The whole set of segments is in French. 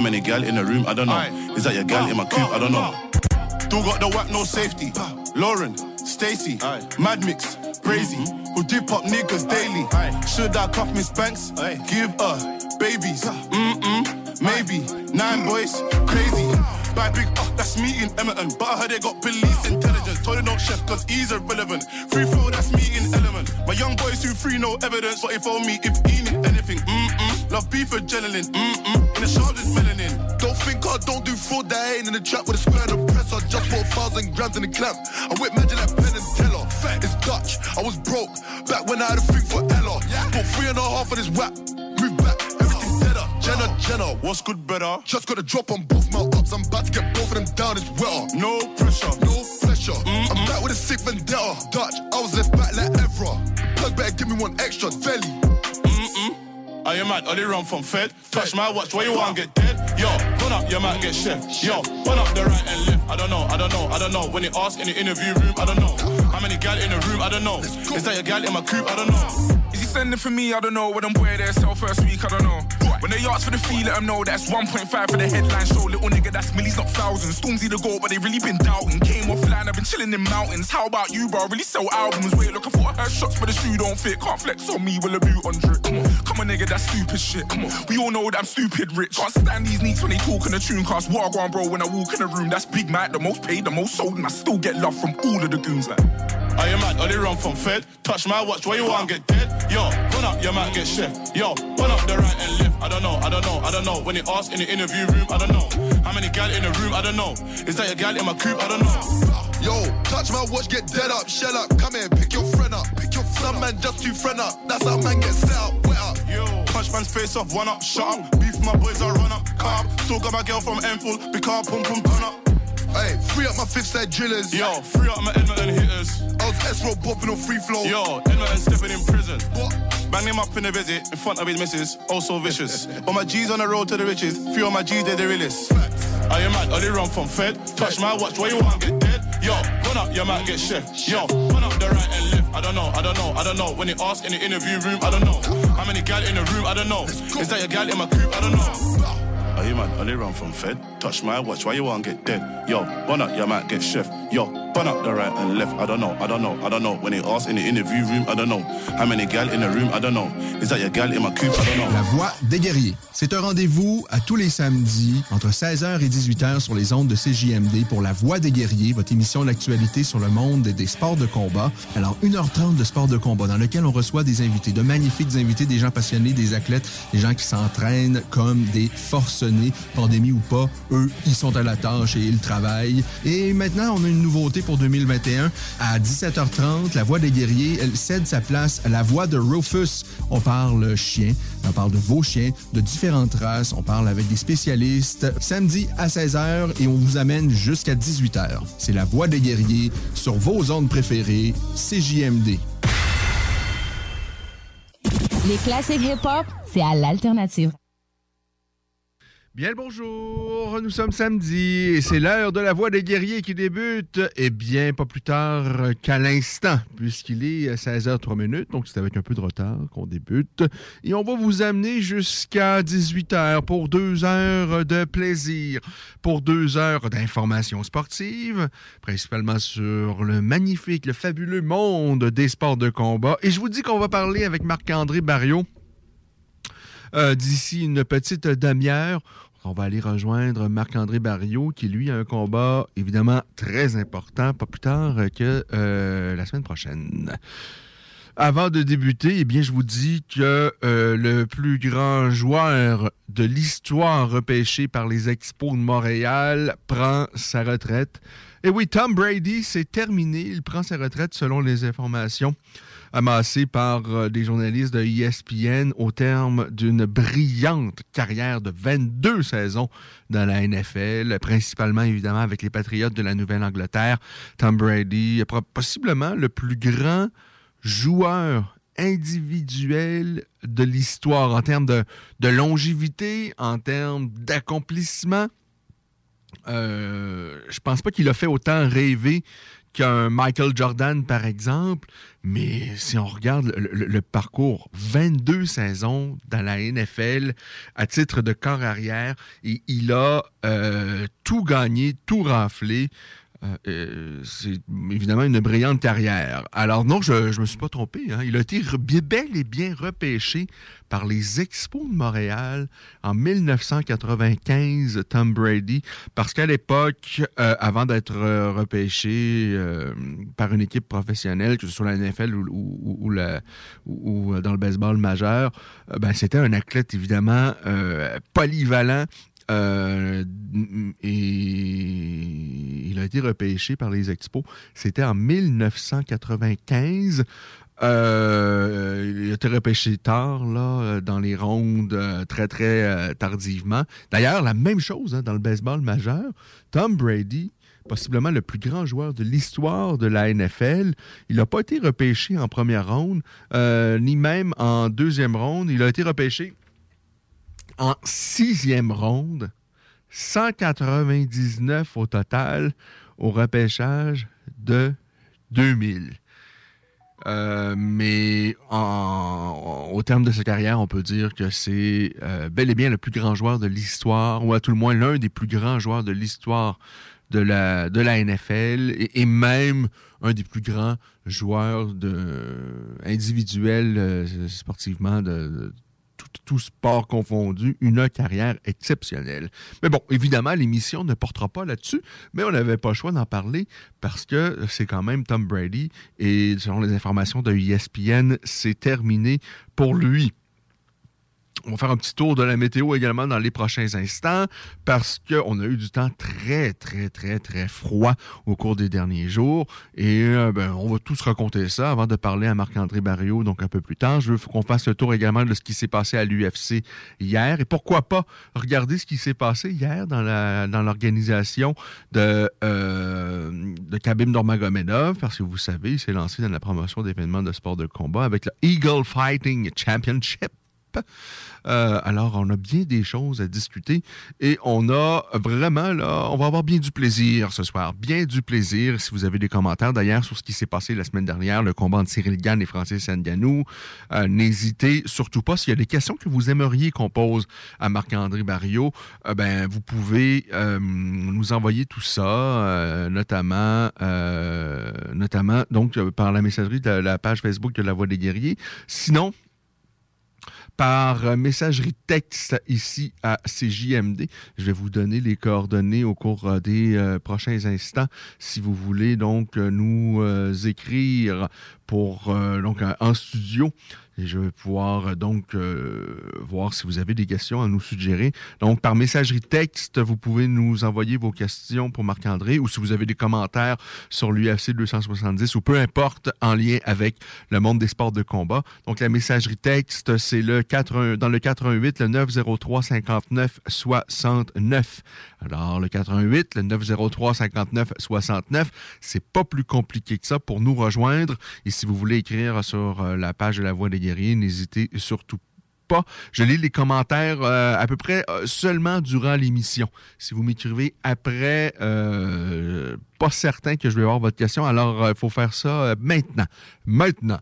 How many gal in the room? I don't know. Is that your gal in my coupe? I don't know. Still got the whack, no safety. Lauren, Stacy, Mad Mix, Crazy, who dip up niggas daily. Should I cuff Miss Banks? Give her babies. Mm-mm, maybe. Nine boys, crazy. Buy big, uh, that's me in Emerton. But I heard they got police intelligence. Told they don't chef, cause he's irrelevant. Free throw, that's me in element. My young boys who free, no evidence. But if on me, if he need anything, mm-mm. Love beef adrenaline, mm-mm. In the shop, there's melanin. Don't think I don't do fraud, that ain't in the trap with a square and press. I just bought a thousand grams in the clamp. I whip magic like Penn and Teller. It's Dutch, I was broke. Back when I had a thing for Ella. Bought three and a half of this whack. Move back. Jenna, Jenna, What's good, better? just got a drop on both my ups. I'm about to get both of them down as well. No pressure. No pressure. I'm back with a sick vendetta. Dutch, I was left back like Evra. Plug better give me one extra. Belly. Are you mad? Only run from Fed. Touch my watch, where you want get dead? Yo, run up, you might get chef. Yo, run up the right and left. I don't know, I don't know, I don't know. When they ask in the interview room, I don't know. How many gal in the room? I don't know. Is that your gal in my coupe? I don't know. Sending for me? I don't know. When them boy there sell first week, I don't know. When they ask for the fee, let them know that's 1.5 for the headline show. Little nigga, that's millies, not thousands. Stormzy the goal, but they really been doubting. Came offline, I've been chilling in mountains. How about you, bro? Really sell albums. Wait, look, for heard shots, but the shoe don't fit. Can't flex on me with a boot on drip. Come on, on, nigga, that's stupid shit. On, we all know that I'm stupid rich. Can't stand these neeks when they talk in the tune cast. Wagwan, bro, when I walk in the room, that's Big Mac, the most paid, the most sold, and I still get love from all of the goons. Like, Are you mad? Oh, Only run from Fed. Touch my watch, where you want to get dead? Yo, run up, you might get chef. Yo, run up the right and left. I don't know, I don't know, I don't know. When they ask in the interview room, I don't know. How many gal in the room? I don't know. Is that your gal in my coupe? I don't know. Yo, touch my watch, get dead up, shell up. Come here, pick your friend up. Pick your Some man just too friend up. That's how man get set up, wet up. Yo, punch man's face off, one up, shut up. Beef my boys, I run up, calm. Still got my girl from Enfield, big car, pum pum, turn up. Hey, free up my fifth side drillers. Yo, free up my Edmonton hitters. I was S-Row bopping on free flow. Yo, Edmonton stepping in prison. What? Bang him up in the visit, in front of his missus, oh, also vicious. All my G's on the road to the riches, few of my G's, they're the realest. Are you mad? Are they run from Fed? Touch my watch, where you want get dead? Yo, run up, you might get chef. Yo, run up the right and left. I don't know, I don't know, I don't know. When they ask in the interview room, I don't know. How many gal in the room? I don't know. Is that your gal in my coupe? I don't know. They run from Fed? Touch my watch, you get dead? Yo, up, get. Yo, up the right and left. I don't know, I don't know, I don't know. When in the interview room, I don't know. How many in the room? I don't know. Is in my. La Voix des guerriers. C'est un rendez-vous à tous les samedis entre 16h et 18h sur les ondes de CJMD pour La Voix des guerriers, votre émission d'actualité sur le monde des sports de combat. Alors, 1h30 de sport de combat dans lequel on reçoit des invités, de magnifiques invités, des gens passionnés, des athlètes, des gens qui s'entraînent comme des pandémie ou pas. Eux, ils sont à la tâche et ils travaillent. Et maintenant, on a une nouveauté pour 2021. À 17h30, La Voix des guerriers, elle cède sa place à La Voix de Rufus. On parle chien, on parle de vos chiens, de différentes races, on parle avec des spécialistes. Samedi à 16h et on vous amène jusqu'à 18h. C'est La Voix des guerriers sur vos ondes préférées, CJMD. Les classiques hip-hop, c'est à l'alternative. Bien le bonjour, nous sommes samedi et c'est l'heure de la voix des guerriers qui débute. Et bien, pas plus tard qu'à l'instant, puisqu'il est 16h03 minutes, donc c'est avec un peu de retard qu'on débute. Et on va vous amener jusqu'à 18h pour deux heures de plaisir, pour deux heures d'informations sportives, principalement sur le magnifique, le fabuleux monde des sports de combat. Et je vous dis qu'on va parler avec Marc-André Barriot D'ici une petite demi-heure, on va aller rejoindre Marc-André Barriot, qui lui a un combat évidemment très important, pas plus tard que la semaine prochaine. Avant de débuter, eh bien, je vous dis que euh, le plus grand joueur de l'histoire repêché par les Expos de Montréal prend sa retraite. Et oui, Tom Brady, c'est terminé. Il prend sa retraite selon les informations amassées par euh, des journalistes de ESPN au terme d'une brillante carrière de 22 saisons dans la NFL, principalement évidemment avec les Patriotes de la Nouvelle-Angleterre. Tom Brady, possiblement le plus grand joueur individuel de l'histoire en termes de, longévité, en termes d'accomplissement. Euh, je pense pas qu'il a fait autant rêver qu'un Michael Jordan, par exemple, mais si on regarde le, parcours, 22 saisons dans la NFL à titre de corps arrière, et il a euh, tout gagné, tout raflé. Euh, euh, c'est évidemment une brillante carrière. Alors non, je ne me suis pas trompé. Hein. Il a été bel et bien repêché par les Expos de Montréal en 1995, Tom Brady, parce qu'à l'époque, euh, avant d'être repêché par une équipe professionnelle, que ce soit la NFL ou, ou dans le baseball majeur, ben, c'était un athlète évidemment polyvalent euh, il a été repêché par les Expos. C'était en 1995. Euh, il a été repêché tard, là, dans les rondes, euh, très, très tardivement. D'ailleurs, la même chose hein, dans le baseball majeur. Tom Brady, possiblement le plus grand joueur de l'histoire de la NFL, il n'a pas été repêché en première ronde, ni même en deuxième ronde. Il a été repêché en sixième ronde, 199 au total au repêchage de 2000. Euh, mais au terme de sa carrière, on peut dire que c'est euh, bel et bien le plus grand joueur de l'histoire, ou à tout le moins l'un des plus grands joueurs de l'histoire de la, de NFL, et, même un des plus grands joueurs de, individuels euh, sportivement de, tout, sport confondu, une carrière exceptionnelle. Mais bon, évidemment, l'émission ne portera pas là-dessus, mais on n'avait pas le choix d'en parler parce que c'est quand même Tom Brady et selon les informations de ESPN, c'est terminé pour lui. On va faire un petit tour de la météo également dans les prochains instants parce qu'on a eu du temps très, très, très, très froid au cours des derniers jours. Et euh, ben, on va tous raconter ça avant de parler à Marc-André Barrio, donc un peu plus tard. Je veux qu'on fasse le tour également de ce qui s'est passé à l'UFC hier. Et pourquoi pas regarder ce qui s'est passé hier dans l'organisation de, euh, de parce que vous savez, il s'est lancé dans la promotion d'événements de sport de combat avec le Eagle Fighting Championship. Euh, alors, on a bien des choses à discuter et on a vraiment, là, on va avoir bien du plaisir ce soir. Bien du plaisir. Si vous avez des commentaires d'ailleurs sur ce qui s'est passé la semaine dernière, le combat entre Cyril Gann et Francis Nganou, euh, n'hésitez surtout pas. S'il y a des questions que vous aimeriez qu'on pose à Marc-André Barrio, euh, ben, vous pouvez nous envoyer tout ça, notamment, notamment donc par la messagerie de la page Facebook de La Voix des Guerriers. Sinon, par messagerie texte ici à CJMD. Je vais vous donner les coordonnées au cours euh, des euh, prochains instants si vous voulez donc euh, nous écrire pour donc en studio je vais pouvoir euh, donc euh, voir si vous avez des questions à nous suggérer. Donc, par messagerie texte, vous pouvez nous envoyer vos questions pour Marc-André ou si vous avez des commentaires sur l'UFC 270 ou peu importe en lien avec le monde des sports de combat. Donc, la messagerie texte, c'est le 4, dans le 418, le 903 59 69. Alors, le 418, le 903 59 69, c'est pas plus compliqué que ça pour nous rejoindre. Et si vous voulez écrire sur euh, la page de la Voix des guerriers, n'hésitez surtout pas. Je lis les commentaires euh, à peu près euh, seulement durant l'émission. Si vous m'écrivez après, euh, pas certain que je vais avoir votre question. Alors, il faut faire ça maintenant. Maintenant.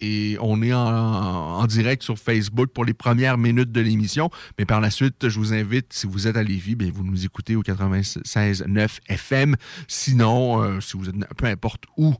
Et, on est en, direct sur Facebook pour les premières minutes de l'émission. Mais par la suite, je vous invite, si vous êtes à Lévis, bien, vous nous écoutez au 96.9 FM. Sinon, si vous êtes peu importe où,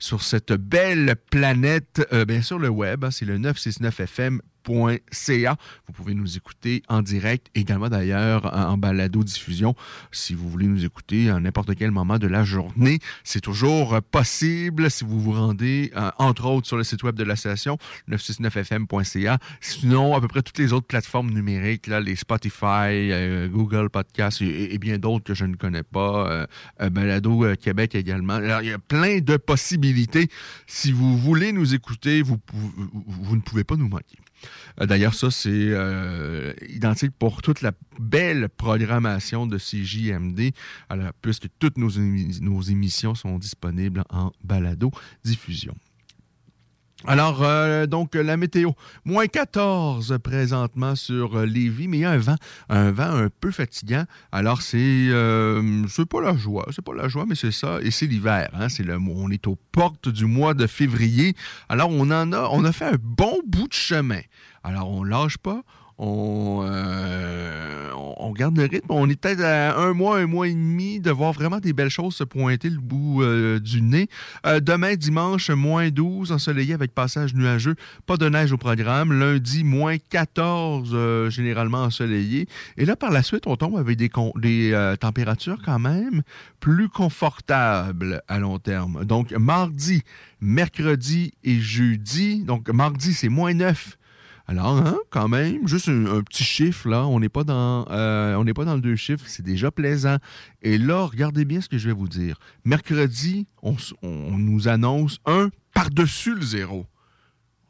sur cette belle planète, euh, bien sûr le web, hein, c'est le 969fm Vous pouvez nous écouter en direct, également d'ailleurs en balado-diffusion. Si vous voulez nous écouter à n'importe quel moment de la journée, c'est toujours possible si vous vous rendez, euh, entre autres, sur le site web de la station, 969fm.ca. Sinon, à peu près toutes les autres plateformes numériques, là, les Spotify, euh, Google Podcasts et, bien d'autres que je ne connais pas, euh, Balado Québec également. Il y a plein de possibilités. Si vous voulez nous écouter, vous, vous ne pouvez pas nous manquer. Euh, d'ailleurs, ça, c'est euh, identique pour toute la belle programmation de CJMD, puisque toutes nos, émissions sont disponibles en balado-diffusion. Alors, euh, donc, la météo. Moins 14 présentement sur Lévis, mais il y a un vent, un vent un peu fatigant. Alors, c'est pas la joie, c'est pas la joie, mais c'est ça. Et c'est l'hiver, hein, On est aux portes du mois de février. Alors, on en a, on a fait un bon bout de chemin. Alors, on lâche pas, euh, on, on, garde le rythme. On est peut-être à un mois, un mois et demi de voir vraiment des belles choses se pointer le bout euh, du nez. Euh, demain, dimanche, moins 12, ensoleillé avec passage nuageux. Pas de neige au programme. Lundi, moins 14, généralement ensoleillé. Et là, par la suite, on tombe avec des, des températures quand même plus confortables à long terme. Donc, mardi, mercredi et jeudi. Donc, mardi, c'est moins 9 alors, hein, quand même, juste un, petit chiffre, là, on n'est pas, dans, euh, on pas dans le deux chiffres, c'est déjà plaisant. Et là, regardez bien ce que je vais vous dire. Mercredi, on, nous annonce un par-dessus le zéro.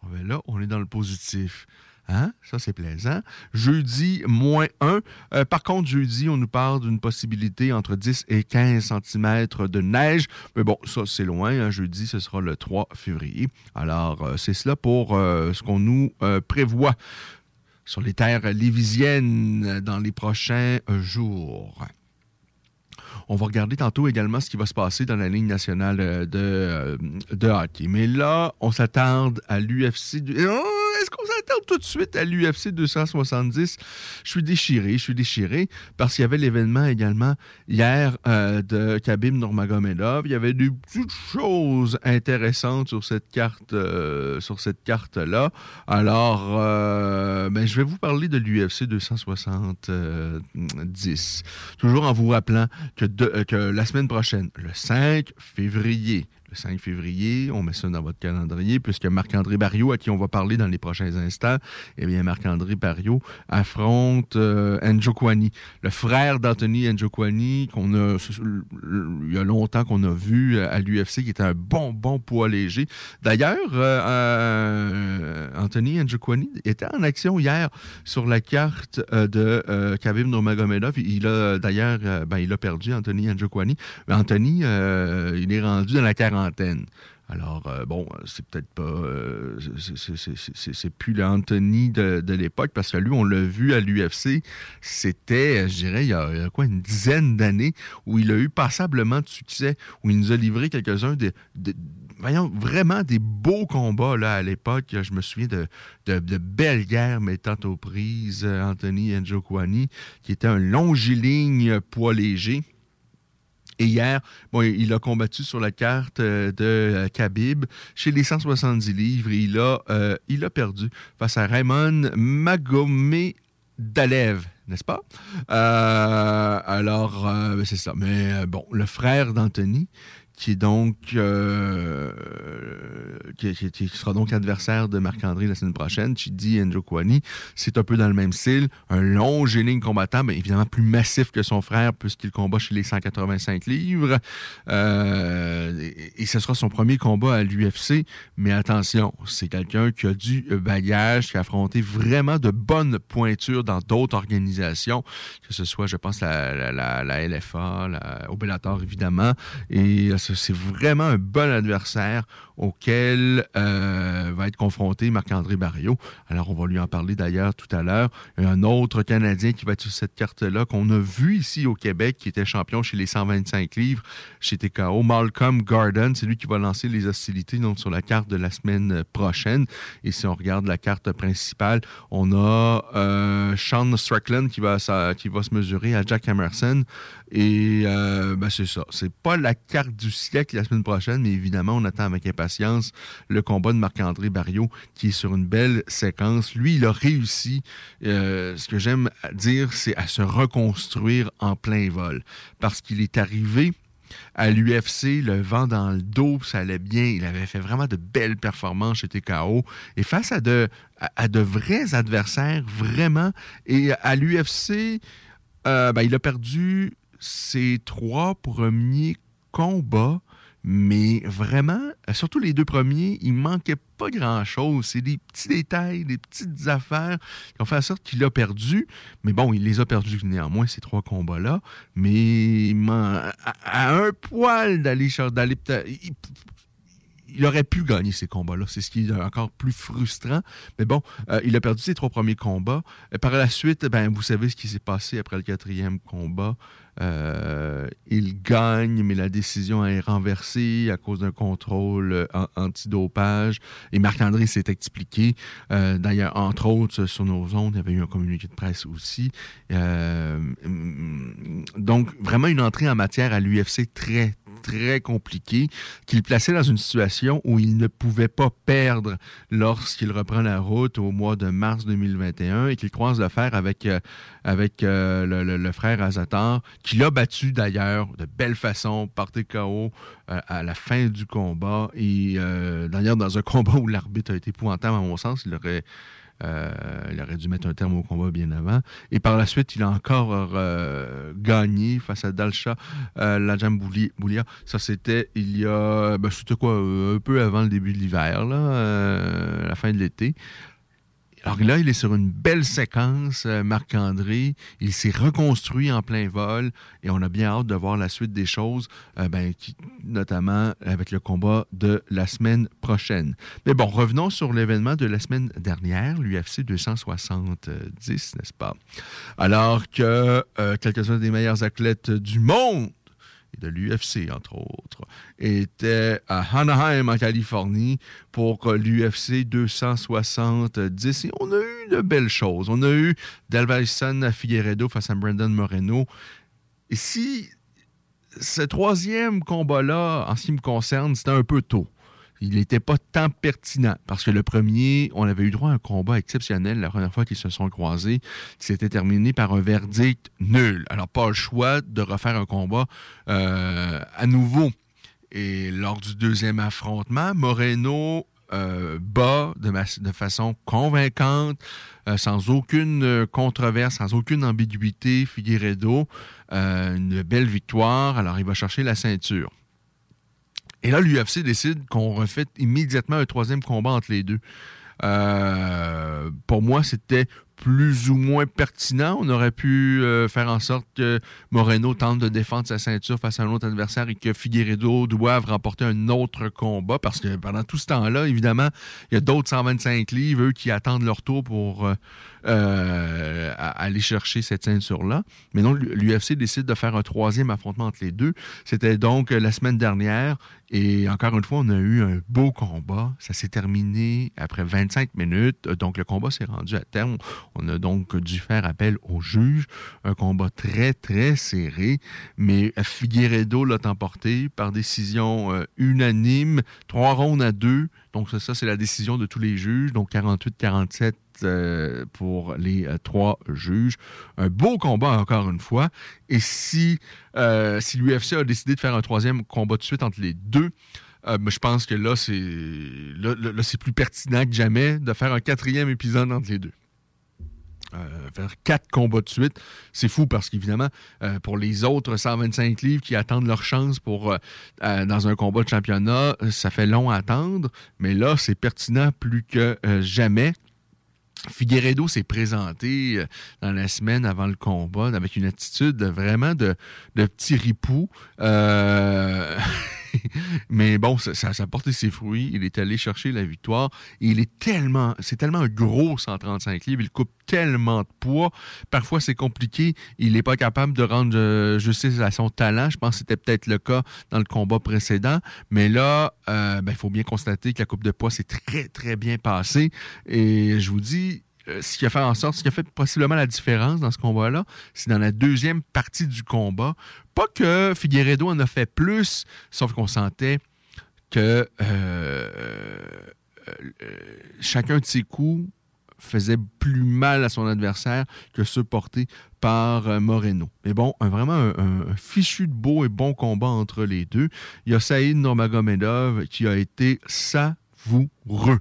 Ah, ben là, on est dans le positif. Hein? Ça, c'est plaisant. Jeudi, moins 1. Euh, par contre, jeudi, on nous parle d'une possibilité entre 10 et 15 cm de neige. Mais bon, ça, c'est loin. Hein. Jeudi, ce sera le 3 février. Alors, euh, c'est cela pour euh, ce qu'on nous prévoit sur les terres lévisiennes dans les prochains jours. On va regarder tantôt également ce qui va se passer dans la ligne nationale de, de hockey. Mais là, on s'attarde à l'UFC. Oh! est-ce qu'on s'attend tout de suite à l'UFC 270? Je suis déchiré, je suis déchiré parce qu'il y avait l'événement également hier euh, de Khabib Nurmagomedov. Il y avait des petites choses intéressantes sur cette carte, euh, sur cette carte-là. Alors, euh, ben, je vais vous parler de l'UFC 270. Toujours en vous rappelant que, que la semaine prochaine, le 5 février, le 5 février. On met ça dans votre calendrier, puisque Marc-André Barriot, à qui on va parler dans les prochains instants, eh bien, Marc-André Barriot affronte euh, le frère d'Anthony Njokwani, qu'on a, il y a longtemps qu'on a vu à l'UFC, qui était un bon, bon poids léger. D'ailleurs, euh, euh, Anthony Njokwani était en action hier sur la carte euh, de Khabib Nurmagomedov. Il a, d'ailleurs, ben, il a perdu Anthony Njokwani. Anthony, il est rendu dans la 40 Alors, euh, bon, c'est peut-être pas. Euh, c'est plus l'Anthony de, de l'époque, parce que lui, on l'a vu à l'UFC, c'était, je dirais, il y, a, quoi, une dizaine d'années, où il a eu passablement de succès, où il nous a livré quelques-uns des. voyons, vraiment des beaux combats là, à l'époque. Je me souviens de, de, belles guerres mettant aux prises Anthony Njokwani, qui était un longiligne poids léger. Et hier, il a combattu sur la carte euh, de euh, Khabib chez les 170 livres. il a, euh, il a perdu face à Raymond Magomedalev n'est-ce pas? alors, c'est ça. Mais bon, le frère d'Anthony, qui est donc euh, qui, sera donc adversaire de Marc-André la semaine prochaine, Chidi Njokwani. C'est un peu dans le même style, un long génie combattant, mais évidemment plus massif que son frère puisqu'il combat chez les 185 livres. Euh, et, ce sera son premier combat à l'UFC. Mais attention, c'est quelqu'un qui a du bagage, qui a affronté vraiment de bonnes pointures dans d'autres organisations, que ce soit, je pense, la, la, LFA, la, au évidemment, c'est vraiment un bon adversaire auquel euh, va être confronté Marc-André Barriot. Alors, on va lui en parler d'ailleurs tout à l'heure. Un autre Canadien qui va être sur cette carte-là, qu'on a vu ici au Québec, qui était champion chez les 125 livres, chez TKO, Malcolm Garden. C'est lui qui va lancer les hostilités donc, sur la carte de la semaine prochaine. Et si on regarde la carte principale, on a euh, Sean Strickland qui va, qui va se mesurer à Jack Emerson. Et euh, ben c'est ça. C'est pas la carte du siècle la semaine prochaine, mais évidemment, on attend avec impatience le combat de Marc-André Barriot, qui est sur une belle séquence. Lui, il a réussi, euh, ce que j'aime dire, c'est à se reconstruire en plein vol. Parce qu'il est arrivé à l'UFC, le vent dans le dos, ça allait bien. Il avait fait vraiment de belles performances chez TKO. Et face à de, à, de vrais adversaires, vraiment. Et à l'UFC, euh, ben, il a perdu ses trois premiers combats. Mais vraiment, surtout les deux premiers, il manquait pas grand-chose. C'est des petits détails, des petites affaires qui ont fait en sorte qu'il a perdu. Mais bon, il les a perdus néanmoins, ces trois combats-là. Mais à, un poil d'aller... Il, il aurait pu gagner ces combats-là. C'est ce qui est encore plus frustrant. Mais bon, euh, il a perdu ses trois premiers combats. par la suite, ben, vous savez ce qui s'est passé après le quatrième combat. Euh, il gagne, mais la décision est renversée à cause d'un contrôle euh, antidopage. Et Marc-André s'est expliqué. Euh, d'ailleurs, entre autres, sur nos ondes, il y avait eu un communiqué de presse aussi. donc, vraiment une entrée en matière à l'UFC très, très compliquée, qu'il plaçait dans une situation où il ne pouvait pas perdre lorsqu'il reprend la route au mois de mars 2021 et qu'il croise l'affaire avec, avec le, le, frère Azatar, qui l'a battu d'ailleurs de belle façon par TKO euh, à la fin du combat. Et euh, d'ailleurs, dans un combat où l'arbitre a été épouvantable, à mon sens, il aurait, euh, il aurait dû mettre un terme au combat bien avant. Et par la suite, il a encore gagné face à Dalcha la Boulia. Ça, c'était il y a, ben, c'était quoi, un peu avant le début de l'hiver, la fin de l'été. Alors là, il est sur une belle séquence, euh, Marc-André. Il s'est reconstruit en plein vol et on a bien hâte de voir la suite des choses, euh, ben, notamment avec le combat de la semaine prochaine. Mais bon, revenons sur l'événement de la semaine dernière, l'UFC 270, n'est-ce pas? Alors que euh, quelques-uns des meilleurs athlètes du monde de l'UFC, entre autres, était à Anaheim, en Californie, pour l'UFC 270. Et on a eu de belles choses. On a eu Delvison Figueredo face à Brandon Moreno. Et si ce troisième combat-là, en ce qui me concerne, c'était un peu tôt il n'était pas tant pertinent parce que le premier, on avait eu droit à un combat exceptionnel la première fois qu'ils se sont croisés, qui s'était terminé par un verdict nul. Alors, pas le choix de refaire un combat euh, à nouveau. Et lors du deuxième affrontement, Moreno euh, bat de, de, façon convaincante, euh, sans aucune controverse, sans aucune ambiguïté, Figueredo. une belle victoire. Alors, il va chercher la ceinture. Et là, l'UFC décide qu'on refait immédiatement un troisième combat entre les deux. Euh, pour moi, c'était plus ou moins pertinent. On aurait pu euh, faire en sorte que Moreno tente de défendre sa ceinture face à un autre adversaire et que Figueredo doive remporter un autre combat parce que pendant tout ce temps-là, évidemment, il y a d'autres 125 livres, eux, qui attendent leur tour pour euh, euh, aller chercher cette ceinture-là. Mais non, l'UFC décide de faire un troisième affrontement entre les deux. C'était donc la semaine dernière et encore une fois, on a eu un beau combat. Ça s'est terminé après 25 minutes. Donc, le combat s'est rendu à terme. On a donc dû faire appel au juge. Un combat très, très serré. Mais Figueredo l'a emporté par décision euh, unanime. Trois rondes à deux. Donc, ça, c'est la décision de tous les juges. Donc, 48-47 euh, pour les euh, trois juges. Un beau combat, encore une fois. Et si, si l'UFC a décidé de faire un troisième combat de suite entre les deux, je pense que là, c'est là, c'est plus pertinent que jamais de faire un quatrième épisode entre les deux. Euh, faire quatre combats de suite. C'est fou parce qu'évidemment, euh, pour les autres 125 livres qui attendent leur chance pour euh, dans un combat de championnat, ça fait long à attendre. Mais là, c'est pertinent plus que jamais. Figueredo s'est présenté dans la semaine avant le combat avec une attitude vraiment de, de petit ripou. Mais bon, ça, a porté ses fruits. Il est allé chercher la victoire. il est tellement, c'est tellement un gros 135 livres. Il coupe tellement de poids. Parfois, c'est compliqué. Il n'est pas capable de rendre euh, justice à son talent. Je pense que c'était peut-être le cas dans le combat précédent. Mais là, euh, ben, il faut bien constater que la coupe de poids s'est très, très bien passée. Et je vous dis, ce qui a fait en sorte, ce qui a fait possiblement la différence dans ce combat-là, c'est dans la deuxième partie du combat. Pas que Figueredo en a fait plus, sauf qu'on sentait que chacun de ses coups faisait plus mal à son adversaire que ceux portés par Moreno. Mais bon, vraiment un, fichu de beau et bon combat entre les deux. Il y a Saïd Normagomedov qui a été savoureux.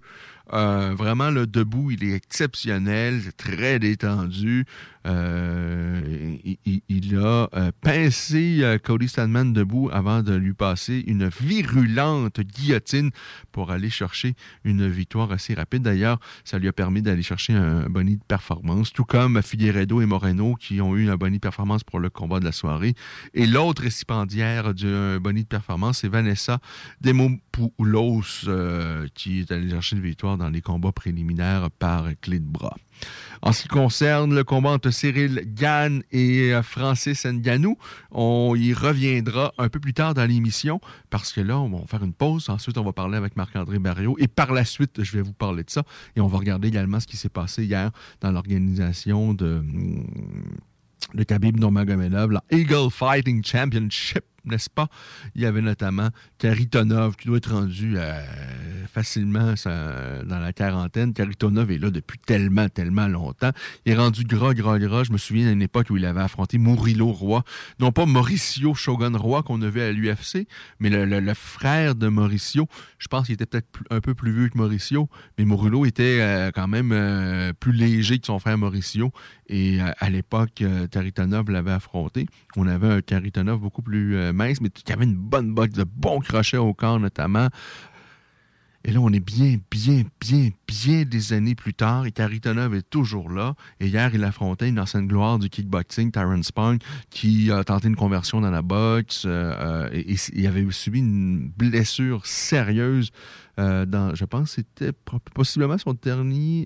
Euh, vraiment, le debout, il est exceptionnel, très détendu. Euh, il, a euh, pincé euh, Cody Stallman debout avant de lui passer une virulente guillotine pour aller chercher une victoire assez rapide. D'ailleurs, ça lui a permis d'aller chercher un boni de performance, tout comme Figueredo et Moreno qui ont eu un boni de performance pour le combat de la soirée. Et l'autre récipiendaire du boni de performance, c'est Vanessa Demopoulos qui est allée chercher une victoire dans les combats préliminaires par clé de bras. En ce qui concerne le combat entre Cyril Gann et euh, Francis Nganou, on y reviendra un peu plus tard dans l'émission parce que là, on va faire une pause. Ensuite, on va parler avec Marc-André Barrio et par la suite, je vais vous parler de ça. Et on va regarder également ce qui s'est passé hier dans l'organisation de le Khabib Nurmagomedov, la Eagle Fighting Championship n'est-ce pas? Il y avait notamment Karitonov qui doit être rendu euh, facilement dans la quarantaine. Karitonov est là depuis tellement, tellement longtemps. Il est rendu gras, gras, gras. Je me souviens d'une époque où il avait affronté Murillo Roy. Non pas Mauricio Shogun Roy qu'on avait à l'UFC, mais le, frère de Mauricio. Je pense qu'il était peut-être un peu plus vieux que Mauricio, mais Murillo était euh, quand même euh, plus léger que son frère Mauricio. Et à l'époque, Karitonov l'avait affronté. On avait un Karitonov beaucoup plus mince, mais qui avait une bonne boxe de bons crochets au corps notamment. Et là, on est bien, bien, bien, bien des années plus tard et Karitonov est toujours là. Et hier, il affrontait une ancienne gloire du kickboxing, Tyron Spong, qui a tenté une conversion dans la boxe euh, euh, et, il avait subi une blessure sérieuse euh, dans, je pense, c'était possiblement son dernier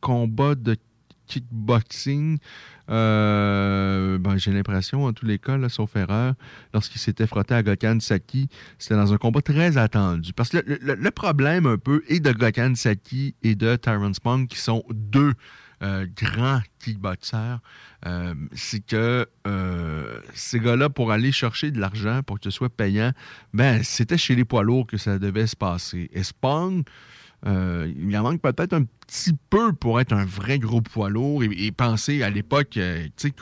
combat de kickboxing. Euh, ben, j'ai l'impression, en tous les cas, sauf erreur, lorsqu'il s'était frotté à Gokhan Saki, c'était dans un combat très attendu. Parce que le, problème un peu est de Gokhan Saki et de Tyrone Spong, qui sont deux euh, grands kickboxers, euh, c'est que ces gars-là, pour aller chercher de l'argent, pour que ce soit payant, ben, c'était chez les poids lourds que ça devait se passer. Et Spong, il en manque peut-être un petit peu pour être un vrai gros poids lourd et, penser à l'époque, euh, sais,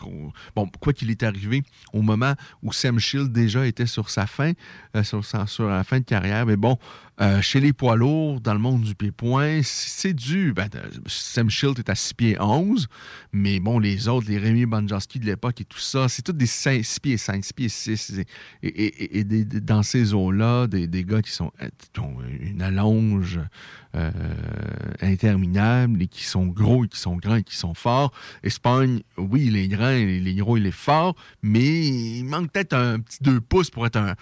bon, quoi qu'il est arrivé au moment où Sam Shield déjà était sur sa fin, euh, sur, sur, fin de carrière, mais bon, euh, chez les poids lourds, dans le monde du pied-point, c'est du. Ben, Sam Shield est à 6 pieds 11, mais bon, les autres, les Rémi Banjowski de l'époque et tout ça, c'est tous des 6 pieds 5, 6 pieds 6. Et, dans ces eaux-là, des, des, gars qui, sont, qui ont une allonge interminable et qui sont gros et qui sont grands et qui sont forts. Espagne, oui, il est grand, il est gros, il est fort, mais il manque peut-être un petit deux pouces pour être un,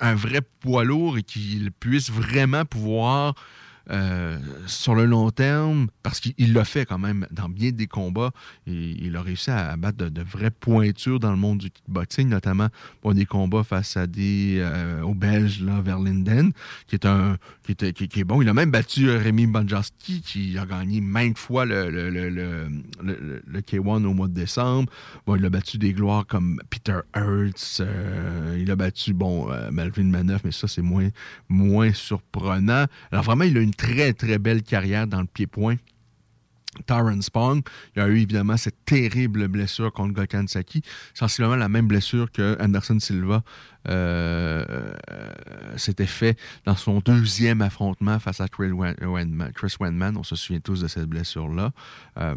un vrai poids lourd et qu'il puisse vraiment pouvoir euh, sur le long terme, parce qu'il l'a fait quand même dans bien des combats, il a réussi à, battre de, vraies pointures dans le monde du kickboxing, notamment pour des combats face à des euh, aux Belges là, vers Linden, qui est un qui, était, qui, est bon. Il a même battu Rémi Banjowski, qui a gagné maintes fois le, le, le, le, K1 au mois de décembre. Bon, il a battu des gloires comme Peter Hertz, euh, il a battu bon Melvin Manoff, mais ça c'est moins moins surprenant. Alors vraiment, il a une très, très belle carrière dans le pied-point. Tyron Spong, il a eu évidemment cette terrible blessure contre Gokhan Saki, sensiblement la même blessure que Anderson Silva s'était fait dans son deuxième affrontement face à Chris Wenman. On se souvient tous de cette blessure-là. Euh,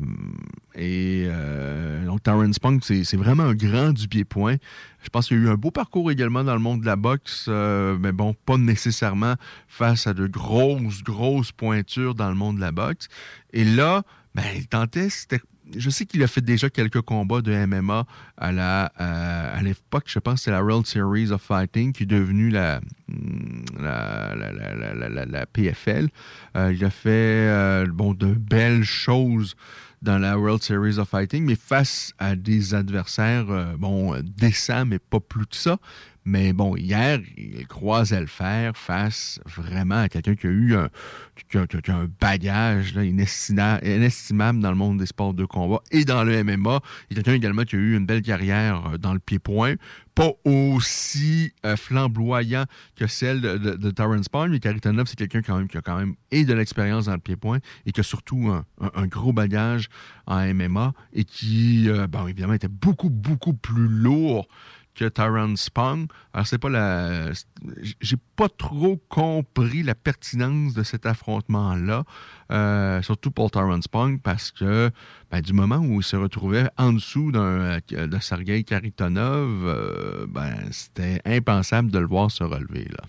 et euh, donc, Tyron Spong, c'est vraiment un grand du pied-point. Je pense qu'il y a eu un beau parcours également dans le monde de la boxe, euh, mais bon, pas nécessairement face à de grosses, grosses pointures dans le monde de la boxe. Et là, ben, il tentait, je sais qu'il a fait déjà quelques combats de MMA à la à, l'époque, je pense que c'est la World Series of Fighting qui est devenue la la, PFL. Euh, il a fait euh, bon de belles choses dans la World Series of Fighting, mais face à des adversaires, euh, bon, décents, mais pas plus que ça. Mais bon, hier, il croisait le fer face vraiment à quelqu'un qui a eu un, a, bagage inestimable dans le monde des sports de combat et dans le MMA. Il quelqu'un également qui a eu une belle carrière euh, dans le pied-point pas aussi euh, flamboyant que celle de, de, de Terrence mais Karitanov, c'est quelqu'un quand même qui a quand même et de l'expérience dans le pied-point et qui a surtout un, gros bagage en MMA et qui, euh, évidemment, était beaucoup, beaucoup plus lourd que Tyron Spong. Alors, c'est pas la. J'ai pas trop compris la pertinence de cet affrontement-là, euh, surtout pour Tyron Spong, parce que ben, du moment où il se retrouvait en dessous d'un, de Sergei Karitonov, euh, ben, c'était impensable de le voir se relever. Là.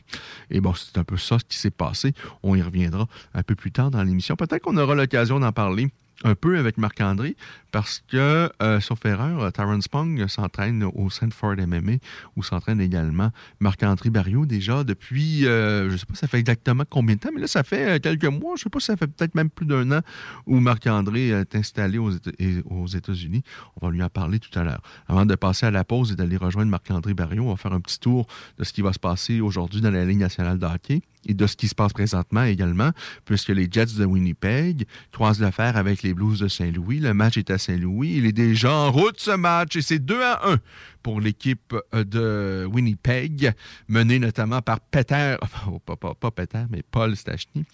Et bon, c'est un peu ça ce qui s'est passé. On y reviendra un peu plus tard dans l'émission. Peut-être qu'on aura l'occasion d'en parler un peu avec Marc-André parce que, euh, sauf erreur, euh, Tyron Spong s'entraîne au Sanford MMA où s'entraîne également Marc-André Barriot déjà depuis, euh, je ne sais pas, ça fait exactement combien de temps, mais là, ça fait quelques mois, je ne sais pas, ça fait peut-être même plus d'un an où Marc-André est installé aux, États-Unis. On va lui en parler tout à l'heure. Avant de passer à la pause et d'aller rejoindre Marc-André Barriot, on va faire un petit tour de ce qui va se passer aujourd'hui dans la Ligue nationale de hockey et de ce qui se passe présentement également, puisque les Jets de Winnipeg croisent l'affaire avec les Blues de Saint-Louis. Le match est à Saint-Louis. Il est déjà en route, ce match, et c'est 2 à 1 pour l'équipe euh, de Winnipeg, menée notamment par Peter, pas, pas Peter, mais Paul Stachny,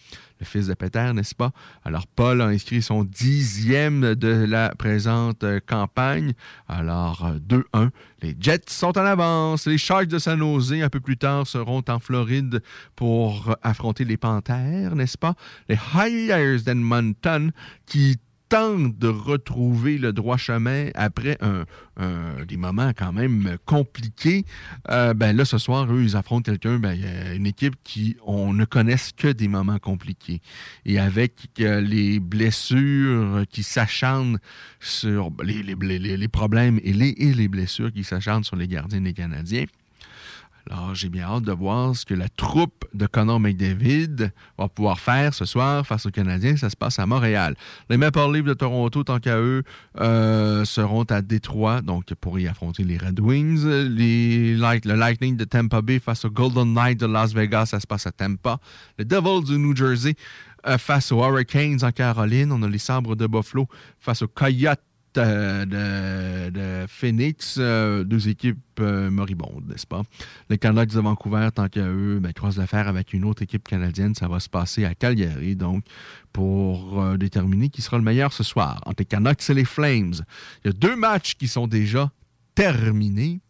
le fils de Peter, n'est-ce pas? Alors, Paul a inscrit son dixième de la présente euh, campagne. Alors, 2-1. Euh, les Jets sont en avance. Les Sharks de San Jose, un peu plus tard, seront en Floride pour affronter les Panthères, n'est-ce pas? Les Highlanders d'Edmonton qui de retrouver le droit chemin après des moments quand même compliqués, euh, ben là, ce soir, eux, ils affrontent quelqu'un, ben, une équipe qui, on ne connaisse que des moments compliqués. Et avec euh, les blessures qui s'acharnent sur les, les, problèmes et les, et les blessures qui s'acharnent sur les gardiens des Canadiens, alors, j'ai bien hâte de voir ce que la troupe de Connor McDavid va pouvoir faire ce soir face aux Canadiens. Ça se passe à Montréal. Les Maple Leafs de Toronto, tant qu'à eux, euh, seront à Détroit, donc pour y affronter les Red Wings. Le Lightning de Tampa Bay face aux Golden Knights de Las Vegas, ça se passe à Tampa. Les Devils du New Jersey euh, face aux Hurricanes en Caroline. On a les Sabres de Buffalo face aux Coyotes de, Phoenix, euh, deux équipes euh, moribondes, n'est-ce pas? Les Canucks de Vancouver, tant qu'à eux, ben, croisent l'affaire avec une autre équipe canadienne. Ça va se passer à Calgary, donc, pour euh, déterminer qui sera le meilleur ce soir. Entre les Canucks et les Flames. Il y a deux matchs qui sont déjà terminés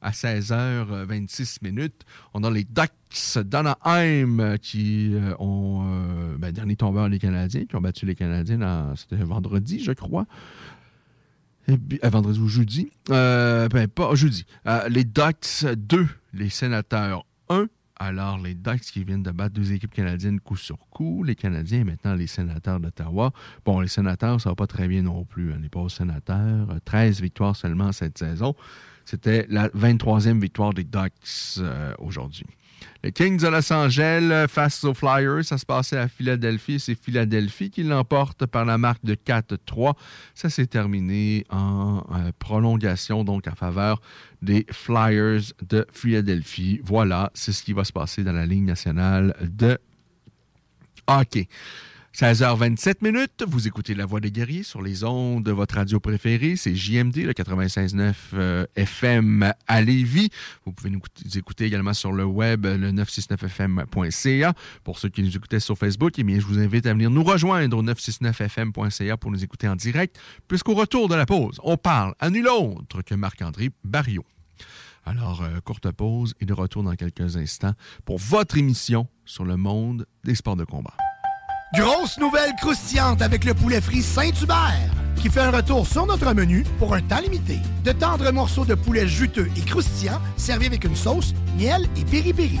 à 16h26 minutes. On a les Ducks d'Anaheim qui ont, ben, dernier tombeur les Canadiens, qui ont battu les Canadiens, c'était vendredi, je crois. Euh, vendredi ou jeudi. Euh, ben, pas jeudi. Euh, les Ducks 2, les Sénateurs 1. Alors, les Ducks qui viennent de battre deux équipes canadiennes coup sur coup. Les Canadiens maintenant les Sénateurs d'Ottawa. Bon, les Sénateurs, ça va pas très bien non plus. On n'est pas aux Sénateurs. 13 victoires seulement cette saison. C'était la 23e victoire des Ducks aujourd'hui. Les Kings de Los Angeles face aux Flyers, ça se passait à Philadelphie. C'est Philadelphie qui l'emporte par la marque de 4-3. Ça s'est terminé en euh, prolongation, donc en faveur des Flyers de Philadelphie. Voilà, c'est ce qui va se passer dans la Ligue nationale de hockey. 16h27 minutes, vous écoutez La Voix des guerriers sur les ondes de votre radio préférée, c'est JMD, le 96.9 euh, FM à Lévis. Vous pouvez nous écouter également sur le web, le 969fm.ca. Pour ceux qui nous écoutaient sur Facebook, eh bien, je vous invite à venir nous rejoindre au 969fm.ca pour nous écouter en direct, puisqu'au retour de la pause, on parle à nul autre que Marc-André Barriot. Alors, euh, courte pause et de retour dans quelques instants pour votre émission sur le monde des sports de combat. Grosse nouvelle croustillante avec le poulet frit Saint-Hubert qui fait un retour sur notre menu pour un temps limité. De tendres morceaux de poulet juteux et croustillants servis avec une sauce, miel et piri-piri.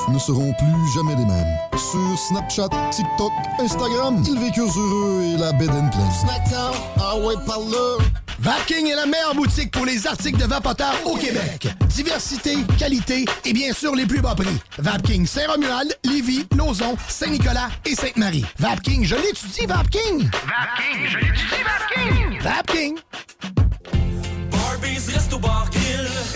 ne seront plus jamais les mêmes. Sur Snapchat, TikTok, Instagram, ils vécurent heureux et la bed and pleine. Snackdown, ah ouais, par là. Vapking est la meilleure boutique pour les articles de vapoteurs au Québec. Diversité, qualité et bien sûr les plus bas prix. Vapking Saint-Romuald, Lévis, Lauson, Saint-Nicolas et Sainte-Marie. Vapking, je l'étudie, Vapking! Vapking, je l'étudie, Vapking! Vapking!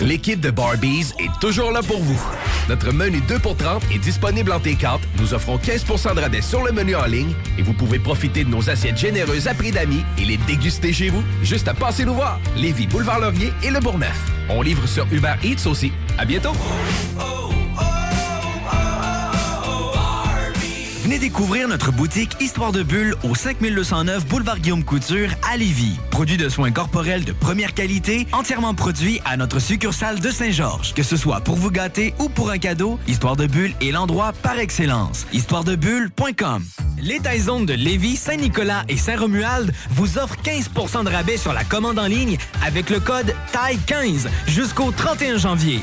L'équipe de Barbies est toujours là pour vous. Notre menu 2 pour 30 est disponible en T4. Nous offrons 15% de rabais sur le menu en ligne et vous pouvez profiter de nos assiettes généreuses à prix d'amis et les déguster chez vous. Juste à passer nous voir. Lévis, Boulevard Laurier et Le Bourgneuf. On livre sur Uber Eats aussi. À bientôt. Venez découvrir notre boutique Histoire de Bulle au 5209 Boulevard Guillaume Couture à Lévis. Produit de soins corporels de première qualité, entièrement produit à notre succursale de Saint-Georges. Que ce soit pour vous gâter ou pour un cadeau, Histoire de Bulle est l'endroit par excellence. Histoiredebulle.com Les Taizones de Lévis, Saint-Nicolas et Saint-Romuald vous offrent 15% de rabais sur la commande en ligne avec le code TAI15 jusqu'au 31 janvier.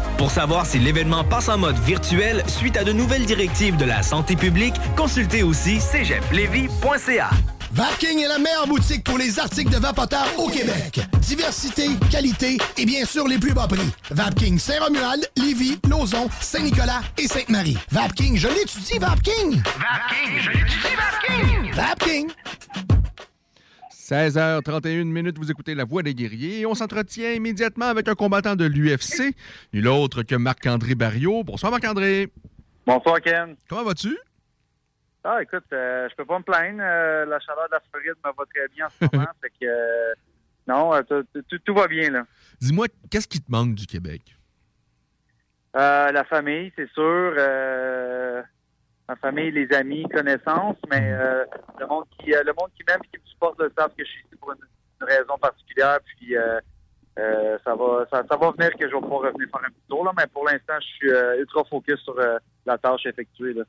Pour savoir si l'événement passe en mode virtuel suite à de nouvelles directives de la santé publique, consultez aussi cégeplevy.ca. Vapking est la meilleure boutique pour les articles de vapoteurs au Québec. Diversité, qualité et bien sûr les plus bas prix. Vapking Saint-Romuald, Lévis, Lauson, Saint-Nicolas et Sainte-Marie. Vapking, je l'étudie, Vapking! Vapking, je l'étudie, Vapking! Vapking! 16h31 minutes, vous écoutez La Voix des guerriers et on s'entretient immédiatement avec un combattant de l'UFC, nul autre que Marc-André Barriot. Bonsoir Marc-André. Bonsoir Ken. Comment vas-tu? Ah écoute, euh, je peux pas me plaindre. Euh, la chaleur de la Floride me va très bien en ce moment. fait que euh, non, euh, tout- va bien là. Dis-moi, qu'est-ce qui te manque du Québec? Euh, la famille, c'est sûr. Ma famille, les amis, connaissances, mais euh, le monde qui euh, le monde qui m'aime et qui me supporte le savent que je suis ici pour une, une raison particulière. Puis euh, euh, ça va ça, ça va venir que je vais pouvoir revenir faire un petit tour là, mais pour l'instant, je suis euh, ultra focus sur euh, la tâche effectuée. Là.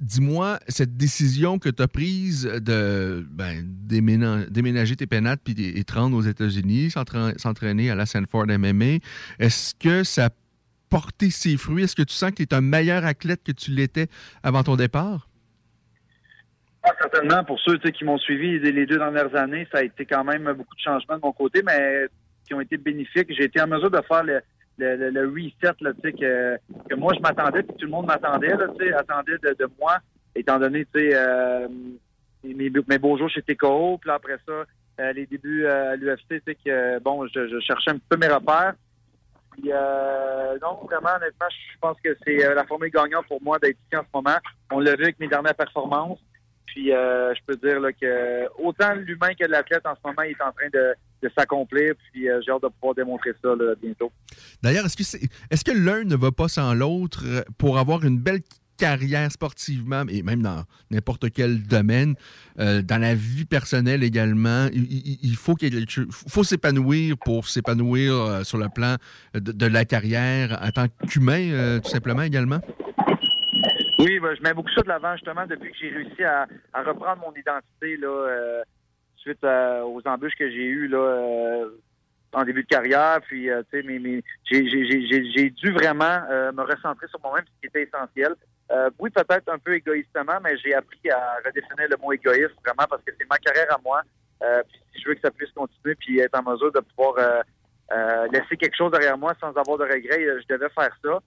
Dis-moi, cette décision que tu as prise de ben, déména- déménager tes pénates puis et te rendre aux États-Unis, s'entra- s'entraîner à la Sanford MMA, est-ce que ça a porté ses fruits? Est-ce que tu sens que tu es un meilleur athlète que tu l'étais avant ton départ? Ah, certainement, pour ceux qui m'ont suivi les deux dernières années, ça a été quand même beaucoup de changements de mon côté, mais qui ont été bénéfiques. J'ai été en mesure de faire le, reset là, que, que moi je m'attendais, puis tout le monde m'attendait, attendait de, moi, étant donné euh, mes, beaux jours chez TKO, puis après ça, euh, les débuts euh, à l'UFC, que bon, je, cherchais un peu mes repères. Puis, euh, donc, vraiment, honnêtement, je pense que c'est euh, la formule gagnante pour moi d'être ici en ce moment. On l'a vu avec mes dernières performances. Puis, euh, je peux dire que autant l'humain que l'athlète en ce moment, est en train de, s'accomplir. Puis, j'ai hâte de pouvoir démontrer ça bientôt. D'ailleurs, est-ce que, est-ce que l'un ne va pas sans l'autre pour avoir une belle carrière sportivement et même dans n'importe quel domaine, euh, dans la vie personnelle également, il, faut qu'il faut s'épanouir pour s'épanouir euh, sur le plan de, la carrière en tant qu'humain, euh, tout simplement également. Oui, ben, je mets beaucoup ça de l'avant justement depuis que j'ai réussi à, reprendre mon identité là, suite aux embûches que j'ai eues là, en début de carrière. Puis, euh, tu sais, mais, j'ai, dû vraiment euh, me recentrer sur moi-même, ce qui était essentiel. Euh, oui, peut-être un peu égoïstement, mais j'ai appris à redéfinir le mot égoïste vraiment parce que c'est ma carrière à moi. Puis si je veux que ça puisse continuer puis être en mesure de pouvoir laisser quelque chose derrière moi sans avoir de regrets. Je devais faire ça.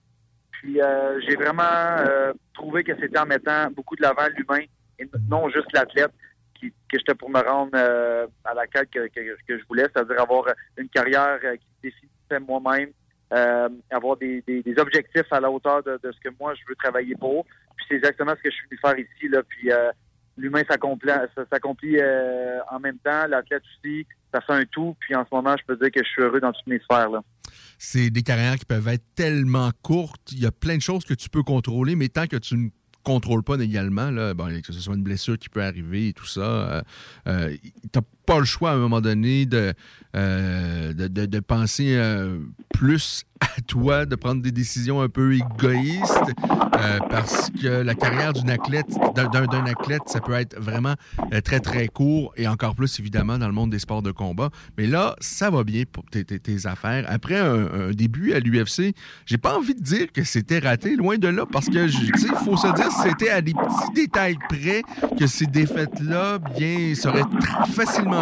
Puis j'ai vraiment trouvé que c'était en mettant beaucoup de l'avant l'humain et non juste l'athlète que j'étais pour me rendre euh, à laquelle que, que, je voulais, c'est-à-dire avoir une carrière euh, qui définissait moi-même, euh, avoir des, objectifs à la hauteur de, ce que moi je veux travailler pour. Puis c'est exactement ce que je suis venu faire ici. Là. Puis l'humain s'accomplit, en même temps, l'athlète aussi, ça fait un tout. Puis en ce moment, je peux dire que je suis heureux dans toutes mes sphères. Là. C'est des carrières qui peuvent être tellement courtes. Il y a plein de choses que tu peux contrôler, mais tant que tu ne contrôles pas également, là, bon, que ce soit une blessure qui peut arriver et tout ça, euh, euh, pas le choix à un moment donné de, euh, de, penser euh, plus à toi, de prendre des décisions un peu égoïstes, euh, parce que la carrière d'une athlète, d'un, d'un- d'un athlète, ça peut être vraiment très, très court et encore plus, évidemment, dans le monde des sports de combat. Mais là, ça va bien pour tes, affaires. Après un, début à l'UFC, j'ai pas envie de dire que c'était raté, loin de là, parce que, il faut se dire, c'était à des petits détails près que ces défaites-là, bien, ça aurait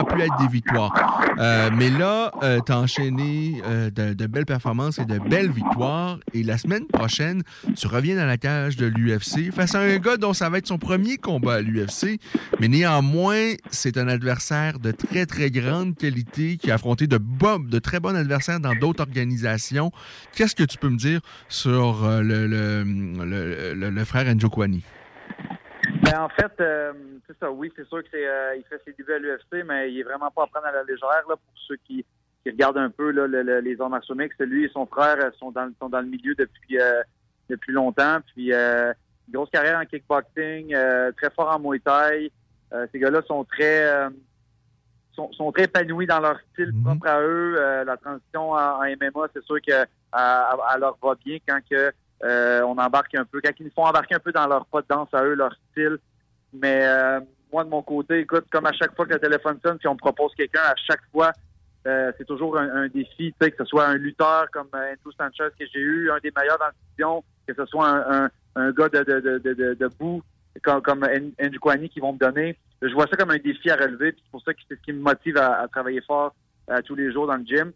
facilement pu être des victoires. Euh, mais là, euh, t'as enchaîné euh, de, belles performances et de belles victoires. Et la semaine prochaine, tu reviens dans la cage de l'UFC face à un gars dont ça va être son premier combat à l'UFC. Mais néanmoins, c'est un adversaire de très, très grande qualité qui a affronté de, bons, de très bons adversaires dans d'autres organisations. Qu'est-ce que tu peux me dire sur euh, le, le, le, le- le frère Njokwani? Ben, en fait, euh, c'est ça, oui, c'est sûr que c'est euh, il fait ses débuts à l'UFC, mais il est vraiment pas à prendre à la légère là, pour ceux qui, qui regardent un peu là, le- le- les arts martiaux mixtes. Lui et son frère euh, sont dans, sont dans le milieu depuis euh, depuis longtemps. Puis euh, grosse carrière en kickboxing, euh, très fort en Muay Thai. Euh, ces gars-là sont très euh, sont, sont très épanouis dans leur style propre à eux. Euh, la transition en, en MMA, c'est sûr que elle leur va bien quand que euh, on embarque un peu, quand ils font embarquer un peu dans leur pas de danse à eux, leur style. Mais euh, moi, de mon côté, écoute, comme à chaque fois que le téléphone sonne, si on me propose quelqu'un, à chaque fois, euh, c'est toujours un, défi, que ce soit un lutteur comme Andrew Sanchez que j'ai eu, un des meilleurs dans la division, que ce soit un, gars de, de, de, de, de, comme, comme Andrew Kwani qui vont me donner. Je vois ça comme un défi à relever, c'est pour ça que c'est ce qui me motive à, travailler fort tous les jours dans le gym.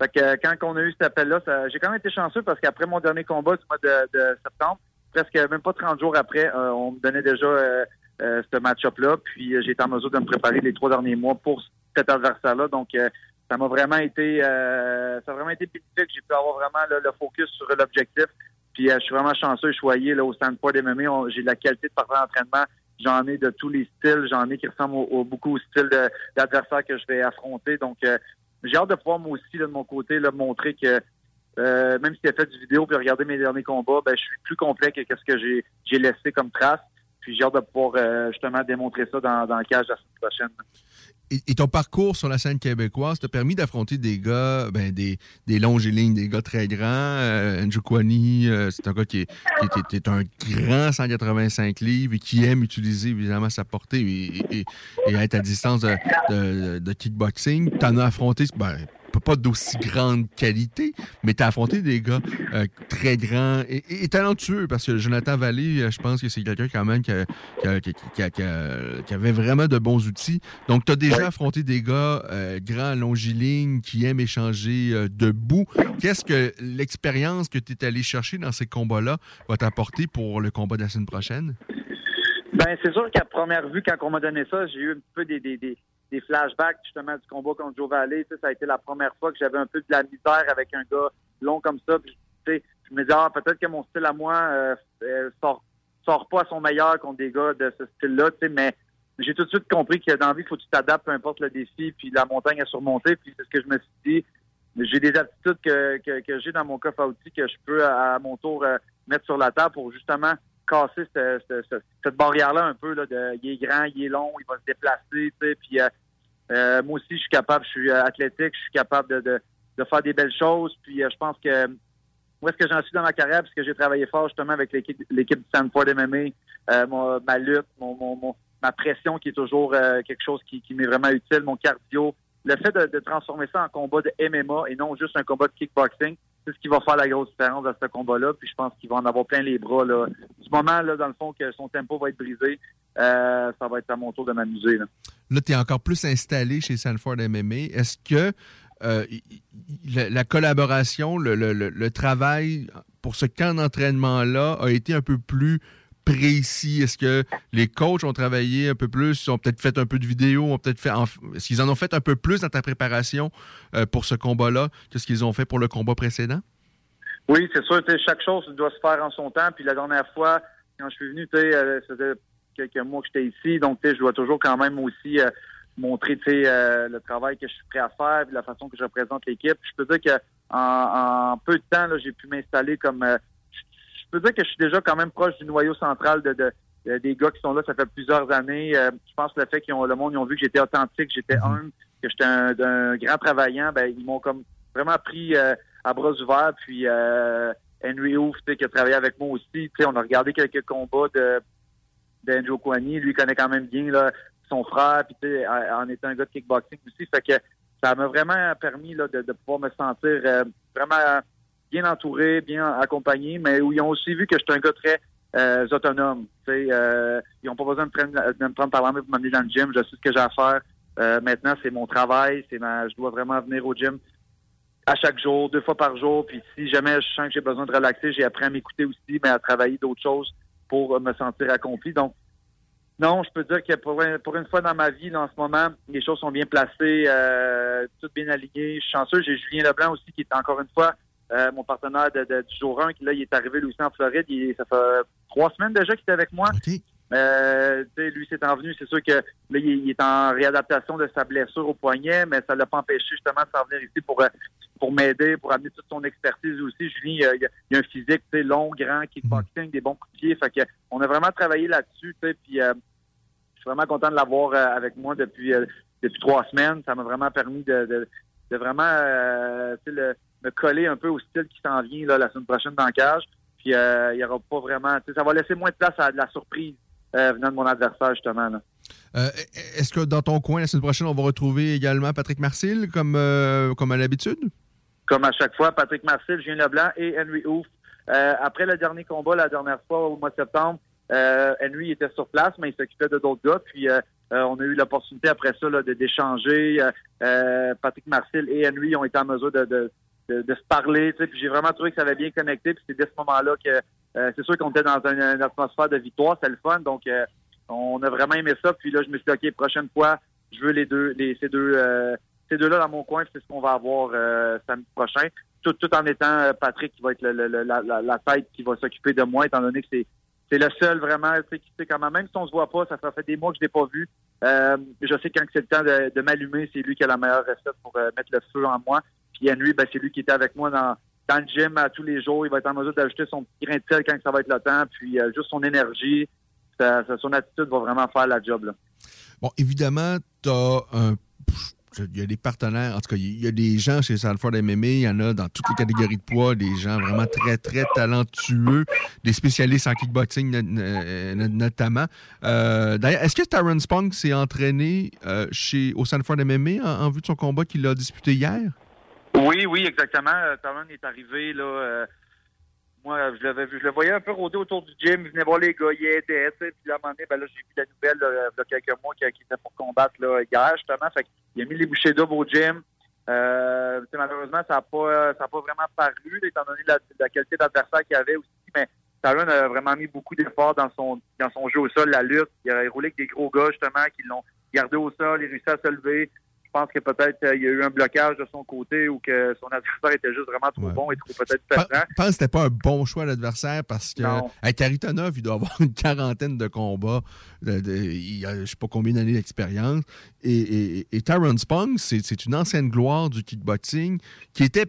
Fait que euh, quand on a eu cet appel-là, j'ai quand même été chanceux parce qu'après mon dernier combat du mois de, de septembre, presque même pas 30 jours après, euh, on me donnait déjà euh, euh, ce match-up-là. Puis euh, j'ai été en mesure de me préparer les trois derniers mois pour cet adversaire-là. Donc euh, ça m'a vraiment été ça a vraiment été bénéfique. J'ai pu avoir vraiment là, le focus sur l'objectif. Puis je suis vraiment chanceux et choyé là, au Stanford MMA. On- J'ai la qualité de partenaire d'entraînement. J'en ai de tous les styles. J'en ai qui ressemblent au, au- beaucoup au style d'adversaire que je vais affronter. Donc euh, j'ai hâte de pouvoir moi aussi là, de mon côté là, montrer que euh, même si j'ai fait du vidéo puis regarder mes derniers combats, ben je suis plus complet que ce que j'ai laissé comme trace. Puis j'ai hâte de pouvoir euh, justement démontrer ça dans, dans le cage la semaine prochaine. Et, et ton parcours sur la scène québécoise t'a permis d'affronter des gars, ben, des, des longiligne, des gars très grands. Euh, Njokwani, euh, c'est un gars qui est, un grand 185 livres et qui aime utiliser évidemment sa portée et, et- et être à distance de, de, de kickboxing. T'en as affronté, ben, pas- d'aussi grande qualité, mais t'as affronté des gars euh, très grands et, et- et talentueux parce que Jonathan Vallée, euh, je pense que c'est quelqu'un quand même qui, a- qui a- qui a- qui a- qui a- qui avait vraiment de bons outils. Donc, tu as déjà affronté des gars euh, grands, longilignes, qui aiment échanger euh, debout. Qu'est-ce que l'expérience que tu es allé chercher dans ces combats-là va t'apporter pour le combat de la semaine prochaine? Ben, c'est sûr qu'à première vue, quand on m'a donné ça, j'ai eu un peu des, des, des, des flashbacks justement du combat contre Joe Valley. Sais, ça a été la première fois que j'avais un peu de la misère avec un gars long comme ça. Puis, je me disais, ah, peut-être que mon style à moi euh, euh, sort, sort pas à son meilleur contre des gars de ce style-là, mais j'ai tout de suite compris que dans la vie, il faut que tu t'adaptes, peu importe le défi, puis la montagne à surmonter. Puis c'est ce que je me suis dit. J'ai des aptitudes que, que, que j'ai dans mon coffre à outils que je peux, à, à mon tour, euh, mettre sur la table pour justement casser cette, barrière-là un peu. Là, de, il est grand, il est long, il va se déplacer. Puis euh, euh, moi aussi, je suis capable, je suis euh, athlétique, je suis capable de, faire des belles choses. Puis je pense que où est-ce que j'en suis dans ma carrière, puisque j'ai travaillé fort justement avec l'équipe l'équipe du Stanford MMA, mon- ma lutte, mon, ma pression qui est toujours quelque chose qui, m'est vraiment utile, mon cardio. Le fait de transformer ça en combat de MMA et non juste un combat de kickboxing, c'est ce qui va faire la grosse différence dans ce combat-là. Puis je pense qu'il va en avoir plein les bras. Là. Du moment, là, dans le fond, que son tempo va être brisé, euh, ça va être à mon tour de m'amuser. là. Tu es encore plus installé chez Sanford MMA. Est-ce que euh, la, la collaboration, le travail pour ce camp d'entraînement-là a été un peu plus précis? Est-ce que les coachs ont travaillé un peu plus, ont peut-être fait un peu de vidéo, ont peut-être fait. en- Est-ce qu'ils en ont fait un peu plus dans ta préparation euh, pour ce combat-là que ce qu'ils ont fait pour le combat précédent? Oui, c'est sûr, chaque chose doit se faire en son temps. Puis la dernière fois, quand je suis venu, euh, ça faisait quelques mois que j'étais ici, donc je dois toujours quand même aussi euh, montrer le travail que je suis prêt à faire, puis la façon que je représente l'équipe. Je peux dire que en, peu de temps, j'ai pu m'installer comme peux dire que je suis déjà quand même proche du noyau central de, de- de- des gars qui sont là, ça fait plusieurs années. Euh, je pense que le fait qu'ils ont le monde, ils ont vu que j'étais authentique, j'étais humble, que j'étais un, un grand travaillant, ben ils m'ont comme vraiment pris euh, à bras ouverts. Puis euh, Henry sais, qui a travaillé avec moi aussi, tu sais, on a regardé quelques combats de d'Andrew Kwani. Lui connaît quand même bien là, son frère, puis tu sais, en en étant un gars de kickboxing aussi. Fait que ça m'a vraiment permis là, de, de pouvoir me sentir euh, vraiment bien entouré, bien accompagné, mais où ils ont aussi vu que j'étais un gars très euh, autonome. Euh, ils n'ont pas besoin de, me prendre par la main pour m'amener dans le gym. Je sais ce que j'ai à faire. Euh, maintenant, c'est mon travail. Je dois vraiment venir au gym à chaque jour, deux fois par jour. Puis si jamais je sens que j'ai besoin de relaxer, j'ai appris à m'écouter aussi, mais à travailler d'autres choses pour me sentir accompli. Donc, non, je peux dire que pour, un- pour une fois dans ma vie, en ce moment, les choses sont bien placées, euh, toutes bien alignées. Je suis chanceux. J'ai Julien Leblanc aussi, qui est encore une fois euh, mon partenaire de, de- du jour 1, qui là, il est arrivé lui aussi en Floride. Il, ça fait trois semaines déjà qu'il est avec moi. Euh, tu sais, lui, c'est envenu. C'est sûr que là, il, il est en réadaptation de sa blessure au poignet, mais ça l'a pas empêché justement de s'en venir ici pour euh, pour m'aider, pour amener toute son expertise aussi. Julien, il, a, il a un physique, long, grand, kickboxing, des bons coups de pied. Fait que on a vraiment travaillé là-dessus, puis euh, je suis vraiment content de l'avoir euh, avec moi depuis euh, depuis trois semaines. Ça m'a vraiment permis de, de, de vraiment euh, le- me coller un peu au style qui s'en vient là, la semaine prochaine dans le cage. Puis euh, il y aura pas vraiment. Ça va laisser moins de place à de la surprise euh, venant de mon adversaire, justement. Là. Euh, Est-ce que dans ton coin, la semaine prochaine, on va retrouver également Patrick Marcil, comme, euh, comme à l'habitude? Comme à chaque fois, Patrick Marcel, Julien Leblanc et Henry Ouf. Euh, après le dernier combat, la dernière fois, au mois de septembre, Henry était sur place, mais il s'occupait de d'autres gars. Puis on a eu l'opportunité après ça d'échanger. Patrick Marcel et Henry ont été en mesure de, de, de, se parler. Puis j'ai vraiment trouvé que ça avait bien connecté. Puis c'est dès ce moment-là que euh, c'est sûr qu'on était dans une, atmosphère de victoire, c'était le fun. Donc euh, on a vraiment aimé ça. Puis là, je me suis dit, OK, prochaine fois, je veux les deux, les, ces deux, euh, ces deux-là dans mon coin, c'est ce qu'on va avoir samedi prochain. Tout, en étant Patrick qui va être la, tête qui va s'occuper de moi, étant donné que c'est c'est le seul vraiment, tu sais, qui sait comment, même si on se voit pas, ça fait des mois que je l'ai pas vu. Je sais quand c'est le temps de, m'allumer, c'est lui qui a la meilleure recette pour mettre le feu en moi. Puis Henry, ben, c'est lui qui était avec moi dans, le gym à tous les jours. Il va être en mesure d'ajouter son petit grain de sel quand ça va être le temps. Puis euh, juste son énergie, son attitude va vraiment faire la job. Bon, évidemment, tu as un. Il y a des partenaires, en tout cas, il y a des gens chez Sanford MMA, il y en a dans toutes les catégories de poids, des gens vraiment très, très talentueux, des spécialistes en kickboxing no- no- no- notamment. Euh, D'ailleurs, est-ce que Tyron Spunk s'est entraîné euh, chez, au Sanford MMA en, en vue de son combat qu'il a disputé hier? Oui, oui, exactement. Euh, Talon est arrivé là. euh, moi, je l'avais vu, je le voyais un peu rôder autour du gym. Il venait voir les gars, il aidait. Puis à un moment donné, ben là, j'ai vu la nouvelle là, il y a quelques mois qui, qui était pour combattre là, hier, justement. Fait qu'il a mis les bouchées doubles au gym. Euh, malheureusement, ça n'a pas, ça pas vraiment paru, étant donné la, la qualité d'adversaire qu'il avait aussi. Mais Talon a vraiment mis beaucoup d'efforts dans son, dans son jeu au sol, la lutte. Il a roulé avec des gros gars, justement, qui l'ont gardé au sol, il a réussi à se lever. Je pense que peut-être euh, il y a eu un blocage de son côté ou que son adversaire était juste vraiment trop bon et trop peut-être Je pense que c'était pas un bon choix d'adversaire parce que à Karitonov, il doit avoir une quarantaine de combats. De, de- il a je sais pas combien d'années d'expérience. Et, et, et Tyron Spong, c'est une ancienne gloire du kickboxing qui était.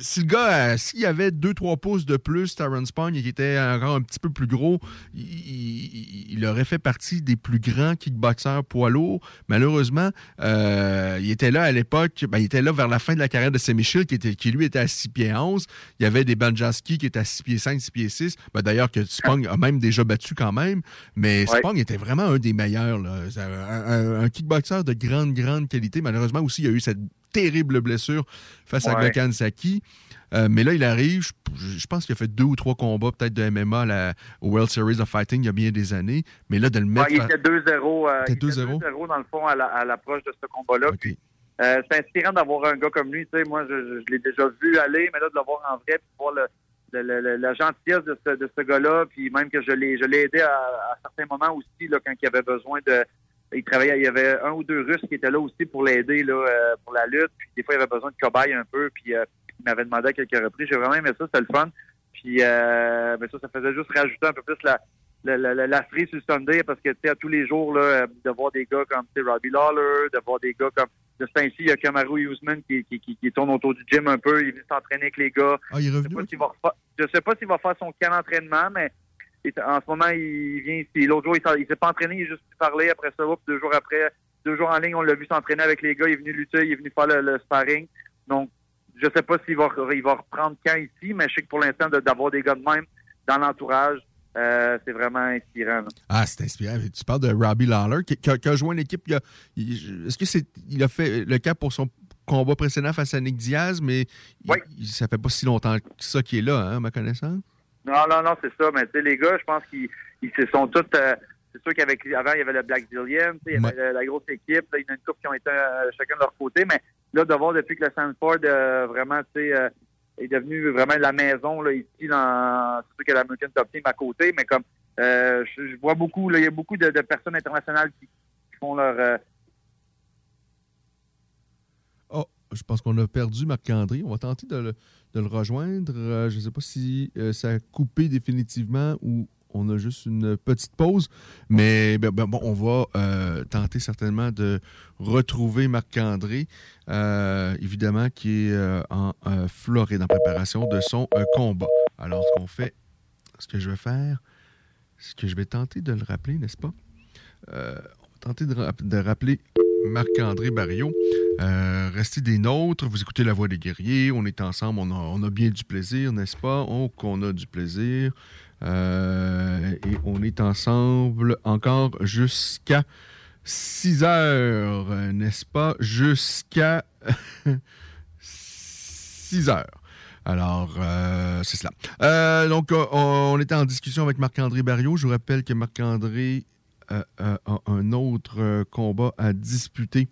Si le gars, euh, s'il avait 2-3 pouces de plus, Tyron Spong, et qui était encore un petit peu plus gros, il, il- il aurait fait partie des plus grands kickboxers poids lourds. Malheureusement, euh, il était là à l'époque, ben, il était là vers la fin de la carrière de Saint-Michel, qui, était, qui lui était à 6 pieds 11. Il y avait des Banjaski qui étaient à 6 pieds 5, 6 pieds 6. Ben, D'ailleurs, que Spong a même déjà battu quand même. Mais Ouais. Spong était vraiment un des meilleurs. là. C'est Un, un- un kickboxer de grande, grande qualité. Malheureusement aussi, il y a eu cette terrible blessure face à Ouais. Gokhan Saki. Euh, mais là, il arrive. Je, je pense qu'il a fait deux ou trois combats, peut-être de MMA la- au World Series of Fighting il y a bien des années. Mais là, de le Ouais, mettre. il était 2-0. euh, il était 2-0? 2-0 dans le fond à la- l'approche de ce combat-là. Euh, c'est inspirant d'avoir un gars comme lui. Tu sais, moi, je, je- je l'ai déjà vu aller, mais là, de le voir en vrai, puis de voir le, le- le- le- la gentillesse de ce, de ce gars-là, puis même que je l'ai, je l'ai aidé à, à certains moments aussi, là, quand il avait besoin de. Il travaillait, il y avait un ou deux Russes qui étaient là aussi pour l'aider là, euh, pour la lutte. Puis des fois, il avait besoin de cobaye un peu, puis euh, il m'avait demandé à quelques reprises. J'ai vraiment aimé ça, c'était le fun. Puis euh, ben ça, ça faisait juste rajouter un peu plus la, la, la, la, cerise sur le Sunday parce que tu sais, à tous les jours, là, euh, de voir des gars comme tu sais, Robbie Lawler, de voir des gars comme de ce temps-ci, il y a Kamaru Usman qui, qui, qui, qui tourne autour du gym un peu, il venu s'entraîner avec les gars. Ah, il est Je sais revenu? pas s'il va refa- Je sais pas s'il va faire son camp d'entraînement, mais il en ce moment, il vient ici. L'autre jour, il s'est pas entraîné, il est juste parler après ça. Deux jours après, deux jours en ligne, on l'a vu s'entraîner avec les gars. Il est venu lutter, il est venu faire le, le sparring. Donc, je sais pas s'il va, il va reprendre quand ici, mais je sais que pour l'instant, d'avoir des gars de même dans l'entourage, euh, c'est vraiment inspirant. là. Ah, c'est inspirant. Tu parles de Robbie Lawler qui, qui a, qui a il a- il- Est-ce que c'est il a fait le cap pour son combat précédent face à Nick Diaz, mais il- ça fait pas si longtemps que ça qu'il est là, hein, à ma connaissance? Non, non, non, c'est ça. Mais tu sais, les gars, je pense qu'ils ils se sont tous. euh, c'est sûr qu'avec avant, il y avait le Black Zillion, tu sais, il y avait la, la grosse équipe. Là, il y en a une couple qui ont été euh, chacun de leur côté. Mais là, de voir depuis que le Sanford euh, vraiment, tu sais, euh, est devenu vraiment la maison là, ici dans. C'est sûr qu'il y a l'American Top Team à côté, mais comme je, je vois beaucoup, là, il y a beaucoup de, de personnes internationales qui, qui font leur. Oh, je pense qu'on a perdu Marc-André. On va tenter de le, de le rejoindre. Euh, je ne sais pas si euh, ça a coupé définitivement ou on a juste une petite pause. Mais ben, ben, bon, on va euh, tenter certainement de retrouver Marc-André, évidemment, qui est euh, en Floride en préparation de son combat. Alors, ce qu'on fait, ce que je vais faire, c'est que je vais tenter de le rappeler, n'est-ce pas? On va tenter de rappeler Marc-André Barriot. Euh, restez des nôtres, vous écoutez La Voix des guerriers, on est ensemble, on a, bien du plaisir, n'est-ce pas? On, qu'on a du plaisir. Euh, et on est ensemble encore jusqu'à 6 heures, n'est-ce pas? Jusqu'à 6 heures. Alors, euh, c'est cela. Donc, on était en discussion avec Marc-André Barriot. Je vous rappelle que Marc-André euh, euh, un autre euh, combat à disputer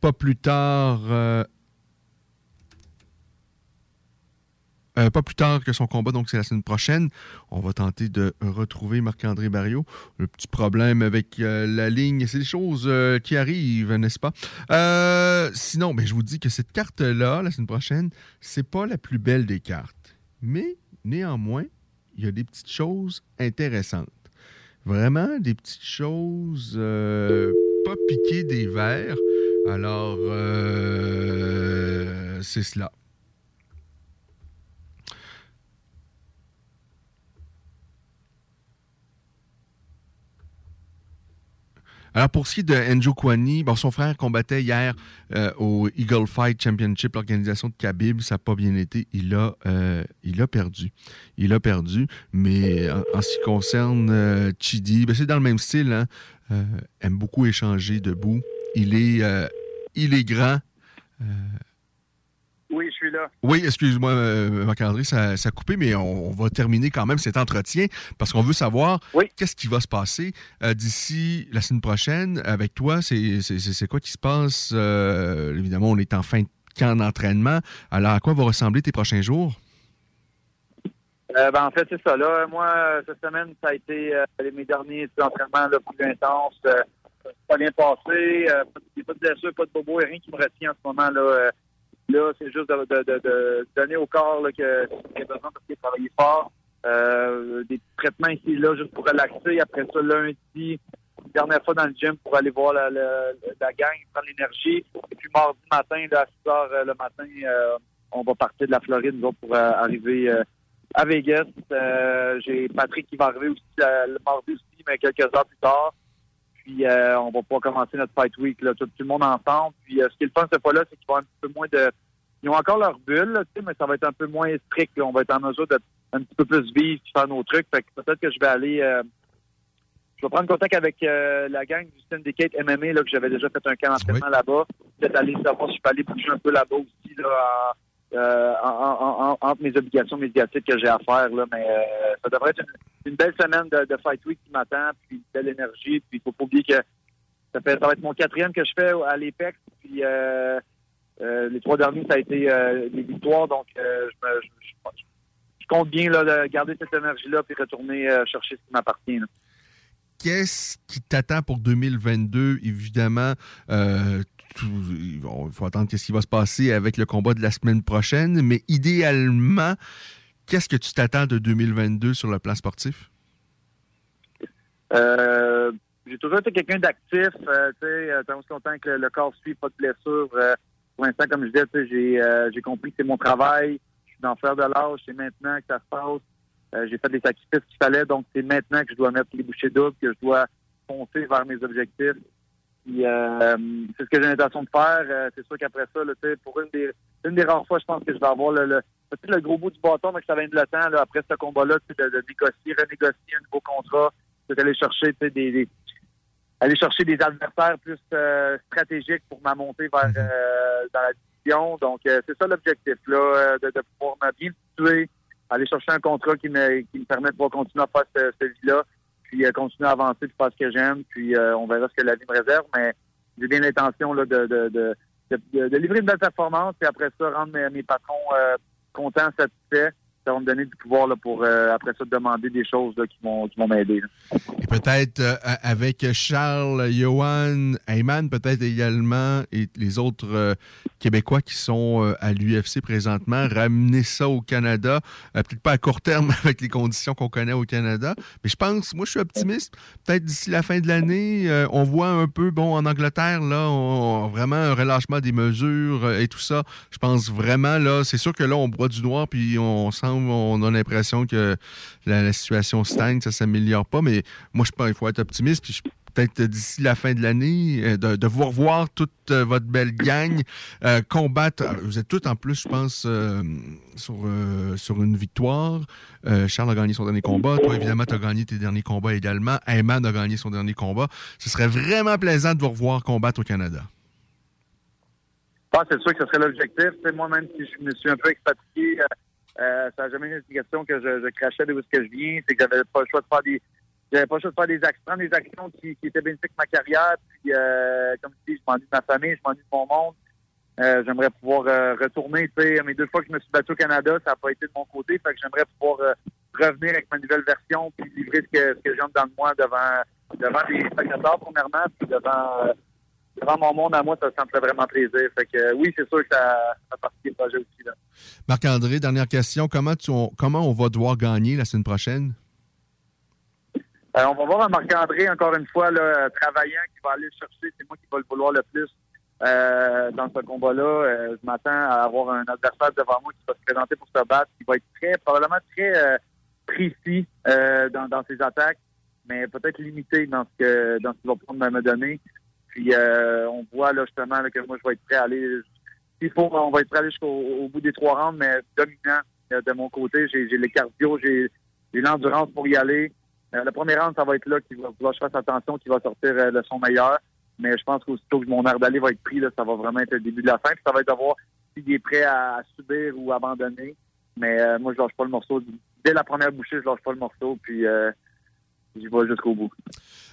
pas plus tard. pas plus tard que son combat, donc c'est la semaine prochaine. On va tenter de retrouver Marc-André Barriot. Le petit problème avec la ligne, c'est des choses qui arrivent, n'est-ce pas? Sinon, ben, je vous dis que cette carte-là, la semaine prochaine, c'est pas la plus belle des cartes. Mais néanmoins, il y a des petites choses intéressantes. Vraiment des petites choses euh, pas piquées des verres. Alors, euh, c'est cela. Alors, pour ce qui est de Enjo Kwani, bon, son frère combattait hier euh, au Eagle Fight Championship, l'organisation de Khabib. Ça n'a pas bien été. Il a, euh, il perdu. Il a perdu. Mais en, en ce qui concerne euh, Chidi, ben, c'est dans le même style. Hein? Euh, aime beaucoup échanger debout. Il est, euh, il est grand. Euh, Oui, je suis là. oui, excuse-moi, euh, Marc-André, ça, ça a coupé, mais on, on va terminer quand même cet entretien parce qu'on veut savoir qu'est-ce qui va se passer euh, d'ici la semaine prochaine avec toi. C'est c'est- c'est- c'est quoi qui se passe? Euh, évidemment, on est en fin de camp d'entraînement. Alors, à quoi vont ressembler tes prochains jours? Euh, ben, en fait, c'est ça. Là, moi, cette semaine, ça a été mes derniers entraînements là, plus intenses. Pas bien passé. Pas, de- pas de blessure, pas de bobo, rien qui me retient en ce moment. Là, là c'est juste de, de- de- de donner au corps là, que- qu'il a besoin parce qu'il fort. Euh, des traitements ici là juste pour relaxer. Après ça, lundi, dernière fois dans le gym pour aller voir la, la, la gang, prendre l'énergie. Et puis mardi matin, là, à 6 heures euh, le matin, euh, on va partir de la Floride, nous pour euh, arriver euh, à Vegas. Euh, J'ai Patrick qui va arriver aussi le mardi aussi, mais quelques heures plus tard. Puis euh, on va pouvoir commencer notre Fight Week, là, tout, tout le monde ensemble. Puis euh, ce qui est le fun cette fois-là, c'est qu'ils vont un petit peu moins de. Ils ont encore leur bulle, là, mais ça va être un peu moins strict. là. On va être en mesure d'être un petit peu plus vif, faire nos trucs. Fait que peut-être que je vais aller. euh, je vais prendre contact avec la gang du Syndicate MMA, là, que j'avais déjà fait un camp d'entraînement là-bas. Peut-être aller savoir si je peux aller bouger un peu là-bas aussi, là, en- euh, en- en- en- entre mes obligations médiatiques que j'ai à faire. Là, mais euh, ça devrait être une, belle semaine de, Fight Week qui m'attend, puis une belle énergie. Puis il faut pas oublier que ça, va être mon quatrième que je fais à l'Apex. Puis euh, les trois derniers, ça a été des victoires. Donc, je, je- compte bien là, de garder cette énergie-là puis retourner chercher ce qui m'appartient. Qu'est-ce qui t'attend pour 2022? Évidemment, il faut attendre qu'est-ce qui va se passer avec le combat de la semaine prochaine, mais idéalement, qu'est-ce que tu t'attends de 2022 sur le plan sportif? Euh, j'ai toujours été quelqu'un d'actif. Euh, tu sais, euh, longtemps que le, corps suit, pas de blessure. Euh, pour l'instant, comme je disais, j'ai compris que c'est mon travail. Je suis dans faire de l'âge. C'est maintenant que ça se passe. J'ai fait des sacrifices qu'il fallait. Donc, c'est maintenant que je dois mettre les bouchées doubles, que je dois foncer vers mes objectifs. Puis, euh, c'est ce que j'ai l'intention de faire. Euh, c'est sûr qu'après ça, là, pour une des, une des rares fois, je pense que je vais avoir le, le- le gros bout du bâton, mais que ça va être le temps, là, après ce combat-là, de, de négocier, renégocier un nouveau contrat, peut-être aller chercher des, des- aller chercher des adversaires plus euh, stratégiques pour ma montée vers euh, dans la division. Donc, euh, c'est ça l'objectif, là, euh, de, de pouvoir me bien situer, aller chercher un contrat qui me, qui me permet de pouvoir continuer à faire ce, ce vie-là, puis euh, continuer à avancer, puis faire ce que j'aime, puis euh, on verra ce que la vie me réserve, mais j'ai bien l'intention là, de, de, de, de, de- de livrer une belle performance, puis après ça, rendre mes, mes patrons euh, contents, satisfaits. Ça va me donner du pouvoir là, pour, euh, après ça, demander des choses là, qui vont, qui vont m'aider. Et peut-être euh, avec Charles, Johan, Heyman, peut-être également, et les autres euh, Québécois qui sont à l'UFC présentement, ramener ça au Canada. Peut-être pas à court terme avec les conditions qu'on connaît au Canada, mais je pense, moi je suis optimiste. Peut-être d'ici la fin de l'année, on voit un peu, bon, en Angleterre, là, on, vraiment un relâchement des mesures et tout ça. Je pense vraiment, là, c'est sûr que là, on boit du noir, puis on on a l'impression que la, situation stagne, ça s'améliore pas, mais moi, je pense qu'il faut être optimiste, puis peut-être d'ici la fin de l'année, euh, de, de vous revoir toute euh, votre belle gang euh, combattre. Vous êtes tous en plus, je pense, sur, une victoire. Charles a gagné son dernier combat. Toi, évidemment, tu as gagné tes derniers combats également. Ayman a gagné son dernier combat. Ce serait vraiment plaisant de vous revoir combattre au Canada. Que c'est sûr que ce serait l'objectif. Moi, même si je me suis un peu expatrié, euh, euh, ça n'a jamais été une question que je, je crachais d'où est-ce que je viens. C'est que j'avais pas le choix de faire des. J'avais pas le choix de faire des actions, des actions qui, qui étaient bénéfiques à ma carrière. Puis, euh, comme je dis, je m'ennuie de ma famille, je m'ennuie de mon monde. Euh, j'aimerais pouvoir euh, retourner. Tu sais, mes deux fois que je me suis battu au Canada, ça n'a pas été de mon côté. Fait que j'aimerais pouvoir euh, revenir avec ma nouvelle version puis livrer ce que, ce que j'ai dans de moi devant, devant des spectateurs, premièrement, puis devant, devant mon monde à moi, ça, ça me fait vraiment plaisir. Fait que oui, c'est sûr que ça fait partie des projets aussi. Là. Marc-André, dernière question. Comment, tu, on, comment on va devoir gagner la semaine prochaine? Euh, on va voir Marc-André, encore une fois, là, euh, travaillant, qui va aller le chercher. C'est moi qui va le vouloir le plus euh, dans ce combat-là. Euh, je m'attends à avoir un adversaire devant moi qui va se présenter pour se battre, qui va être très, probablement très précis dans, dans ses attaques, mais peut-être limité dans ce que dans ce qu'il va pouvoir me, me donner. Puis euh, on voit là justement que moi je vais être prêt à aller. S'il faut, on va être prêt à aller jusqu'au au bout des trois rounds, mais dominant euh, de mon côté. J'ai j'ai le cardio, j'ai l'endurance pour y aller. Euh, le premier round, ça va être là qu'il va vouloir que je fasse attention, qu'il va sortir euh, de son meilleur. Mais je pense qu'aussitôt que mon air d'aller va être pris, là, ça va vraiment être le début de la fin. Puis ça va être de voir s'il est prêt à, subir ou abandonner. Mais euh, moi, je lâche pas le morceau. Dès la première bouchée, je lâche pas le morceau. Puis euh, jusqu'au bout.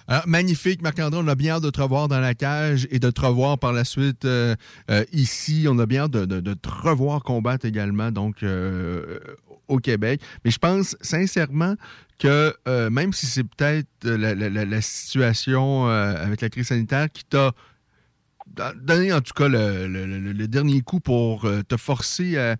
Alors, magnifique, Marc-André. On a bien hâte de te revoir dans la cage et de te revoir par la suite euh, euh, ici. On a bien hâte de, te revoir combattre également, donc euh, au Québec. Mais je pense sincèrement que même si c'est peut-être la, situation avec la crise sanitaire qui t'a don- donné en tout cas le, le- dernier coup pour te forcer à,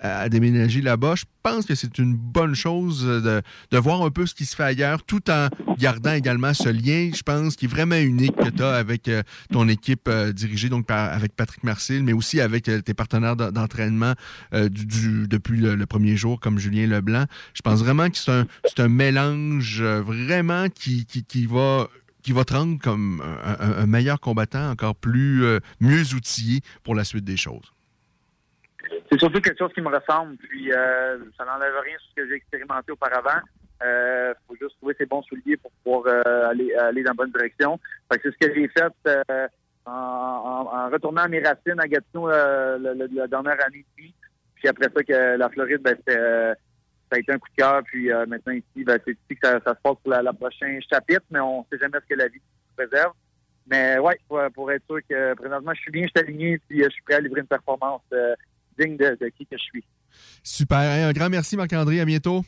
à déménager là-bas, je pense que c'est une bonne chose de, de voir un peu ce qui se fait ailleurs, tout en gardant également ce lien, je pense, qui est vraiment unique que tu as avec euh, ton équipe euh, dirigée donc avec Patrick Marcil, mais aussi avec euh, tes partenaires d'en- d'entraînement depuis le, premier jour, comme Julien Leblanc. Je pense vraiment que c'est un, un mélange vraiment qui, qui, qui va qui va te rendre comme un, un- meilleur combattant, encore plus mieux outillé pour la suite des choses. C'est surtout quelque chose qui me ressemble. Puis euh, ça n'enlève rien sur ce que j'ai expérimenté auparavant. Euh, faut juste trouver ses bons souliers pour pouvoir euh, aller, aller dans la bonne direction. C'est ce que j'ai fait euh, en, en- retournant à mes racines à Gatineau euh, le- le- la dernière année ici. Puis après ça, que la Floride, ben, euh, ça a été un coup de cœur. Puis maintenant ici, ben, c'est ici que ça, ça se passe pour la, la prochain chapitre, mais on sait jamais ce que la vie nous réserve. Mais ouais, pour, pour être sûr que présentement, je suis bien, je suis aligné, puis je suis prêt à livrer une performance digne de, de qui que je suis. Super. Un grand merci, Marc-André. À bientôt.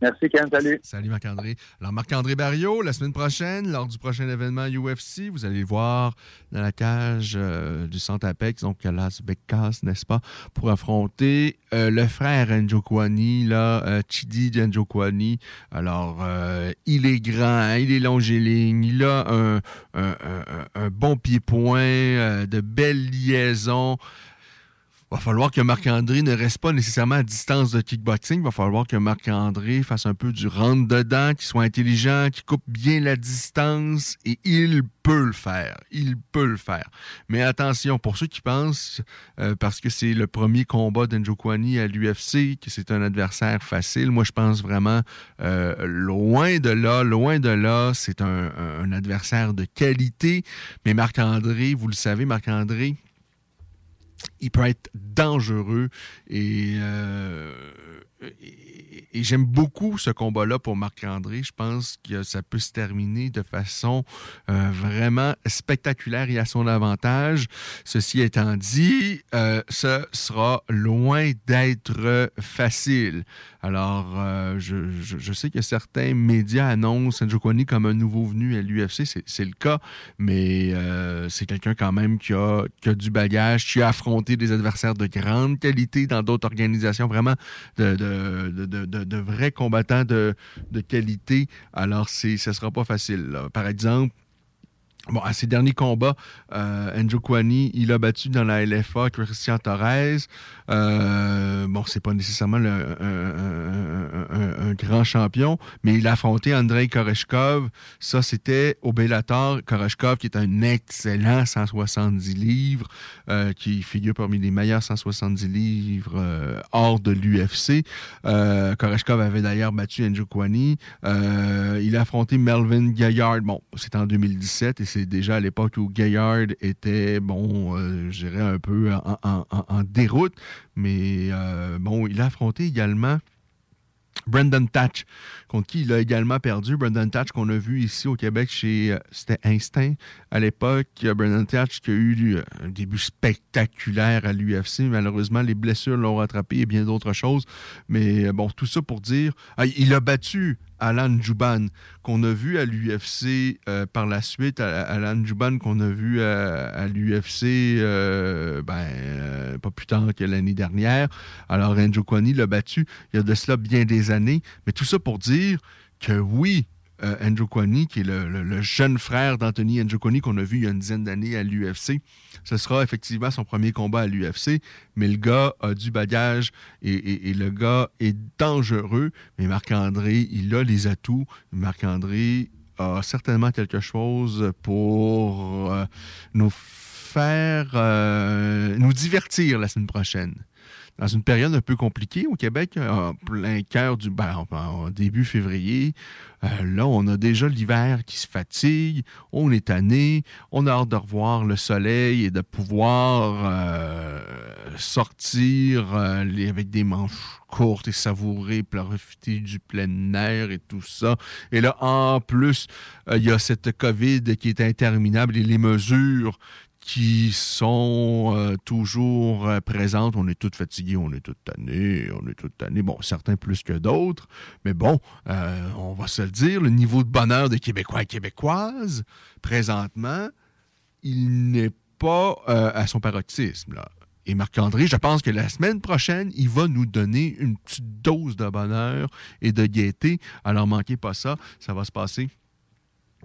Merci, Ken. Salut. Salut, Marc-André. Alors, Marc-André Barriot, la semaine prochaine, lors du prochain événement UFC, vous allez le voir dans la cage euh, du Centre Apex, donc à Las Vegas, n'est-ce pas, pour affronter euh, le frère Njokwani, là, euh, Chidi Njokwani. Alors, euh, il est grand, hein, il est longiligne, il a un, un- un- un bon pied-point, de belles liaisons va falloir que Marc-André ne reste pas nécessairement à distance de kickboxing. Il va falloir que Marc-André fasse un peu du rentre-dedans, qu'il soit intelligent, qu'il coupe bien la distance et il peut le faire. Il peut le faire. Mais attention, pour ceux qui pensent, euh, parce que c'est le premier combat d'Njokwani à l'UFC, que c'est un adversaire facile, moi je pense vraiment euh, loin de là, loin de là, c'est un adversaire de qualité. Mais Marc-André, vous le savez, Marc-André, il peut être dangereux et, euh, et j'aime beaucoup ce combat-là pour Marc-André. Je pense que ça peut se terminer de façon euh, vraiment spectaculaire et à son avantage. Ceci étant dit, euh, ce sera loin d'être facile. Alors, euh, je, je- je sais que certains médias annoncent Njokwani comme un nouveau venu à l'UFC. C'est- le cas, mais euh, c'est quelqu'un quand même qui a, qui a du bagage, qui a affronté des adversaires de grande qualité dans d'autres organisations, vraiment de, de, de, de- vrais combattants de, qualité. Alors, ce ne sera pas facile. Par exemple, Bon, à ses derniers combats, euh, Njokwani, il a battu dans la LFA Christian Torres. Euh, bon, c'est pas nécessairement un, grand champion, mais il a affronté Andrei Koreshkov. Ça, c'était au Bellator. Koreshkov, qui est un excellent 170 livres, euh, qui figure parmi les meilleurs 170 livres euh, hors de l'UFC. Koreshkov avait d'ailleurs battu Njokwani. Euh, il a affronté Melvin Gaillard. Bon, c'était en 2017 et c'est déjà à l'époque où Gaillard était, bon, euh, je dirais un peu en, déroute. Mais euh, bon, il a affronté également Brendan Tatch, contre qui il a également perdu. Brendan Tatch qu'on a vu ici au Québec chez, euh, c'était Instinct à l'époque. Brendan Tatch qui a eu euh, un début spectaculaire à l'UFC. Malheureusement, les blessures l'ont rattrapé et bien d'autres choses. Mais euh, bon, tout ça pour dire, ah, il a battu Alan Juban, qu'on a vu à l'UFC par la suite, Alan Juban qu'on a vu à, l'UFC ben, plus tard que l'année dernière. Alors, Renjo Kwani l'a battu il y a de cela bien des années. Mais tout ça pour dire que oui, euh, Njokwani, qui est le, jeune frère d'Anthony Njokwani qu'on a vu il y a une dizaine d'années à l'UFC, ce sera effectivement son premier combat à l'UFC, mais le gars a du bagage et, le gars est dangereux, mais Marc-André, il a les atouts. Marc-André a certainement quelque chose pour euh, nous faire, euh, nous divertir la semaine prochaine dans une période un peu compliquée au Québec, en plein cœur du ben, en- en début février. Euh, là, on a déjà l'hiver qui se fatigue, on est tanné, on a hâte de revoir le soleil et de pouvoir euh, sortir euh, avec des manches courtes et savourer, profiter du plein air et tout ça. Et là, en plus, euh, il y a cette COVID qui est interminable et les mesures qui sont euh, toujours euh, présentes. On est tous fatigués, on est tous tannés, on est tous tannés. Bon, certains plus que d'autres, mais bon, euh, on va se le dire, le niveau de bonheur des Québécois et Québécoises, présentement, il n'est pas à son paroxysme. Et Marc-André, je pense que la semaine prochaine, il va nous donner une petite dose de bonheur et de gaieté. Alors, manquez pas ça, ça va se passer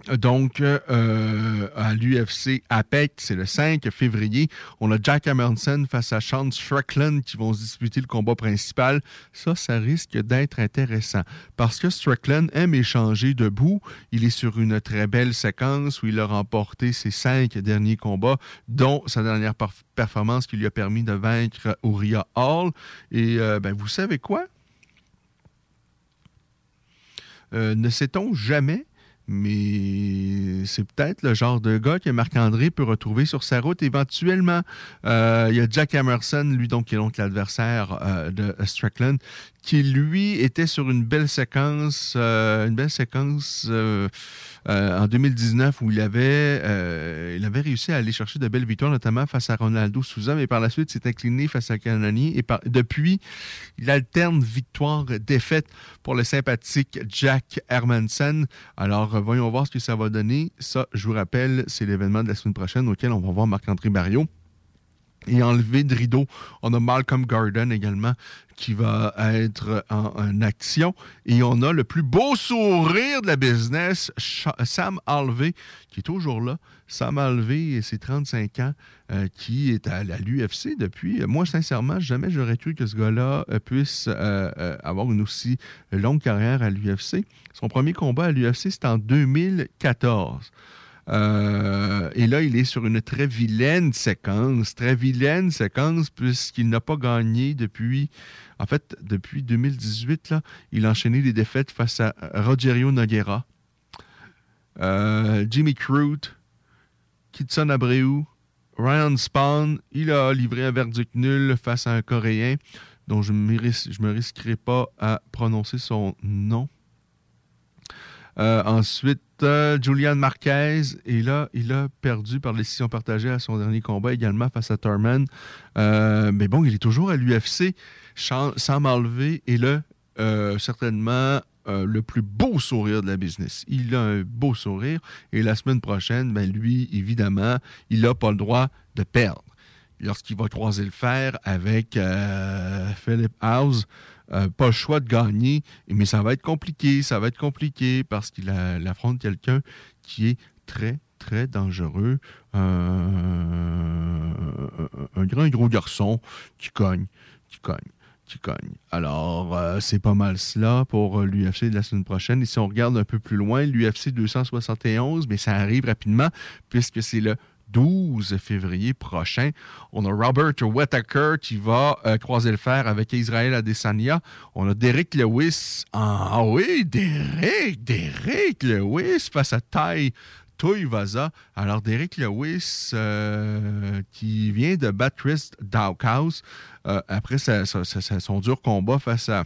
donc, euh, à l'UFC APEC, c'est le 5 février. On a Jack Emerson face à Sean Strickland qui vont se disputer le combat principal. Ça, ça risque d'être intéressant parce que Strickland aime échanger debout. Il est sur une très belle séquence où il a remporté ses cinq derniers combats, dont sa dernière perf- performance qui lui a permis de vaincre Uriah Hall. Et euh, ben, vous savez quoi? Euh, ne sait-on jamais, mais c'est peut-être le genre de gars que Marc-André peut retrouver sur sa route éventuellement. Euh, il y a Jack Emerson, lui donc qui est donc l'adversaire euh, de Strickland, qui lui était sur une belle séquence, euh, une belle séquence euh, euh, en 2019 où il avait, réussi à aller chercher de belles victoires, notamment face à Ronaldo Souza, mais par la suite s'est incliné face à Canani et depuis, il alterne victoire-défaite pour le sympathique Jack Hermansen. Alors, voyons voir ce que ça va donner. Ça, je vous rappelle, c'est l'événement de la semaine prochaine auquel on va voir Marc-André Barriot. Et enlevé de rideau, on a Malcolm Garden également qui va être en, action. Et on a le plus beau sourire de la business, Sam Alvey, qui est toujours là. Sam Alvey, et ses 35 ans, euh, qui est à, l'UFC depuis. Moi, sincèrement, jamais j'aurais cru que ce gars-là euh, puisse euh, avoir une aussi longue carrière à l'UFC. Son premier combat à l'UFC, c'était en 2014. Euh, et là, il est sur une très vilaine séquence, très vilaine séquence, puisqu'il n'a pas gagné depuis, en fait, depuis 2018, là, il a enchaîné des défaites face à Rogerio Noguera, euh, Jimmy Crute, Kitson Abreu, Ryan Spawn. Il a livré un verdict nul face à un Coréen dont je ne me risquerai pas à prononcer son nom. Euh, ensuite, euh, Julian Marquez. Et là, il a perdu par décision partagée à son dernier combat également face à Thurman. Euh, mais bon, il est toujours à l'UFC. Sam Alvey est euh, certainement le plus beau sourire de la business. Il a un beau sourire. Et la semaine prochaine, ben, lui, évidemment, il n'a pas le droit de perdre. Lorsqu'il va croiser le fer avec Philip House, euh, pas le choix de gagner, mais ça va être compliqué, ça va être compliqué parce qu'il affronte quelqu'un qui est très, très dangereux. Euh, un grand gros garçon qui cogne, qui cogne, qui cogne. Alors, euh, c'est pas mal cela pour l'UFC de la semaine prochaine. Et si on regarde un peu plus loin, l'UFC 271, mais ça arrive rapidement puisque c'est le 12 février prochain. On a Robert Whittaker qui va euh, croiser le fer avec Israël Adesanya. On a Derek Lewis. en- Ah oui, Derek, Derek Lewis face à Tai Tuivasa. Alors, Derek Lewis, euh, qui vient de battre Chris Dawkhouse euh, après son dur combat face à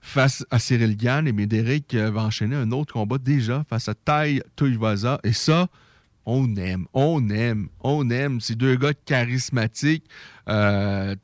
face à Cyril Gann. Et mais Derek va enchaîner un autre combat déjà face à Tai Tuivasa. Et ça, on aime, on aime, on aime. Ces deux gars charismatiques. Euh,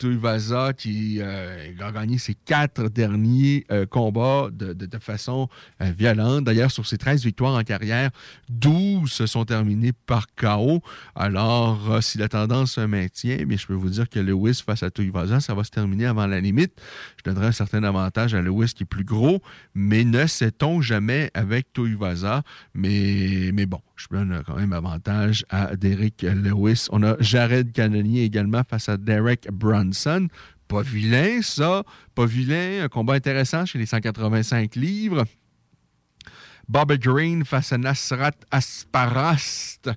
qui euh, a gagné ses quatre derniers euh, combats de, façon euh, violente. D'ailleurs, sur ses 13 victoires en carrière, 12 se sont terminées par KO. Alors, si la tendance se maintient, mais je peux vous dire que Lewis face à Tuivasa, ça va se terminer avant la limite. Je donnerai un certain avantage à Lewis qui est plus gros, mais ne sait-on jamais avec Tuivasa. Mais, mais bon, je donne quand même avantage à Derek Lewis. On a Jared Cannonier également face à Derek Brunson. Pas vilain, ça. Pas vilain. Un combat intéressant chez les 185 livres. Bobby Green face à Nasrat Asparast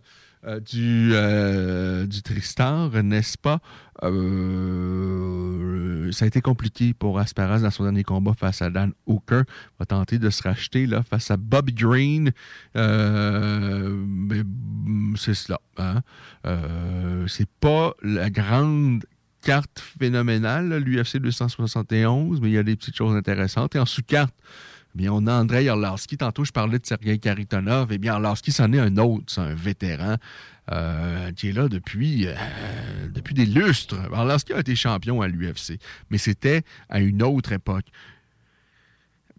euh, du, euh, Tristar, n'est-ce pas? Euh, ça a été compliqué pour Asparas dans son dernier combat face à Dan Hooker. Il va tenter de se racheter là, face à Bobby Green. Euh, mais c'est cela. Hein? C'est pas la grande carte phénoménale, l'UFC 271, mais il y a des petites choses intéressantes. Et en sous-carte, on a Andrei Arlovski. Tantôt, je parlais de Sergei Karitonov. Eh bien, c'en est un autre. C'est un vétéran euh, qui est là depuis, euh, depuis des lustres. Arlovski a été champion à l'UFC, mais c'était à une autre époque.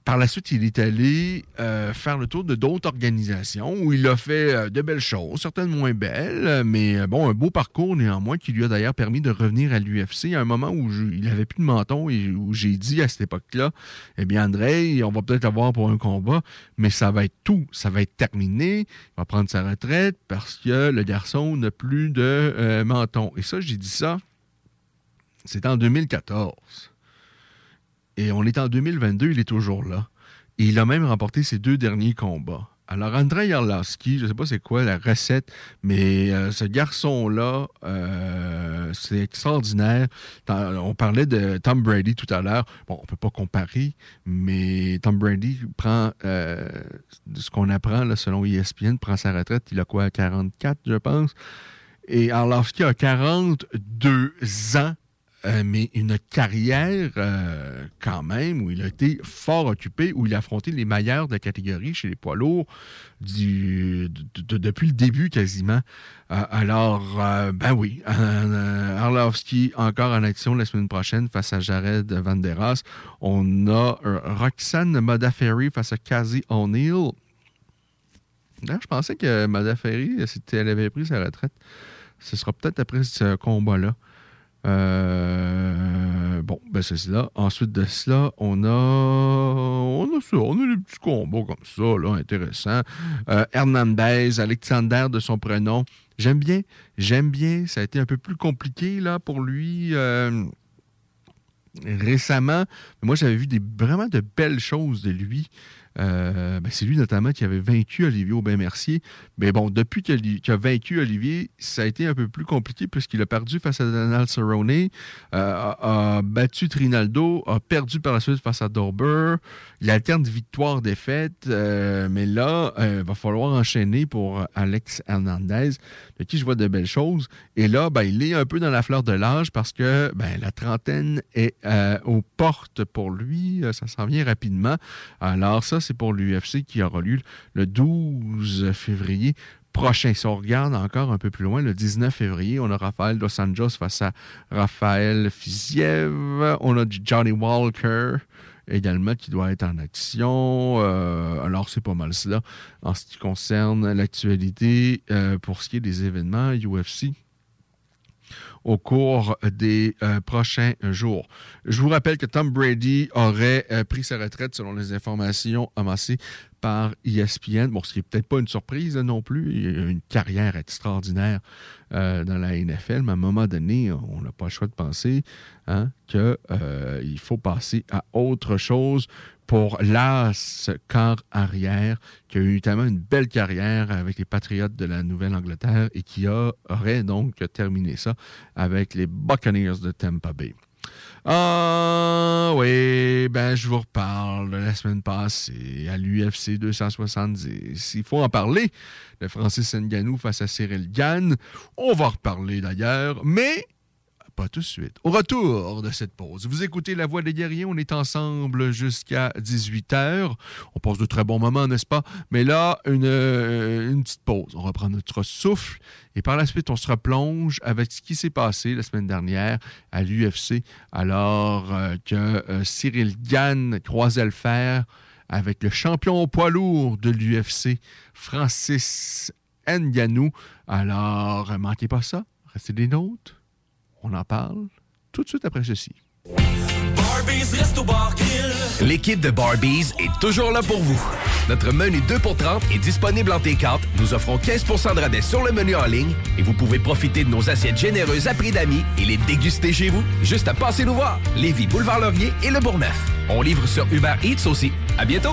Par la suite, il est allé euh, faire le tour de d'autres organisations où il a fait euh, de belles choses, certaines moins belles, mais euh, bon, un beau parcours néanmoins qui lui a d'ailleurs permis de revenir à l'UFC à un moment où il n'avait plus de menton et où j'ai dit à cette époque-là, eh bien, André, on va peut-être l'avoir pour un combat, mais ça va être tout. Ça va être terminé. Il va prendre sa retraite parce que le garçon n'a plus de menton. Et ça, j'ai dit ça, c'était en 2014. Et on est en 2022, il est toujours là. Et il a même remporté ses deux derniers combats. Alors, Andrei Arlovski, je ne sais pas c'est quoi la recette, mais euh, ce garçon-là, euh, c'est extraordinaire. On parlait de Tom Brady tout à l'heure. Bon, on ne peut pas comparer, mais Tom Brady prend, euh, ce qu'on apprend selon ESPN, prend sa retraite. Il a quoi, 44, je pense. Et Arlovski a 42 ans euh, mais une carrière euh, quand même où il a été fort occupé, où il a affronté les meilleurs de la catégorie chez les poids lourds depuis le début quasiment. Euh, alors, ben oui, Arlovski encore en action la semaine prochaine face à Jared Van Der Haas. On a Roxanne Modafferi face à Kazi O'Neill. Je pensais que Modafferi, elle avait pris sa retraite. Ce sera peut-être après ce combat-là. Euh, bon, ben c'est cela. Ensuite de cela, on a, on a ça, on a des petits combats comme ça, là, intéressants. Euh, Hernandez, Alexander de son prénom. J'aime bien, j'aime bien. Ça a été un peu plus compliqué là pour lui euh, récemment. Moi, j'avais vu des, vraiment de belles choses de lui. Euh, ben, c'est lui notamment qui avait vaincu Olivier Aubin-Mercier. Mais bon, depuis qu'il a, vaincu Olivier, ça a été un peu plus compliqué puisqu'il a perdu face à Donald Cerrone, euh, a, battu Trinaldo, a perdu par la suite face à Dorber. Il alterne victoire-défaite, euh, mais là, il va falloir enchaîner pour Alex Hernandez, de qui je vois de belles choses. Et là, ben, il est un peu dans la fleur de l'âge parce que ben, la trentaine est aux portes pour lui. Ça s'en vient rapidement. Alors, ça, c'est pour l'UFC qui aura lieu le 12 février prochain. Si on regarde encore un peu plus loin, le 19 février, on a Rafael Dos Anjos face à Raphaël Fiziev. On a Johnny Walker également qui doit être en action. Euh, alors, c'est pas mal cela en ce qui concerne l'actualité euh, pour ce qui est des événements UFC au cours des euh, prochains jours. Je vous rappelle que Tom Brady aurait euh, pris sa retraite selon les informations amassées par ESPN. Bon, ce qui n'est peut-être pas une surprise là, non plus. Il a une carrière extraordinaire euh, dans la NFL, mais à un moment donné, on n'a pas le choix de penser hein, qu'il faut passer à autre chose pour l'as quart arrière, qui a eu tellement une belle carrière avec les Patriotes de la Nouvelle-Angleterre et qui aurait donc terminé ça avec les Buccaneers de Tampa Bay. Ah oui, ben je vous reparle de la semaine passée à l'UFC 270. Il faut en parler de Francis Ngannou face à Cyril Gann. On va en reparler d'ailleurs, mais pas tout de suite. Au retour de cette pause, vous écoutez La Voix des guerriers, on est ensemble jusqu'à 18h. On passe de très bons moments, n'est-ce pas? Mais là, une, euh, une petite pause. On reprend notre souffle et par la suite, on se replonge avec ce qui s'est passé la semaine dernière à l'UFC alors euh, que euh, Cyril Gann croisait le fer avec le champion au poids lourd de l'UFC, Francis Ngannou. Alors, manquez pas ça. Restez des nôtres. On en parle tout de suite après ceci. L'équipe de Barbies est toujours là pour vous. Notre menu 2 pour 30 est disponible en T4. Nous offrons 15% de rabais sur le menu en ligne et vous pouvez profiter de nos assiettes généreuses à prix d'amis et les déguster chez vous. Juste à passer nous voir. Lévis, Boulevard Laurier et Le Bourgneuf. On livre sur Uber Eats aussi. À bientôt.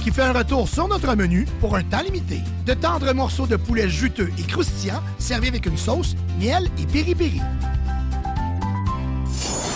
qui fait un retour sur notre menu pour un temps limité. De tendres morceaux de poulet juteux et croustillants servis avec une sauce, miel et piri-piri.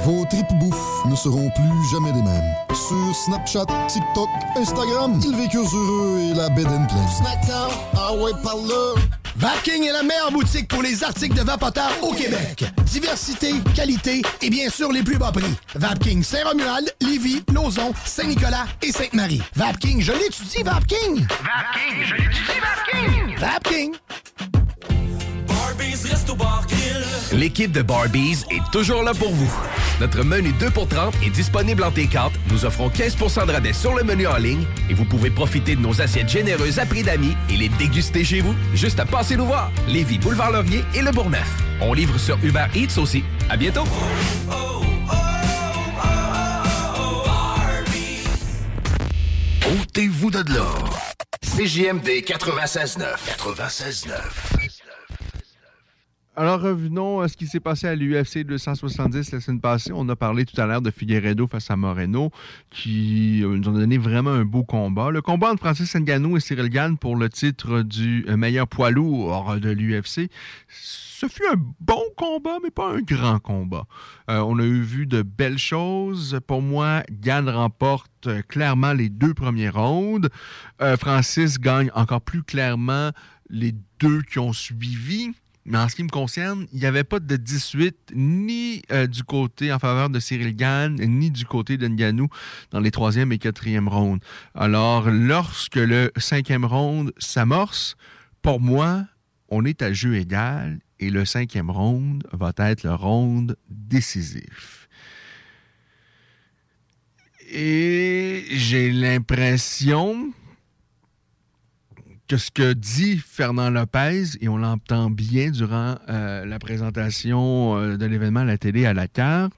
Vos tripes bouffe ne seront plus jamais les mêmes. Sur Snapchat, TikTok, Instagram, ils vécurent heureux et la bed and pleine. Snackdown, ah ouais, par là. Vapking est la meilleure boutique pour les articles de vapoteurs au Québec. Diversité, qualité et bien sûr les plus bas prix. Vapking Saint-Romuald, Lévis, Lauson, Saint-Nicolas et Sainte-Marie. Vapking, je l'étudie, Vapking! Vapking, je l'étudie, Vapking! Vapking! L'équipe de Barbies est toujours là pour vous. Notre menu 2 pour 30 est disponible en T4. Nous offrons 15 de rabais sur le menu en ligne et vous pouvez profiter de nos assiettes généreuses à prix d'amis et les déguster chez vous. Juste à passer nous voir. Lévis, Boulevard Laurier et Le Bourgneuf. On livre sur Uber Eats aussi. À bientôt. Ôtez-vous de l'or. CJMD 96.9. 96.9. Alors revenons à ce qui s'est passé à l'UFC 270 la semaine passée. On a parlé tout à l'heure de Figueredo face à Moreno qui euh, nous ont donné vraiment un beau combat. Le combat entre Francis Ngannou et Cyril Gann pour le titre du meilleur poids lourd de l'UFC. Ce fut un bon combat, mais pas un grand combat. Euh, on a eu vu de belles choses. Pour moi, Gann remporte euh, clairement les deux premiers rounds. Euh, Francis gagne encore plus clairement les deux qui ont suivi. Mais en ce qui me concerne, il n'y avait pas de 18 ni euh, du côté en faveur de Cyril Gann, ni du côté de Ngannou dans les troisième et quatrième rounds. Alors, lorsque le cinquième round s'amorce, pour moi, on est à jeu égal et le cinquième round va être le round décisif. Et j'ai l'impression que ce que dit Fernand Lopez, et on l'entend bien durant euh, la présentation euh, de l'événement à la télé à la carte,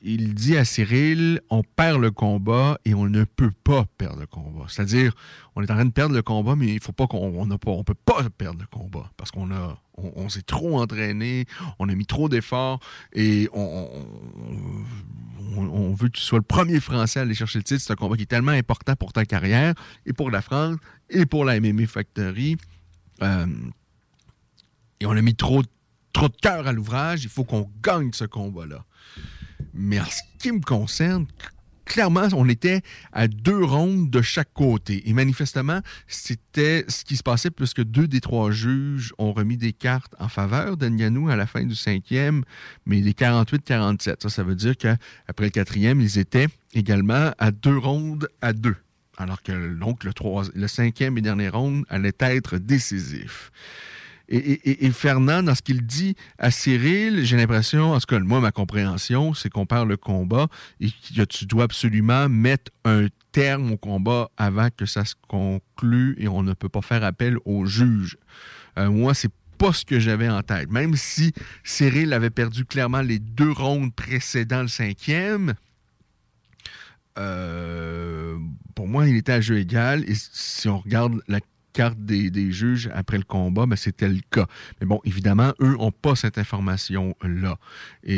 il dit à Cyril, on perd le combat et on ne peut pas perdre le combat. C'est-à-dire, on est en train de perdre le combat, mais il faut pas qu'on on pas, on peut pas perdre le combat parce qu'on a, on, s'est trop entraîné, on a mis trop d'efforts et on veut que tu sois le premier Français à aller chercher le titre. C'est un combat qui est tellement important pour ta carrière et pour la France et pour la MMA Factory. Euh, et on a mis trop, de cœur à l'ouvrage. Il faut qu'on gagne ce combat-là. Mais en ce qui me concerne, clairement, on était à deux rondes de chaque côté. Et manifestement, c'était ce qui se passait puisque deux des trois juges ont remis des cartes en faveur d'Nganou à la fin du cinquième, mais des 48-47. Ça, ça veut dire qu'après le quatrième, ils étaient également à deux rondes à deux. Alors que donc le, le cinquième et dernier round allait être décisif. Et, Fernand, dans ce qu'il dit à Cyril, j'ai l'impression, en tout cas, moi, ma compréhension, c'est qu'on perd le combat et que tu dois absolument mettre un terme au combat avant que ça se conclue et on ne peut pas faire appel au juge. Euh, moi, c'est pas ce que j'avais en tête. Même si Cyril avait perdu clairement les deux rondes précédents le cinquième, euh, pour moi, il était à jeu égal. Et si on regarde la carte des, juges après le combat, ben, c'était le cas. Mais bon, évidemment, eux n'ont pas cette information-là. Mais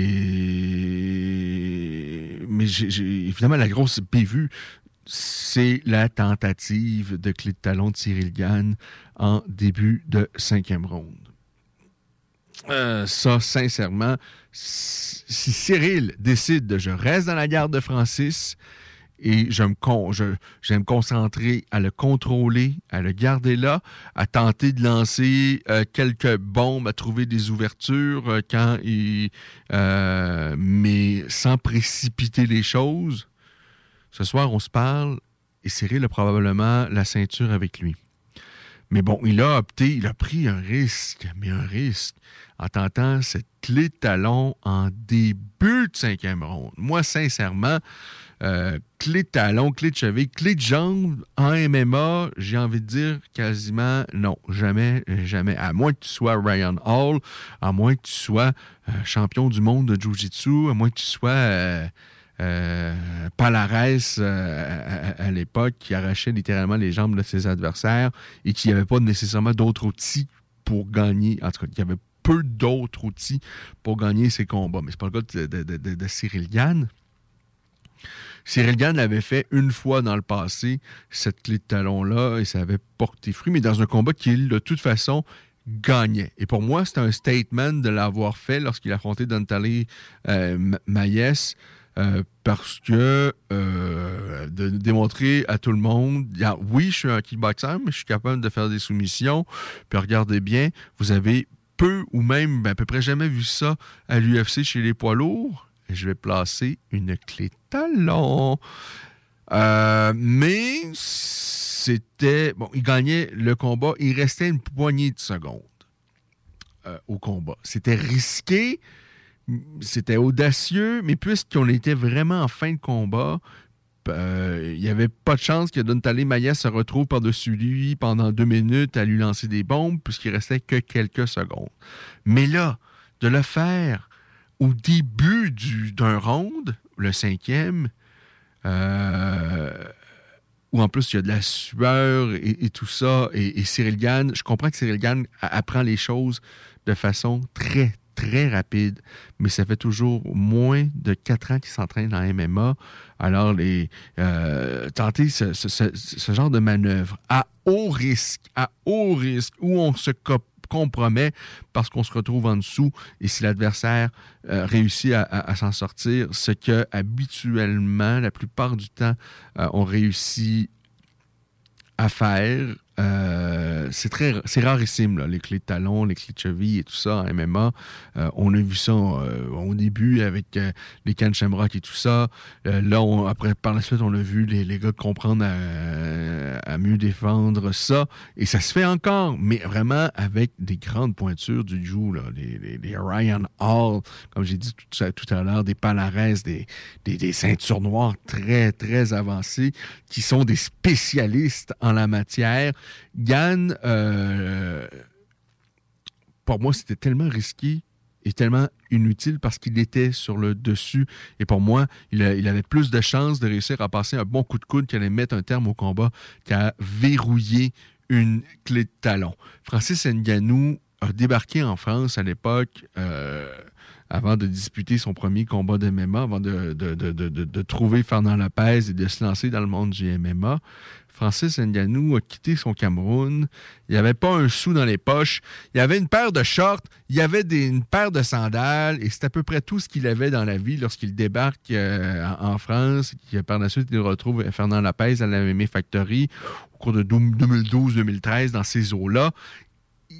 évidemment, la grosse bévue, c'est la tentative de clé de talon de Cyril Gann en début de cinquième ronde. Euh, ça, sincèrement, si si Cyril décide de je reste dans la garde de Francis et je me con- je, vais me concentrer à le contrôler, à le garder là, à tenter de lancer euh, quelques bombes, à trouver des ouvertures euh, quand il, euh, mais sans précipiter les choses. Ce soir, on se parle et Cyril a probablement la ceinture avec lui. Mais bon, il a opté, il a pris un risque, mais un risque en tentant cette clé de talon en début de cinquième ronde. Moi, sincèrement, euh, clé de talon, clé de cheville, clé de jambe en MMA, j'ai envie de dire quasiment non, jamais, jamais. À moins que tu sois Ryan Hall, à moins que tu sois euh, champion du monde de Jiu-Jitsu, à moins que tu sois euh, Palares à, à l'époque qui arrachait littéralement les jambes de ses adversaires et qui n'avait pas nécessairement d'autres outils pour gagner. En tout cas, il y avait peu d'autres outils pour gagner ses combats. Mais c'est pas le cas de, de- de- de Cyril Gann. Cyril Gann l'avait fait une fois dans le passé, cette clé de talon-là, et ça avait porté fruit, mais dans un combat qu'il, de toute façon, gagnait. Et pour moi, c'était un statement de l'avoir fait lorsqu'il affrontait Dantale euh, Ma- Maïs, euh, parce que euh, de démontrer à tout le monde, oui, je suis un kickboxer, mais je suis capable de faire des soumissions. Puis regardez bien, vous avez peu ou même ben, à peu près jamais vu ça à l'UFC chez les poids lourds. Je vais placer une clé talon. Euh, mais c'était. Bon, il gagnait le combat. Il restait une poignée de secondes euh, au combat. C'était risqué, c'était audacieux, mais puisqu'on était vraiment en fin de combat, euh, il n'y avait pas de chance que Dantale Maya se retrouve par-dessus lui pendant deux minutes à lui lancer des bombes, puisqu'il restait que quelques secondes. Mais là, de le faire au début du- d'un round, le cinquième, euh, où en plus il y a de la sueur et, tout ça, et, Cyril Gann, je comprends que Cyril Gann apprend les choses de façon très, très rapide, mais ça fait toujours moins de quatre ans qu'il s'entraîne en MMA. Alors, les, euh, tenter ce, genre de manœuvre à haut risque, à haut risque, où on se co- compromet parce qu'on se retrouve en dessous et si l'adversaire euh, réussit à, s'en sortir, ce que habituellement, la plupart du temps, euh, on réussit à faire. Euh, c'est très c'est rarissime, les clés de talon, les clés de cheville et tout ça en MMA. Euh, on a vu ça euh, au début avec les cannes Shamrock et tout ça. Là, après, par la suite, on a vu les, les gars comprendre à, à mieux défendre ça. Et ça se fait encore, mais vraiment avec des grandes pointures du joue, là. Ryan Hall, comme j'ai dit tout, ça- tout à l'heure, des Palares, des, des ceintures noires très, très avancées, qui sont des spécialistes en la matière. Yann, euh, pour moi, c'était tellement risqué et tellement inutile parce qu'il était sur le dessus. Et pour moi, il, avait plus de chances de réussir à passer un bon coup de coude qui allait mettre un terme au combat qu'à verrouiller une clé de talon. Francis Ngannou a débarqué en France à l'époque euh, avant de disputer son premier combat de MMA, avant de trouver Fernand Lopez et de se lancer dans le monde du MMA. Francis Ngannou a quitté son Cameroun. Il n'y avait pas un sou dans les poches. Il avait une paire de shorts, il avait une paire de sandales, et c'est à peu près tout ce qu'il avait dans la vie lorsqu'il débarque euh, en, France. Que par la suite, il retrouve Fernand Lopez à la MMA Factory au cours de 2012-2013 dans ces eaux-là.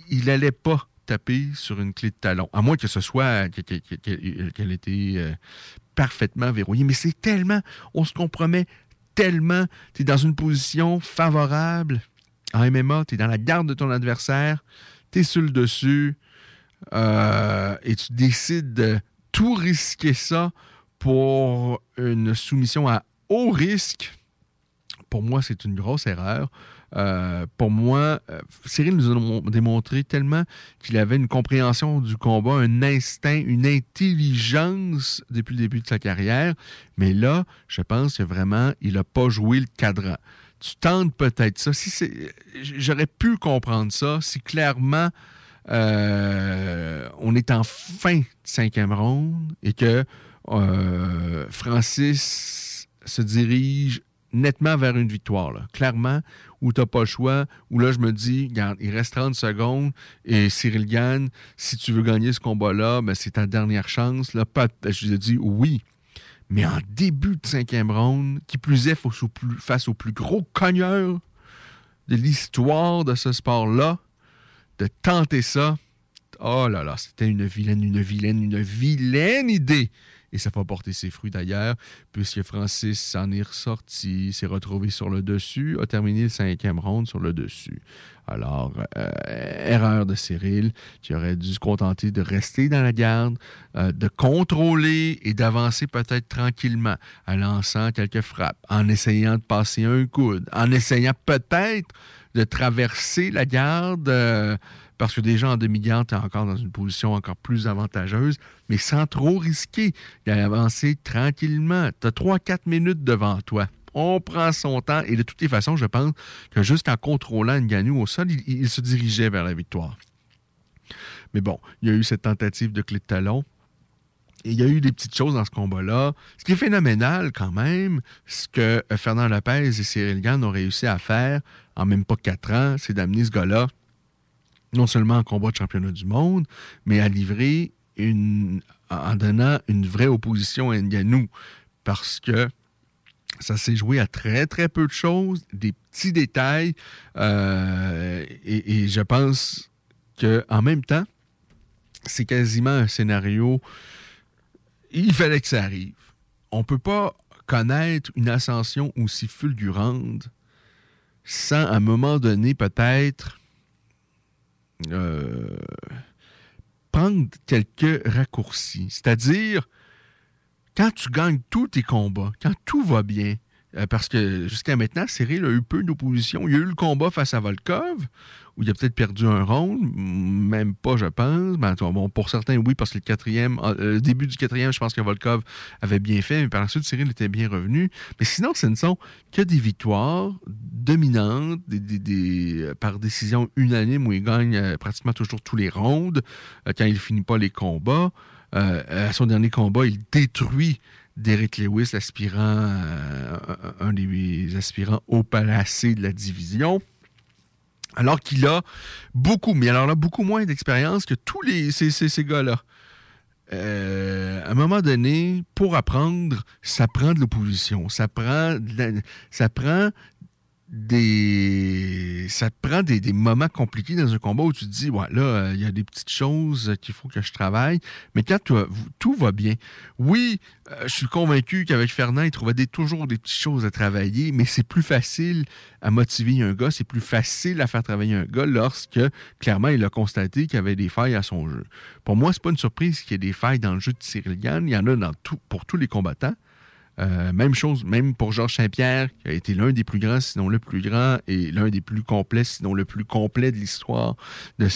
Il n'allait pas taper sur une clé de talon, à moins que ce soit que- que- que- que- qu'elle était euh, parfaitement verrouillée. Mais c'est tellement, on se compromet tellement, tu es dans une position favorable en MMA, tu es dans la garde de ton adversaire, tu es sur le dessus euh, et tu décides de tout risquer ça pour une soumission à haut risque. Pour moi, c'est une grosse erreur. Euh, pour moi, euh, Cyril nous a mon- démontré tellement qu'il avait une compréhension du combat, un instinct, une intelligence depuis le début de sa carrière. Mais là, je pense que vraiment, il n'a pas joué le cadran. Tu tentes peut-être ça. Si c'est, j'aurais pu comprendre ça si clairement euh, on est en fin de cinquième ronde et que euh, Francis se dirige nettement vers une victoire. là. Clairement, où tu n'as pas le choix, où là, je me dis, regarde, il reste 30 secondes et Cyril gagne. Si tu veux gagner ce combat-là, ben, c'est ta dernière chance. Là, je lui ai dit oui. Mais en début de cinquième ronde, qui plus est face au plus, face au plus gros cogneur de l'histoire de ce sport-là, de tenter ça, oh là là, c'était une vilaine, une vilaine, une vilaine idée. Et ça va porter ses fruits d'ailleurs, puisque Francis s'en est ressorti, s'est retrouvé sur le dessus, a terminé le cinquième round sur le dessus. Alors, euh, erreur de Cyril, qui aurait dû se contenter de rester dans la garde, euh, de contrôler et d'avancer peut-être tranquillement, en lançant quelques frappes, en essayant de passer un coude, en essayant peut-être de traverser la garde. euh, parce que déjà en demi-garde, tu es encore dans une position encore plus avantageuse, mais sans trop risquer. Avancé tranquillement. Tu as 3-4 minutes devant toi. On prend son temps et de toutes les façons, je pense que juste en contrôlant Nganou au sol, il, il se dirigeait vers la victoire. Mais bon, il y a eu cette tentative de clé de talon. Et il y a eu des petites choses dans ce combat-là. Ce qui est phénoménal quand même, ce que euh, Fernand Lopez et Cyril Gann ont réussi à faire en même pas quatre ans, c'est d'amener ce gars-là non seulement en combat de championnat du monde, mais à livrer une, en donnant une vraie opposition à Nganou. Parce que ça s'est joué à très, très peu de choses, des petits détails. euh, et, et je pense qu'en même temps, c'est quasiment un scénario. Il fallait que ça arrive. On ne peut pas connaître une ascension aussi fulgurante sans, à un moment donné, peut-être euh, prendre quelques raccourcis. C'est-à-dire, quand tu gagnes tous tes combats, quand tout va bien, parce que jusqu'à maintenant, Cyril a eu peu d'opposition. Il y a eu le combat face à Volkov, où il a peut-être perdu un round, même pas, je pense. Ben, pour certains, oui, parce que euh, le début du quatrième, je pense que Volkov avait bien fait, mais par la suite, Cyril était bien revenu. Mais sinon, ce ne sont que des victoires dominantes, euh, par décision unanime, où il gagne euh, pratiquement toujours tous les rounds, euh, quand il finit pas les combats. Euh, à son dernier combat, il détruit Derek Lewis, l'aspirant, euh, un, des aspirants haut placé de la division. Alors qu'il a beaucoup, mais alors là, beaucoup moins d'expérience que tous les, ces, ces- ces gars-là. Euh, à un moment donné, pour apprendre, ça prend de l'opposition. Ça prend, de la- ça prend des ça te prend des, moments compliqués dans un combat où tu te dis ouais là euh, il y a des petites choses qu'il faut que je travaille. Mais quand tout, va bien. Oui euh, je suis convaincu qu'avec Fernand il trouvait toujours des petites choses à travailler mais c'est plus facile à motiver un gars c'est plus facile à faire travailler un gars lorsque clairement il a constaté qu'il y avait des failles à son jeu. Pour moi c'est pas une surprise qu'il y ait des failles dans le jeu de Cyril il y en a dans tout, pour tous les combattants euh, même chose, même pour Georges Saint-Pierre, qui a été l'un des plus grands, sinon le plus grand, et l'un des plus complets, sinon le plus complet de l'histoire de,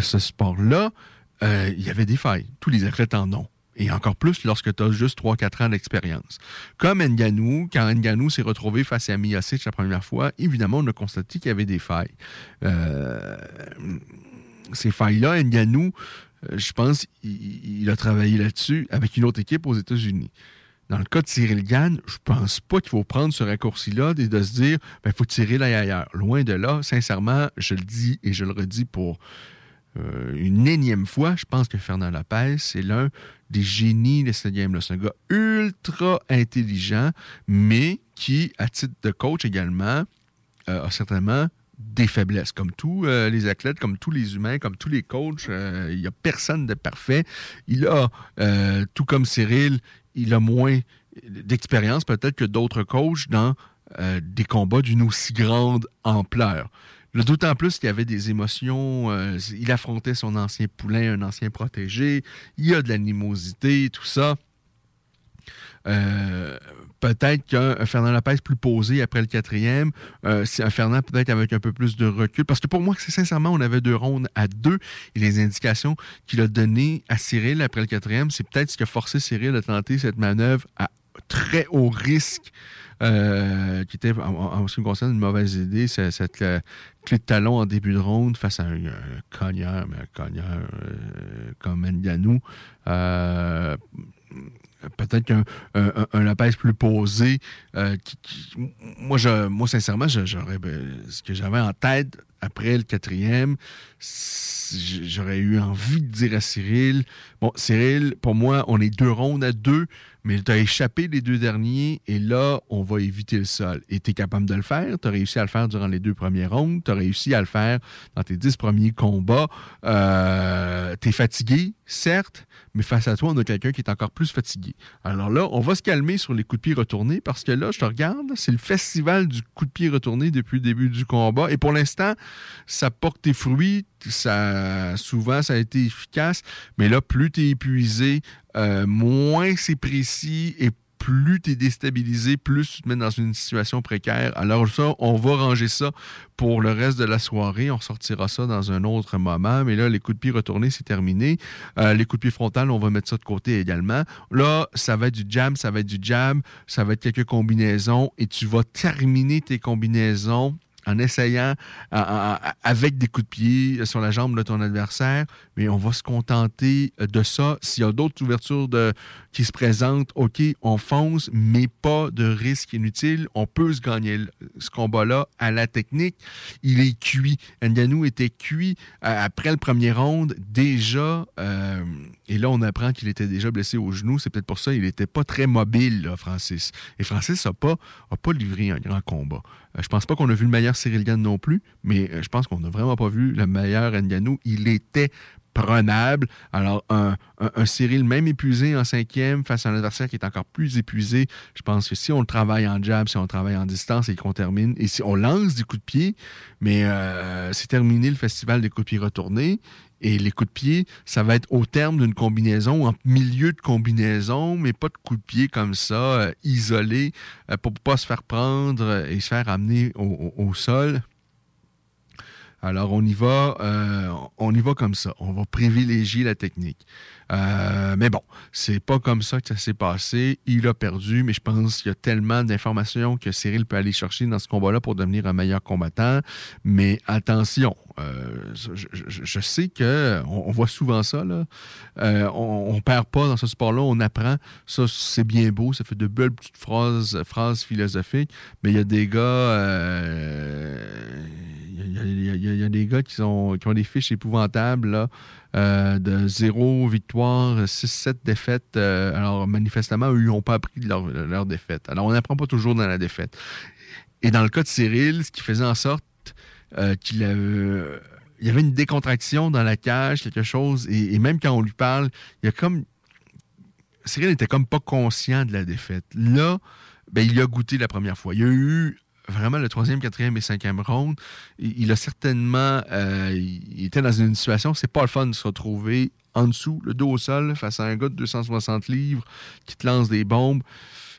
ce sport-là. euh, il y avait des failles. Tous les athlètes en ont. Et encore plus lorsque tu as juste 3-4 ans d'expérience. Comme Nganou, quand Nganou s'est retrouvé face à Miocic la première fois, évidemment, on a constaté qu'il y avait des failles. Euh, ces failles-là, Nganou, je pense il, il a travaillé là-dessus avec une autre équipe aux États-Unis. Dans le cas de Cyril Gann, je pense pas qu'il faut prendre ce raccourci-là et de se dire il faut tirer là ailleurs. Loin de là, sincèrement, je le dis et je le redis pour euh, une énième fois, je pense que Fernand Lopez, c'est l'un des génies de cette game-là. C'est un gars ultra intelligent, mais qui, à titre de coach également, euh, a certainement des faiblesses. Comme tous euh, les athlètes, comme tous les humains, comme tous les coachs, euh, il n'y a personne de parfait. Il a, euh, tout comme Cyril, il a moins d'expérience peut-être que d'autres coachs dans euh, des combats d'une aussi grande ampleur. D'autant plus qu'il y avait des émotions. euh, il affrontait son ancien poulain, un ancien protégé. Il y a de l'animosité, tout ça. Euh, peut-être qu'un Fernand Lopez plus posé après le quatrième, euh, un Fernand peut-être avec un peu plus de recul. Parce que pour moi, c'est sincèrement, on avait deux rondes à deux et les indications qu'il a données à Cyril après le quatrième, c'est peut-être ce qui a forcé Cyril à tenter cette manœuvre à très haut risque. euh, qui était, en, ce qui me concerne, une mauvaise idée, cette clé de talon en début de ronde face à un, un cogneur, mais un cogneur comme Nganou. Peut-être qu'un un, plus posé, euh, qui, qui- moi, je, moi, sincèrement, j'aurais, ben, ce que j'avais en tête après le quatrième, j'aurais eu envie de dire à Cyril, bon, Cyril, pour moi, on est deux rondes à deux, mais tu as échappé les deux derniers et là, on va éviter le sol. Et tu es capable de le faire. Tu as réussi à le faire durant les deux premiers rondes. Tu as réussi à le faire dans tes dix premiers combats. Euh, tu es fatigué, certes, mais face à toi, on a quelqu'un qui est encore plus fatigué. Alors là, on va se calmer sur les coups de pied retournés parce que là, je te regarde, c'est le festival du coup de pied retourné depuis le début du combat. Et pour l'instant, ça porte tes fruits. Ça, souvent, ça a été efficace. Mais là, plus tu es épuisé, euh, moins c'est précis et plus tu es déstabilisé, plus tu te mets dans une situation précaire. Alors ça, on va ranger ça pour le reste de la soirée. On sortira ça dans un autre moment. Mais là, les coups de pied retournés, c'est terminé. Euh, les coups de pied frontal, on va mettre ça de côté également. Là, ça va être du jam, ça va être du jam, ça va être quelques combinaisons et tu vas terminer tes combinaisons en essayant avec des coups de pied sur la jambe de ton adversaire, mais on va se contenter de ça. S'il y a d'autres ouvertures qui se présentent, OK, on fonce, mais pas de risque inutile. On peut se gagner ce combat-là à la technique. Il est cuit. Nganou était cuit euh, après le premier round déjà. Euh, et là, on apprend qu'il était déjà blessé au genou. C'est peut-être pour ça qu'il n'était pas très mobile, Francis. Et Francis n'a pas, a pas livré un grand combat. Euh, je pense pas qu'on a vu le meilleur Cyril Gann non plus, mais je pense qu'on n'a vraiment pas vu le meilleur Nganou. Il était prenable. Alors, un, Cyril même épuisé en cinquième face à un adversaire qui est encore plus épuisé, je pense que si on le travaille en jab, si on le travaille en distance et qu'on termine, et si on lance des coups de pied, mais euh, c'est terminé le festival des coups de pied retournés. Et les coups de pied, ça va être au terme d'une combinaison, en milieu de combinaison, mais pas de coups de pied comme ça, euh, isolés, euh, pour pas se faire prendre et se faire amener au sol. Alors, on y va, euh, on y va comme ça. On va privilégier la technique. Euh, mais bon, c'est pas comme ça que ça s'est passé. Il a perdu, mais je pense qu'il y a tellement d'informations que Cyril peut aller chercher dans ce combat-là pour devenir un meilleur combattant. Mais attention, euh, je, sais que on, voit souvent ça. Là. on, perd pas dans ce sport-là, on apprend. Ça, c'est bien beau, ça fait de belles petites phrases, philosophiques. Mais il y a des gars il des gars qui, ont des fiches épouvantables, euh, de zéro victoire, 6-7 défaites. Euh, alors, manifestement, eux, ils n'ont pas appris de leur, leur, défaite. Alors, on n'apprend pas toujours dans la défaite. Et dans le cas de Cyril, ce qui faisait en sorte euh, qu'il y avait une décontraction dans la cage, quelque chose, et, même quand on lui parle, il y a comme. Cyril n'était comme pas conscient de la défaite. Là, ben, il a goûté la première fois. Il y a eu vraiment le troisième, quatrième et cinquième round, il, a certainement, euh, il était dans une situation, c'est pas le fun de se retrouver en dessous, le dos au sol, face à un gars de 260 livres qui te lance des bombes.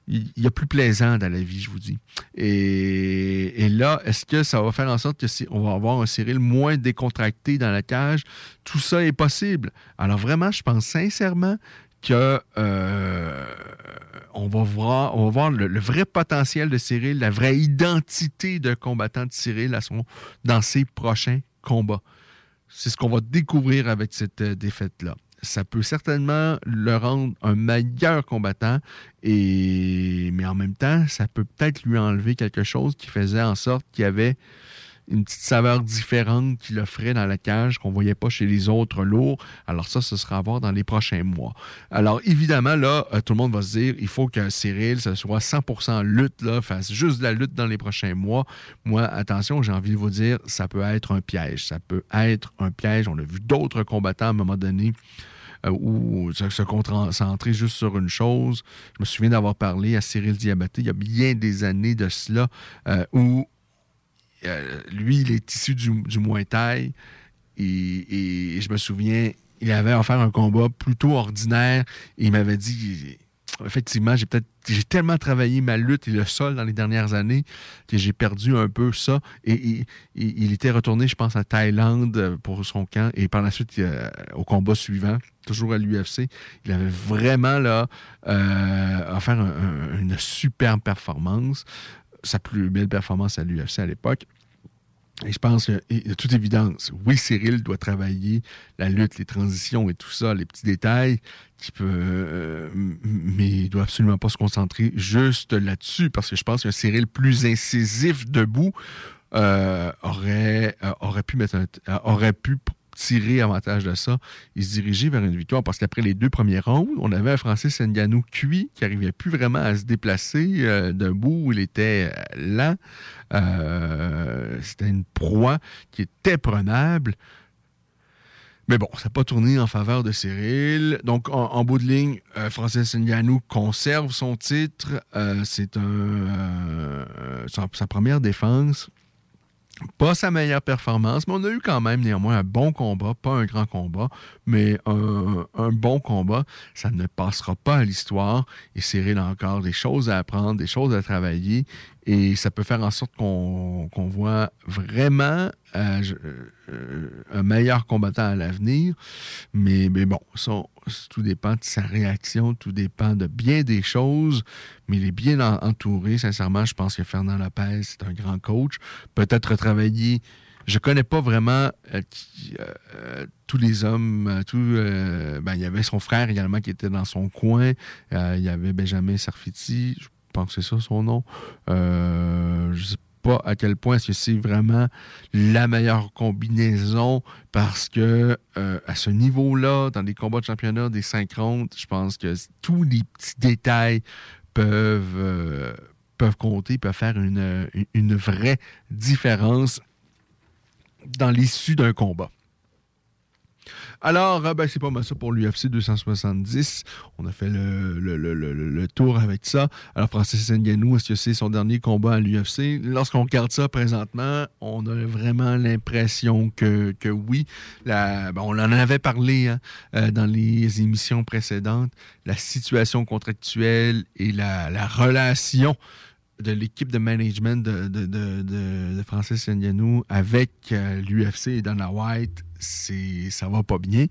Il y a plus plaisant dans la vie, je vous dis. Et, là, est-ce que ça va faire en sorte que on va avoir un Cyril moins décontracté dans la cage? Tout ça est possible. Alors vraiment, je pense sincèrement que euh, on va voir, le, vrai potentiel de Cyril, la vraie identité de combattant de Cyril dans ses prochains combats. C'est ce qu'on va découvrir avec cette euh, défaite-là. Ça peut certainement le rendre un meilleur combattant, et, mais en même temps, ça peut peut-être lui enlever quelque chose qui faisait en sorte qu'il y avait une petite saveur différente qu'il offrait dans la cage qu'on ne voyait pas chez les autres lourds. Alors ça, ce sera à voir dans les prochains mois. Alors évidemment, là, euh, tout le monde va se dire, il faut que Cyril, ce soit 100% lutte, là, fasse juste de la lutte dans les prochains mois. Moi, attention, j'ai envie de vous dire, ça peut être un piège. Ça peut être un piège. On a vu d'autres combattants à un moment donné euh, ou se concentrer juste sur une chose. Je me souviens d'avoir parlé à Cyril Diabaté il y a bien des années de cela, euh, où euh, lui, il est issu du, du Muay Thai. Et, je me souviens, il avait offert un combat plutôt ordinaire. Il m'avait dit effectivement, j'ai peut-être tellement travaillé ma lutte et le sol dans les dernières années que j'ai perdu un peu ça. Et, il était retourné, je pense, à Thaïlande pour son camp. Et par la suite, au combat suivant, toujours à l'UFC, il avait vraiment là euh, offert une superbe performance sa plus belle performance à l'UFC à l'époque. Et je pense que, de toute évidence, oui, Cyril doit travailler la lutte, les transitions et tout ça, les petits détails, euh, mais il doit absolument pas se concentrer juste là-dessus, parce que je pense qu'un Cyril plus incisif debout euh, aurait, euh, aurait pu mettre aurait pu tirer avantage de ça et se diriger vers une victoire. Parce qu'après les deux premiers rounds, on avait un Francis Ngannou cuit qui n'arrivait plus vraiment à se déplacer euh, d'un bout où il était euh, lent. Euh, c'était une proie qui était prenable. Mais bon, ça n'a pas tourné en faveur de Cyril. Donc, en, bout de ligne, Francis Ngannou conserve son titre. C'est sa, première défense. Pas sa meilleure performance, mais on a eu quand même néanmoins un bon combat, pas un grand combat, mais un, bon combat. Ça ne passera pas à l'histoire et Cyril a encore des choses à apprendre, des choses à travailler et ça peut faire en sorte qu'on voit vraiment euh, euh, un meilleur combattant à l'avenir. Mais, bon, ça, tout dépend de sa réaction, tout dépend de bien des choses. Mais il est bien en- entouré. Sincèrement, je pense que Fernand Lopez, c'est un grand coach. Peut-être travailler. Je connais pas vraiment euh, tous les hommes. tout, ben, il y avait son frère également qui était dans son coin. Il y avait Benjamin Sarfiti. Pense que c'est ça son nom. Euh, je sais pas à quel point est-ce que c'est vraiment la meilleure combinaison parce que euh, à ce niveau-là, dans les combats de championnat des 5 rondes, je pense que tous les petits détails peuvent, euh, peuvent compter, peuvent faire une- une vraie différence dans l'issue d'un combat. Alors, euh, ben, c'est pas mal ça pour l'UFC 270. On a fait le, le- le- le- le tour avec ça. Alors, Francis Ngannou, est-ce que c'est son dernier combat à l'UFC? Lorsqu'on regarde ça présentement, on a vraiment l'impression que, que oui. La- ben, on en avait parlé hein, euh, dans les émissions précédentes. La situation contractuelle et la, la relation de l'équipe de management de, de, de, de- Francis Ngannou avec euh, l'UFC et Dana White, c'est ça va pas bien,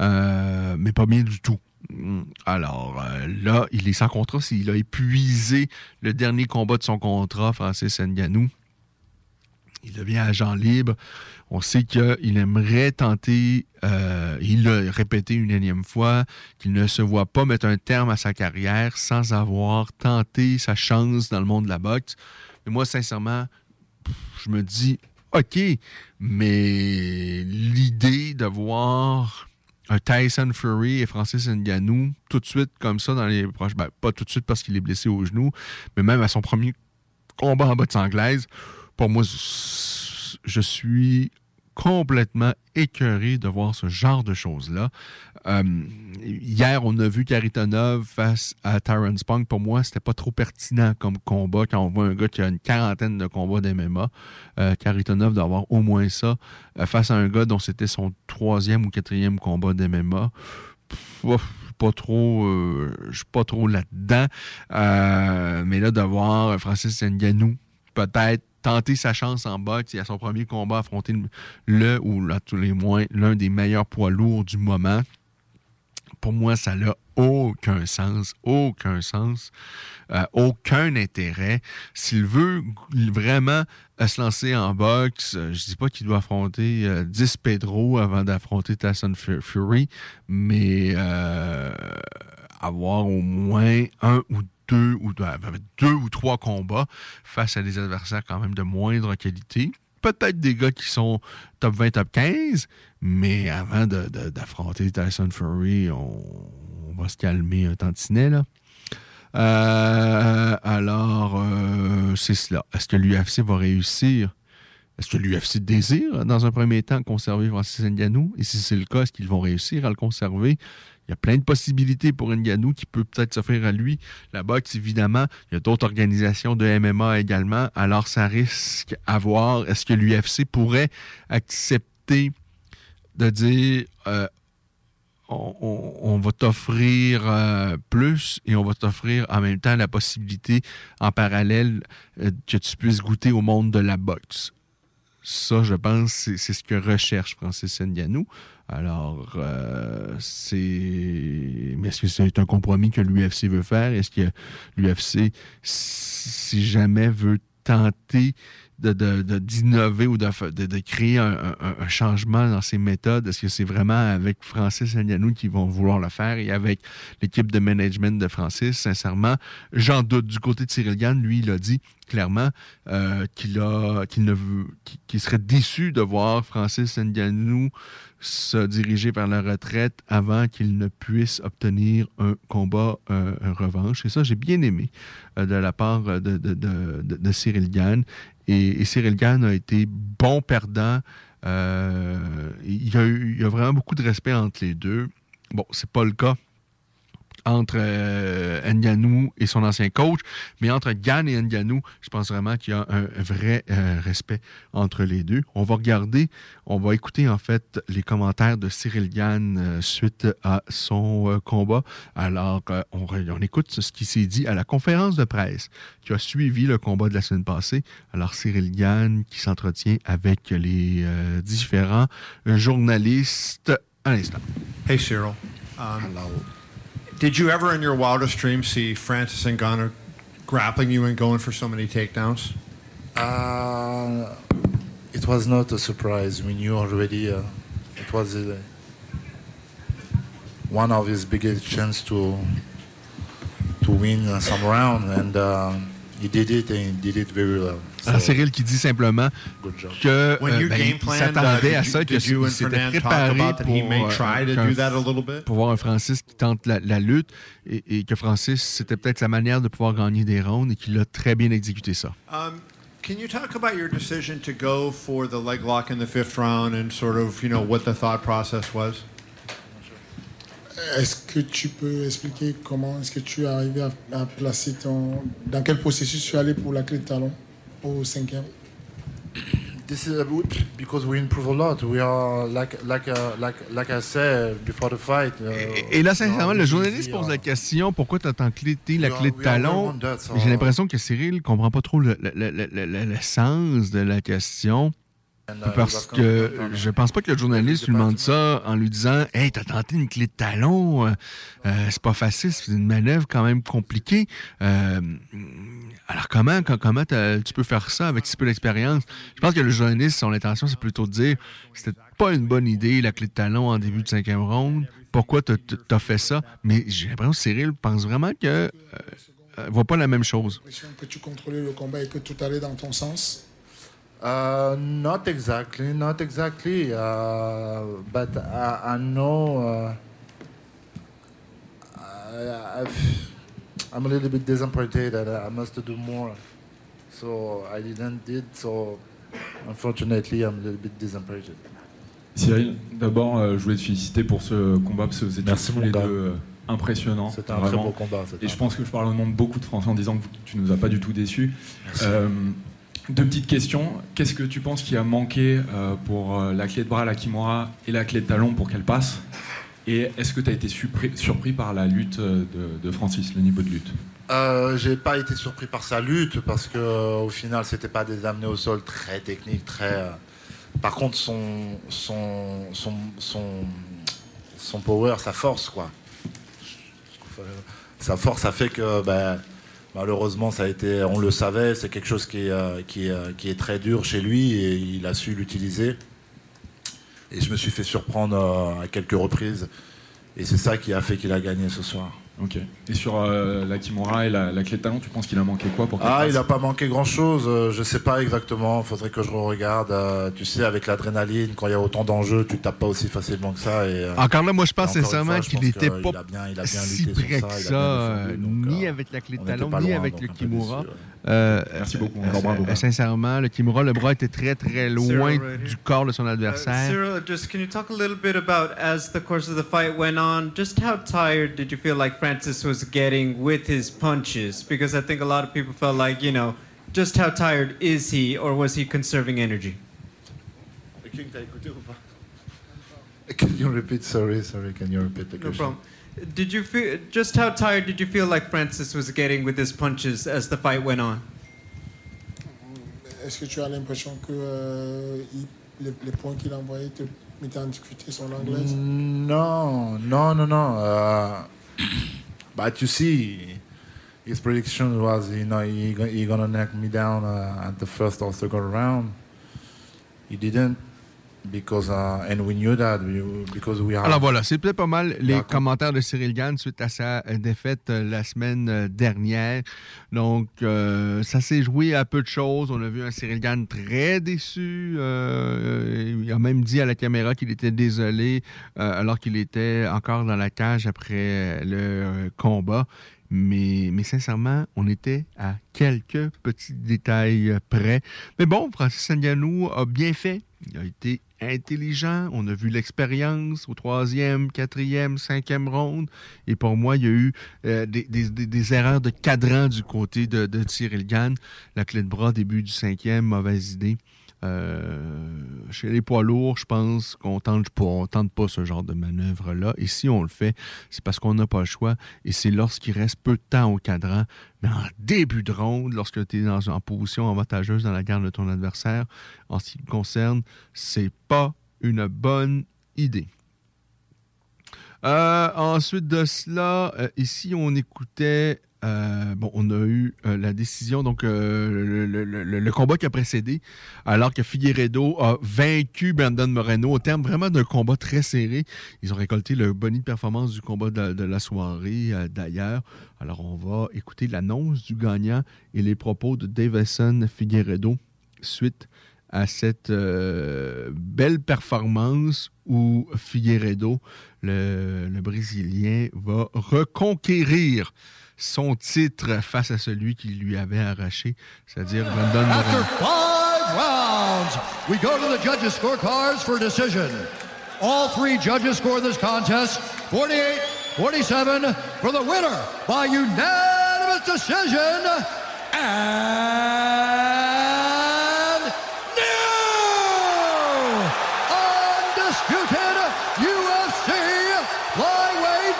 Euh, mais pas bien du tout. Mm. Alors euh, là, il est sans contrat, il a épuisé le dernier combat de son contrat, Francis Ngannou. Il devient agent libre. On sait qu'il aimerait tenter, euh, il l'a répété une énième fois, qu'il ne se voit pas mettre un terme à sa carrière sans avoir tenté sa chance dans le monde de la boxe. Mais moi, sincèrement, je me dis, OK, mais l'idée de voir un Tyson Fury et Francis Ngannou tout de suite comme ça dans les proches, ben, pas tout de suite parce qu'il est blessé au genou, mais même à son premier combat en boxe anglaise, pour moi, je suis complètement écœuré de voir ce genre de choses-là. Euh, hier, on a vu Karitonov face à Tyron Spunk. Pour moi, c'était pas trop pertinent comme combat quand on voit un gars qui a une quarantaine de combats d'MMA. Euh, doit avoir au moins ça euh, face à un gars dont c'était son troisième ou quatrième combat d'MMA. Pas trop, euh, je suis pas trop là-dedans. Mais là, de voir Francis Ngannou peut-être tenter sa chance en boxe et à son premier combat affronter le, ou à tous les moins l'un des meilleurs poids lourds du moment. Pour moi, ça n'a aucun sens, aucun sens, euh, aucun intérêt. S'il veut vraiment euh, se lancer en boxe, euh, je dis pas qu'il doit affronter euh, 10 Pedro avant d'affronter Tyson Fu- Fury, mais avoir au moins un ou deux ou deux, deux ou trois combats face à des adversaires quand même de moindre qualité. Peut-être des gars qui sont top 20, top 15, mais avant d'affronter Tyson Fury, on, on va se calmer un tantinet, là. Euh, alors, euh, c'est cela. Est-ce que l'UFC va réussir? Est-ce que l'UFC désire, dans un premier temps, conserver Francis Ngannou? Et si c'est le cas, est-ce qu'ils vont réussir à le conserver? Il y a plein de possibilités pour Ngannou qui peut peut-être s'offrir à lui. La boxe, évidemment. Il y a d'autres organisations de MMA également. Alors, ça risque à voir. Est-ce que l'UFC pourrait accepter de dire euh, on, va t'offrir euh, plus et on va t'offrir en même temps la possibilité en parallèle euh, que tu puisses goûter au monde de la boxe. Ça, je pense, c'est c'est ce que recherche Francis Ngannou. Alors, euh, c'est. Mais est-ce que c'est un compromis que l'UFC veut faire? Est-ce que l'UFC, si jamais, veut tenter de- de- ou de, de- créer un, changement dans ses méthodes? Est-ce que c'est vraiment avec Francis Ngannou qu'ils vont vouloir le faire et avec l'équipe de management de Francis? Sincèrement, j'en doute. Du côté de Cyril Gann, lui, il a dit clairement euh, qu'il a qu'il ne veut qu'il- qu'il serait déçu de voir Francis Ngannou se diriger vers la retraite avant qu'il ne puisse obtenir un combat euh, revanche. Et ça, j'ai bien aimé euh, de la part de, de, de, Cyril Gann. Et, Cyril Gann a été bon perdant. Euh, il, y a il y a vraiment beaucoup de respect entre les deux. Bon, c'est pas le cas entre euh, Ngannou et son ancien coach, mais entre Gann et Ngannou, je pense vraiment qu'il y a un vrai euh, respect entre les deux. On va regarder, on va écouter en fait les commentaires de Cyril Gann euh, suite à son euh, combat. Alors, euh, on, écoute ce qui s'est dit à la conférence de presse qui a suivi le combat de la semaine passée. Alors, Cyril Gann qui s'entretient avec les euh, différents journalistes à l'instant. Hey, Cyril. Um, Did you ever, in your wildest dreams, see Francis Ngannou grappling you and going for so many takedowns? Uh, it was not a surprise. We knew already. Uh, it was uh, one of his biggest chance to to win uh, some round, and uh, he did it, and he did it very well. Alors, Cyril qui dit simplement que euh, ben, il s'attendait uh, à ça, que s'était préparé pour, euh, pour voir un Francis qui tente la, la lutte et, et que Francis, c'était peut-être sa manière de pouvoir gagner des rounds et qu'il a très bien exécuté ça. Um, can you talk about your decision to go for the leg lock in the fifth round and sort of, you know, what the thought process was? Est-ce que tu peux expliquer comment est-ce que tu es arrivé à, à placer ton... Dans quel processus tu es allé pour la clé de talon? Au cinquième This is because we improve a lot. We are like like uh, like like I said before the fight. uh, Et là, we sincèrement, le journaliste pose uh, la question pourquoi tu as enclenché la clé de talon? J'ai l'impression que Cyril ne comprend pas trop le, le- le- le- le- le sens de la question. And, uh, Parce que je pense pas que le journaliste lui demande ça en lui disant Hey, t'as tenté une clé de talon, euh, euh, c'est pas facile, c'est une manœuvre quand même compliquée. Euh, alors comment, quand- comment tu peux faire ça avec si peu d'expérience? Je pense que le journaliste, son intention, c'est plutôt de dire c'était pas une bonne idée la clé de talon en début de cinquième round. Pourquoi t'as- fait ça? Mais j'ai l'impression que Cyril pense vraiment que euh, euh, voit pas la même chose. l'impression que tu contrôlais le combat et que tout allait dans ton sens? Uh, not exactly, not exactly. Uh, but I, I know uh, I, I'm a little bit disappointed that I must do more. So I didn't did. So unfortunately, I'm a little bit disappointed. Cyril, d'abord, euh, je voulais te féliciter pour ce combat parce que vous étiez Merci, tous les gars. deux euh, impressionnants. C'était un très beau combat, Et je pense que je parle au nom de beaucoup de Français en disant que tu nous as pas du tout déçus. Euh, deux petites questions. Qu'est-ce que tu penses qui a manqué euh, pour euh, la clé de bras, la Kimura et la clé de talon pour qu'elle passe? Et est-ce que tu as été surpris, par la lutte euh, de, Francis, le niveau de lutte? Euh, j'ai pas été surpris par sa lutte parce que euh, au final c'était pas des amenés au sol très techniques, très. euh, Par contre son son son son power, sa force quoi. Sa force a fait que ben, malheureusement ça a été, on le savait, c'est quelque chose qui qui, qui est très dur chez lui et il a su l'utiliser. Et je me suis fait surprendre euh, à quelques reprises et c'est ça qui a fait qu'il a gagné ce soir. Ok. Et sur euh, la Kimura et la, la clé de talon, tu penses qu'il a manqué quoi pour Ah, il n'a pas manqué grand-chose. euh, Je sais pas exactement. Faudrait que je regarde. euh, tu sais, avec l'adrénaline, quand il y a autant d'enjeux, tu tapes pas aussi facilement que ça. Et, euh, Encore là, moi, je pense sincèrement qu'il n'était pas a bien- il a bien si près que il a ça, ni avec la clé de pas ni loin, avec le Kimura. déçu, ouais. Euh, Merci beaucoup, euh, bravo, bravo. sincèrement, le Kimura, le bras était très très loin Cyril, right du here. corps de son Uh, adversaire. Cyril, just can you talk a little bit about as the course of the fight went on, just how tired did you feel like Francis was getting with his punches? Because I think a lot of people felt like, you know, just how tired is he, or was he conserving energy? Can you repeat? Sorry, sorry. Can you repeat the No question? problem. Did you feel just how tired did you feel like Francis was getting with his punches as the fight went on? Est-ce que tu as l'impression que euh, il- les, les points qu'il a envoyés te mettaient en difficulté sur l'anglaise No, no, no, no. Uh, but you see, his prediction was, you know, he, he gonna knock me down uh, at the first or second round. He didn't because, uh, and we knew that we, because we are. Alors voilà, c'est peut-être pas mal les commentaires de Cyril Gann suite à sa euh, défaite euh, la semaine euh, dernière. Donc, euh, ça s'est joué à peu de choses. On a vu un Cyril Gann très déçu. Euh, il a même dit à la caméra qu'il était désolé euh, alors qu'il était encore dans la cage après le combat. Mais, mais sincèrement, on était à quelques petits détails près. Mais bon, Francis Ngannou a bien fait. Il a été intelligent. On a vu l'expérience au troisième, quatrième, cinquième ronde. Et pour moi, il y a eu euh, des, erreurs de cadran du côté de, de Cyril Gann. La clé de bras, début du cinquième, mauvaise idée. Euh, chez les poids lourds, je pense qu'on tente on tente pas ce genre de manœuvre-là. Et si on le fait, c'est parce qu'on n'a pas le choix. Et c'est lorsqu'il reste peu de temps au cadran, mais en début de ronde, lorsque tu es dans, en position avantageuse dans la garde de ton adversaire, en ce qui me concerne, c'est pas une bonne idée. Euh, ensuite de cela, euh, ici, on écoutait. Euh, on a eu euh, la décision, donc euh, le, combat qui a précédé, alors que Figueredo a vaincu Brandon Moreno au terme vraiment d'un combat très serré. Ils ont récolté le boni de performance du combat de, la soirée, d'ailleurs. Alors, on va écouter l'annonce du gagnant et les propos de Davison Figueredo suite à cette euh, belle performance où Figueredo, le, le Brésilien, va reconquérir son titre face à celui qui lui avait arraché, c'est-à-dire Brandon After five rounds, we go to the judges' scorecards for decision. All three judges score this contest 48 47 for the winner by unanimous decision new undisputed UFC flyweight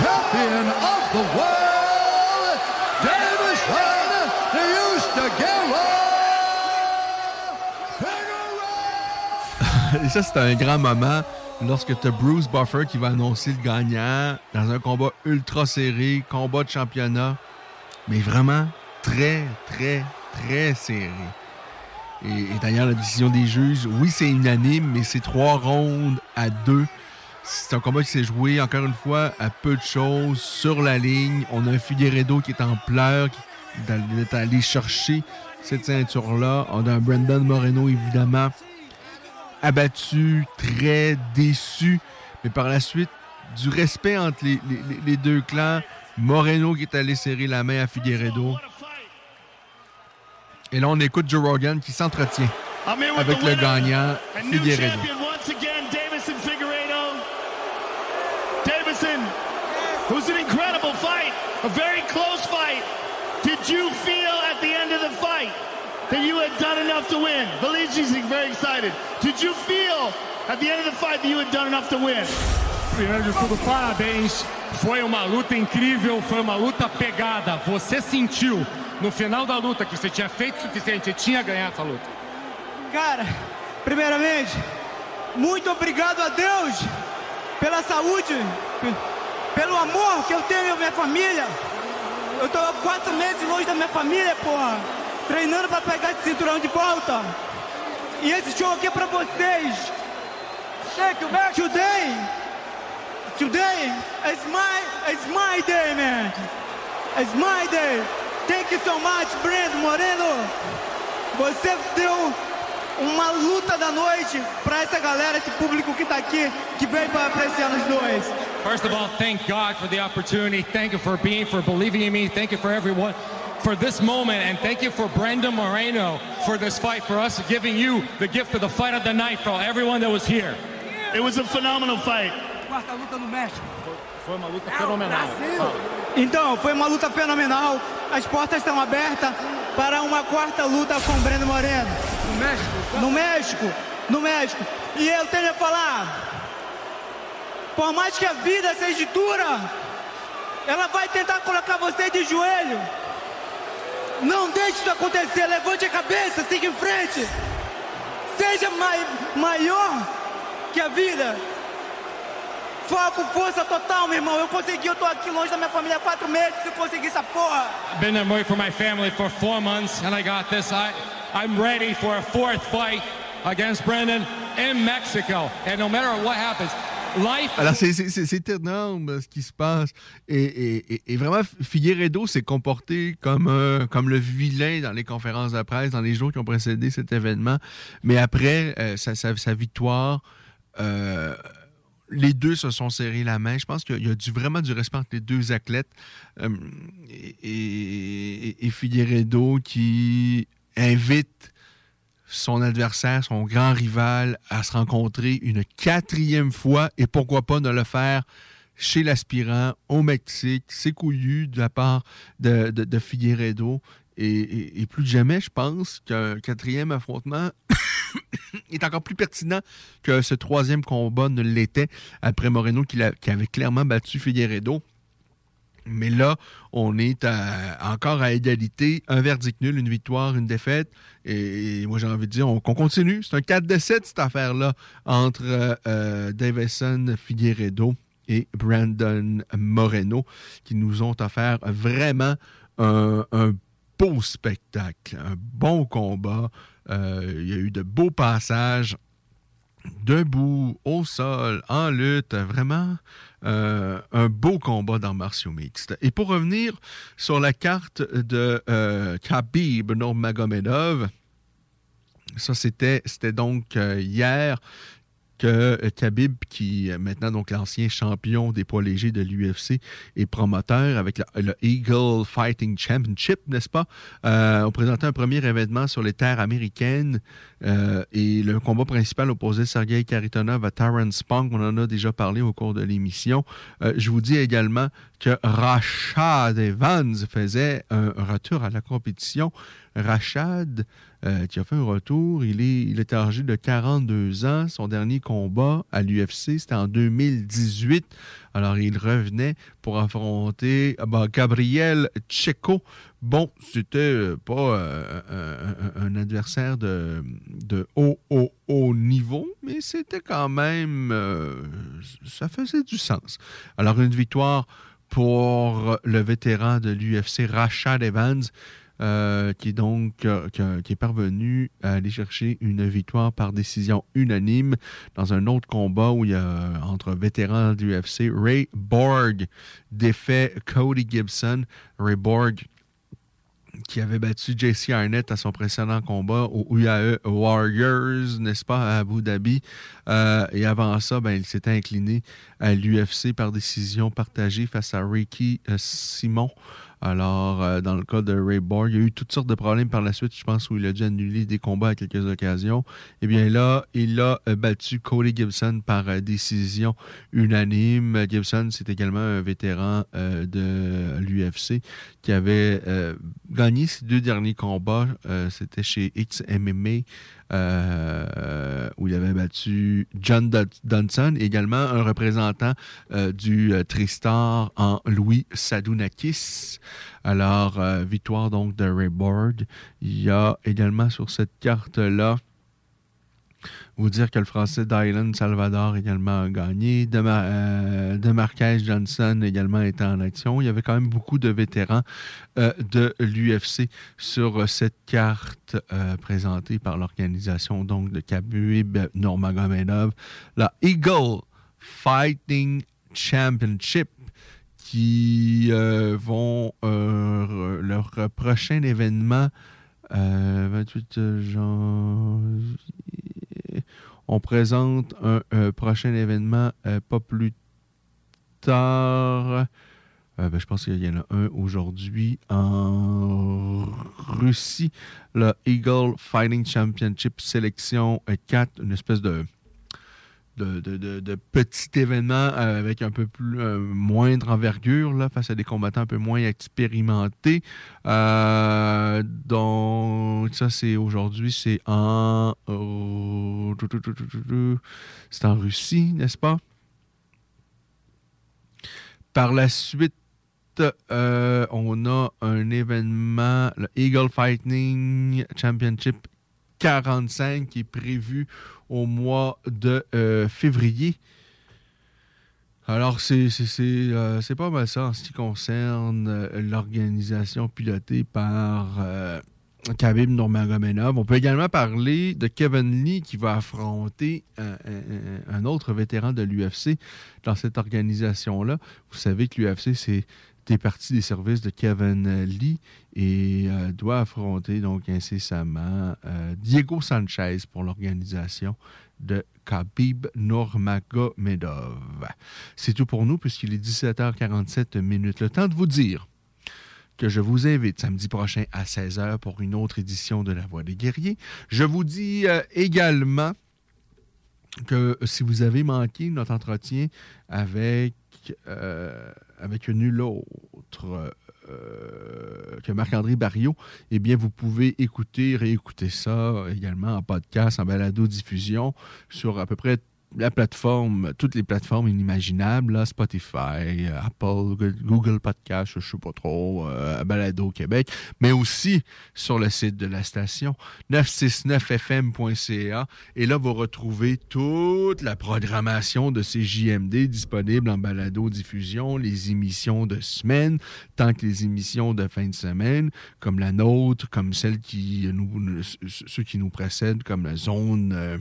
champion of the world, Davison Eustaguerra. Et ça, c'est un grand moment lorsque tu as Bruce Buffer qui va annoncer le gagnant dans un combat ultra serré, combat de championnat, mais vraiment très, très, très serré. Et, d'ailleurs, la décision des juges, oui, c'est unanime, mais c'est trois rondes à deux. C'est un combat qui s'est joué, encore une fois, à peu de choses, sur la ligne. On a un Figueredo qui est en pleurs, qui est allé chercher cette ceinture-là. On a un Brandon Moreno, évidemment, abattu, très déçu. Mais par la suite, du respect entre les, deux clans. Moreno qui est allé serrer la main à Figueredo. Et là, on écoute Joe Rogan qui s'entretient avec le gagnant Figueredo. Davison was an incredible fight, a very close fight. Did you feel that you had done enough to win? Belichi's very excited. Did you feel at the end of the fight that you had done enough to win? Primeiro de tudo, parabéns. Foi uma luta incrível, foi uma luta pegada. Você sentiu no final da luta que você tinha feito o suficiente, você tinha ganhado essa luta. Cara, primeiramente, muito obrigado a Deus pela saúde, pe- pelo amor que eu tenho à minha família. Eu tô quatro meses longe da minha família, porra, treinando pra pegar esse cinturão de volta. E esse show aqui é pra vocês. Today, today, it's my, it's my day, man. It's my day. Thank you so much, Brent Moreno. Você deu uma luta da noite pra essa galera, esse público que tá aqui, que veio pra apreciar os dois. First of all, thank God for the opportunity. Thank you for being, for believing in me. Thank you for everyone, for this moment. And thank you for Brendan Moreno for this fight, for us giving you the gift of the fight of the night for everyone that was here. It was a phenomenal fight. Quarta luta no México. Foi uma luta fenomenal. Então, foi uma luta fenomenal. As portas estão abertas para uma quarta luta com o Breno Moreno. No México? No México. No México. E eu tenho a falar. Por mais que a vida seja dura, ela vai tentar colocar você de joelho. Não deixe isso acontecer. Levante a cabeça, siga em frente. Seja mai- maior que a vida. Foco, força total, meu irmão. Eu consegui, eu tô aqui longe da minha família há quatro meses. Eu consegui essa porra. I've been away from my family for four months, and I got this. I, I'm ready for a fourth fight against Brendan in Mexico. And no matter what happens, Alors, c'est- énorme ce qui se passe. Et, vraiment, Figueredo s'est comporté comme, un- comme le vilain dans les conférences de presse, dans les jours qui ont précédé cet événement. Mais après euh, sa, victoire, euh, les deux se sont serrés la main. Je pense qu'il y a du, vraiment du respect entre les deux athlètes. Euh, et Figueredo qui invite son adversaire, son grand rival, à se rencontrer une quatrième fois et pourquoi pas ne le faire chez l'aspirant au Mexique. C'est couillu de la part de, de, Figueredo. Et, plus que jamais, je pense qu'un quatrième affrontement est encore plus pertinent que ce troisième combat ne l'était après Moreno qui, qui, avait clairement battu Figueredo. Mais là, on est encore à égalité, un verdict nul, une victoire, une défaite. Et, moi, j'ai envie de dire, on, on continue. C'est un 4 de 7, cette affaire-là, entre euh, Davison Figueredo et Brandon Moreno, qui nous ont offert vraiment un, un beau spectacle, un bon combat. Euh, il y a eu de beaux passages debout, au sol, en lutte. Vraiment euh, un beau combat dans martiaux mixtes. Et pour revenir sur la carte de euh, Khabib Nurmagomedov, ça c'était donc euh, hier que Khabib, qui est maintenant donc l'ancien champion des poids légers de l'UFC, est promoteur avec le, le, Eagle Fighting Championship, n'est-ce pas? Euh, on présentait un premier événement sur les terres américaines euh, et le combat principal opposait Sergei Karitonov à Terrence Spong. On en a déjà parlé au cours de l'émission. Euh, je vous dis également que Rashad Evans faisait un retour à la compétition. Rashad, euh, qui a fait un retour, il est, âgé de 42 ans. Son dernier combat à l'UFC, c'était en 2018. Alors, il revenait pour affronter bah, Gabriel Checo. Bon, c'était pas euh, un, adversaire de, haut, haut, niveau, mais c'était quand même. Euh, ça faisait du sens. Alors, une victoire pour le vétéran de l'UFC, Rashad Evans. Euh, qui est donc euh, qui, est parvenu à aller chercher une victoire par décision unanime dans un autre combat où il y a entre vétérans du UFC, Ray Borg défait Cody Gibson. Ray Borg qui avait battu JC Arnett à son précédent combat au UAE Warriors, n'est-ce pas, à Abu Dhabi. Euh, et avant ça, ben, il s'était incliné à l'UFC par décision partagée face à Ricky Simon. Alors, euh, dans le cas de Ray Borg, il y a eu toutes sortes de problèmes par la suite, je pense, où il a dû annuler des combats à quelques occasions. Eh bien là, il a euh, battu Cody Gibson par euh, décision unanime. Gibson, c'est également un vétéran de l'UFC qui avait gagné ses deux derniers combats. C'était chez XMMA. Euh, où il avait battu John Dunson, également un représentant euh, du euh, Tristar en Louis Sadounakis. Alors, victoire donc de Ray Borg. Il y a également sur cette carte-là vous dire que le Français Dylan Salvador également a gagné. De, euh, Johnson également était en action. Il y avait quand même beaucoup de vétérans euh, de l'UFC sur cette carte euh, présentée par l'organisation donc de Khabib Nurmagomedov, la Eagle Fighting Championship qui euh, vont leur prochain événement 28 janvier on présente un euh, prochain événement euh, pas plus tard. Euh, ben, je pense qu'il y en a un aujourd'hui en Russie, le Eagle Fighting Championship Sélection 4, une espèce de de, de, de, de petit événement avec un peu plus euh, moindre envergure là, face à des combattants un peu moins expérimentés. Euh, donc ça c'est aujourd'hui, c'est en euh, c'est en Russie, n'est-ce pas? Par la suite, euh, on a un événement, le Eagle Fighting Championship 45 qui est prévu au mois de euh, février. Alors, c'est euh, pas mal ça en ce qui concerne euh, l'organisation pilotée par euh, Khabib Nurmagomedov. On peut également parler de Kevin Lee qui va affronter un, autre vétéran de l'UFC dans cette organisation-là. Vous savez que l'UFC, c'est des parties des services de Kevin Lee et euh, doit affronter donc incessamment euh, Diego Sanchez pour l'organisation de Khabib Nurmagomedov. C'est tout pour nous puisqu'il est 17h47 minutes. Le temps de vous dire que je vous invite samedi prochain à 16h pour une autre édition de La Voix des guerriers. Je vous dis euh, également que si vous avez manqué notre entretien avec, euh, avec nul autre euh, que Marc-André Barriot, eh bien, vous pouvez écouter, réécouter ça également en podcast, en balado-diffusion sur à peu près la plateforme, toutes les plateformes inimaginables, Spotify, Apple, Google Podcast, je ne sais pas trop, euh, Balado Québec, mais aussi sur le site de la station 969fm.ca. Et là, vous retrouvez toute la programmation de ces JMD disponible en balado diffusion, les émissions de semaine, tant que les émissions de fin de semaine, comme la nôtre, comme celles qui nous, ceux qui nous précèdent, comme la zone. Euh,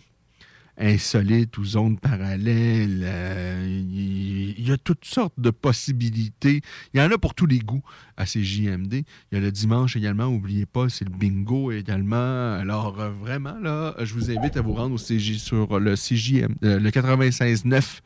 insolite ou zone parallèle. il y, a toutes sortes de possibilités. Il y en a pour tous les goûts à ces JMD. Il y a le dimanche également, n'oubliez pas, c'est le bingo également. Alors vraiment, là, je vous invite à vous rendre au CJ, sur le CJM, le 96.9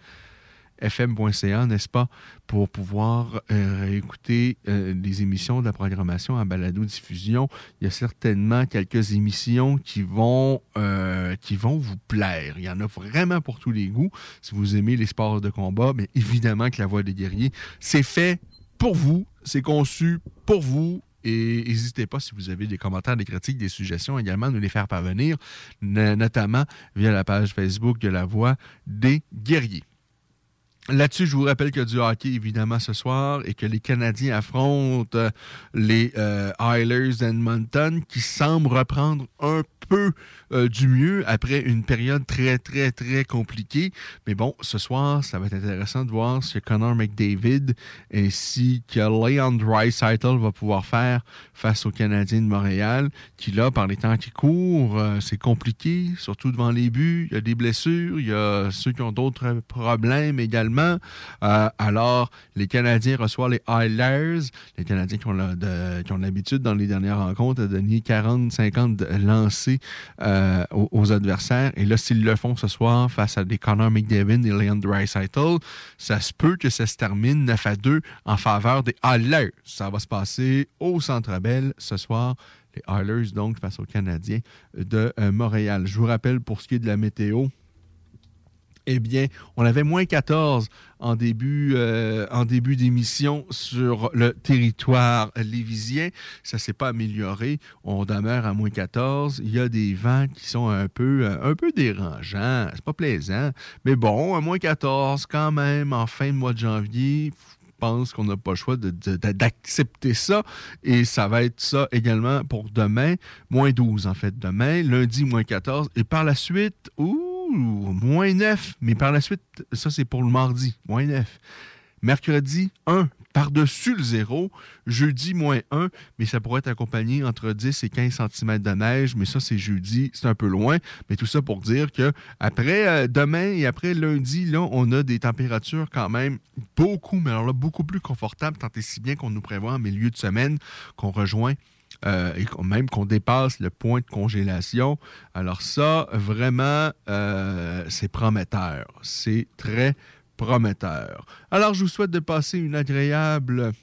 fm.ca, n'est-ce pas, pour pouvoir euh, écouter euh, les émissions de la programmation en balado-diffusion. Il y a certainement quelques émissions qui vont, euh, qui vont vous plaire. Il y en a vraiment pour tous les goûts. Si vous aimez les sports de combat, mais évidemment que la voix des guerriers, c'est fait pour vous, c'est conçu pour vous et n'hésitez pas, si vous avez des commentaires, des critiques, des suggestions, également, nous les faire parvenir, notamment via la page Facebook de La Voix des Guerriers. Là-dessus, je vous rappelle qu'il y a du hockey, évidemment, ce soir et que les Canadiens affrontent euh, les euh, Oilers d'Edmonton qui semblent reprendre un peu euh, du mieux après une période très, très, très compliquée. Mais bon, ce soir, ça va être intéressant de voir ce que Connor McDavid ainsi que Leon Dreisaitl va pouvoir faire face aux Canadiens de Montréal, qui là, par les temps qui courent, c'est compliqué, surtout devant les buts. Il y a des blessures, il y a ceux qui ont d'autres problèmes également euh, alors, les Canadiens reçoivent les Oilers, les Canadiens qui ont l'habitude dans les dernières rencontres de donner 40-50 lancés euh, aux, adversaires. Et là, s'ils le font ce soir face à des Connor McDavid et Leon Dreisaitl, ça se peut que ça se termine 9 à 2 en faveur des Oilers. Ça va se passer au Centre Bell ce soir les Oilers, donc, face aux Canadiens de euh, Montréal. Je vous rappelle, pour ce qui est de la météo, eh bien, on avait moins 14 en début, euh, en début d'émission sur le territoire lévisien. Ça ne s'est pas amélioré. On demeure à moins 14. Il y a des vents qui sont un peu, euh, un peu dérangeants. C'est pas plaisant. Mais bon, à moins 14 quand même, en fin de mois de janvier, pense qu'on n'a pas le choix d'accepter ça. Et ça va être ça également pour demain. Moins 12, en fait, demain. Lundi, moins 14. Et par la suite, ouh, moins 9. Mais par la suite, ça, c'est pour le mardi, moins 9. Mercredi, 1 par-dessus le zéro. Jeudi, moins 1, mais ça pourrait être accompagné entre 10 et 15 cm de neige, mais ça, c'est jeudi, c'est un peu loin. Mais tout ça pour dire que après euh, demain et après lundi, là, on a des températures quand même beaucoup, mais alors là, beaucoup plus confortables, tant et si bien qu'on nous prévoit en milieu de semaine qu'on rejoint euh, et même qu'on dépasse le point de congélation. Alors ça, vraiment, euh, c'est prometteur. C'est très prometteur. Alors, je vous souhaite de passer une agréable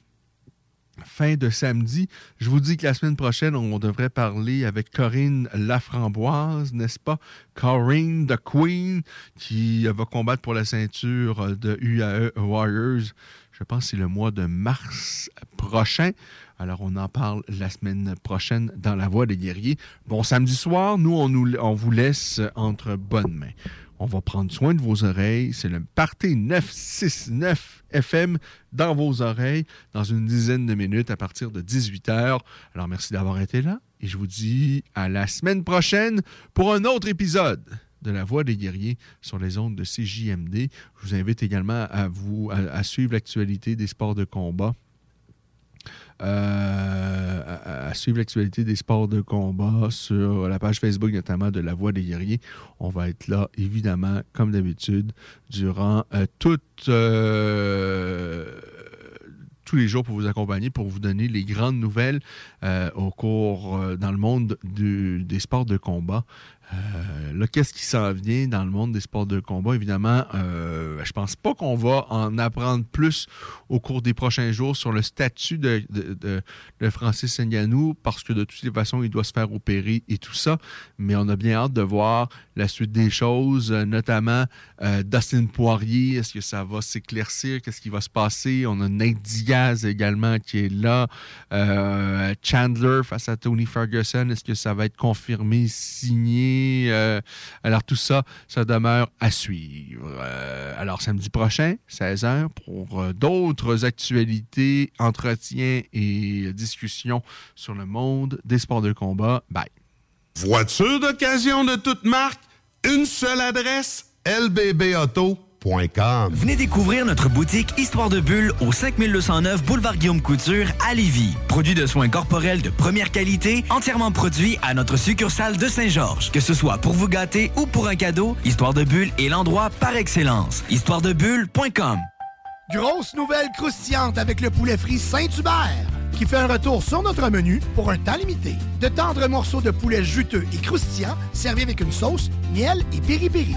fin de samedi. Je vous dis que la semaine prochaine, on devrait parler avec Corinne Laframboise, n'est-ce pas? Corinne, the Queen, qui va combattre pour la ceinture de UAE Warriors. Je pense que c'est le mois de mars prochain. Alors, on en parle la semaine prochaine dans La Voix des guerriers. Bon samedi soir, nous, on, vous laisse entre bonnes mains. On va prendre soin de vos oreilles. C'est le Party 969 FM dans vos oreilles dans une dizaine de minutes à partir de 18h. Alors, merci d'avoir été là et je vous dis à la semaine prochaine pour un autre épisode de la Voix des guerriers sur les ondes de CJMD. Je vous invite également à, vous, à suivre l'actualité des sports de combat euh, à, suivre l'actualité des sports de combat sur la page Facebook notamment de La Voix des guerriers. On va être là, évidemment, comme d'habitude, durant euh, euh, tous les jours pour vous accompagner, pour vous donner les grandes nouvelles au cours dans le monde des sports de combat. Euh, là, qu'est-ce qui s'en vient dans le monde des sports de combat? Évidemment, euh, je pense pas qu'on va en apprendre plus au cours des prochains jours sur le statut de, de- Francis Ngannou, parce que de toutes les façons, il doit se faire opérer et tout ça. Mais on a bien hâte de voir la suite des choses, euh, notamment euh, Dustin Poirier. Est-ce que ça va s'éclaircir? Qu'est-ce qui va se passer? On a Nate Diaz également qui est là. Chandler face à Tony Ferguson. Est-ce que ça va être confirmé, signé? Euh, alors, tout ça, ça demeure à suivre. Euh, alors, samedi prochain, 16h, pour euh, d'autres actualités, entretiens et discussions sur le monde des sports de combat. Bye. Voiture d'occasion de toute marque, une seule adresse, lbbauto.com. Venez découvrir notre boutique Histoire de Bulle au 5209 Boulevard Guillaume Couture à Lévis. Produit de soins corporels de première qualité, entièrement produit à notre succursale de Saint-Georges. Que ce soit pour vous gâter ou pour un cadeau, Histoire de Bulle est l'endroit par excellence. Histoiredebulle.com Grosse nouvelle croustillante avec le poulet frit Saint-Hubert qui fait un retour sur notre menu pour un temps limité. De tendres morceaux de poulet juteux et croustillants servis avec une sauce, miel et piri-piri.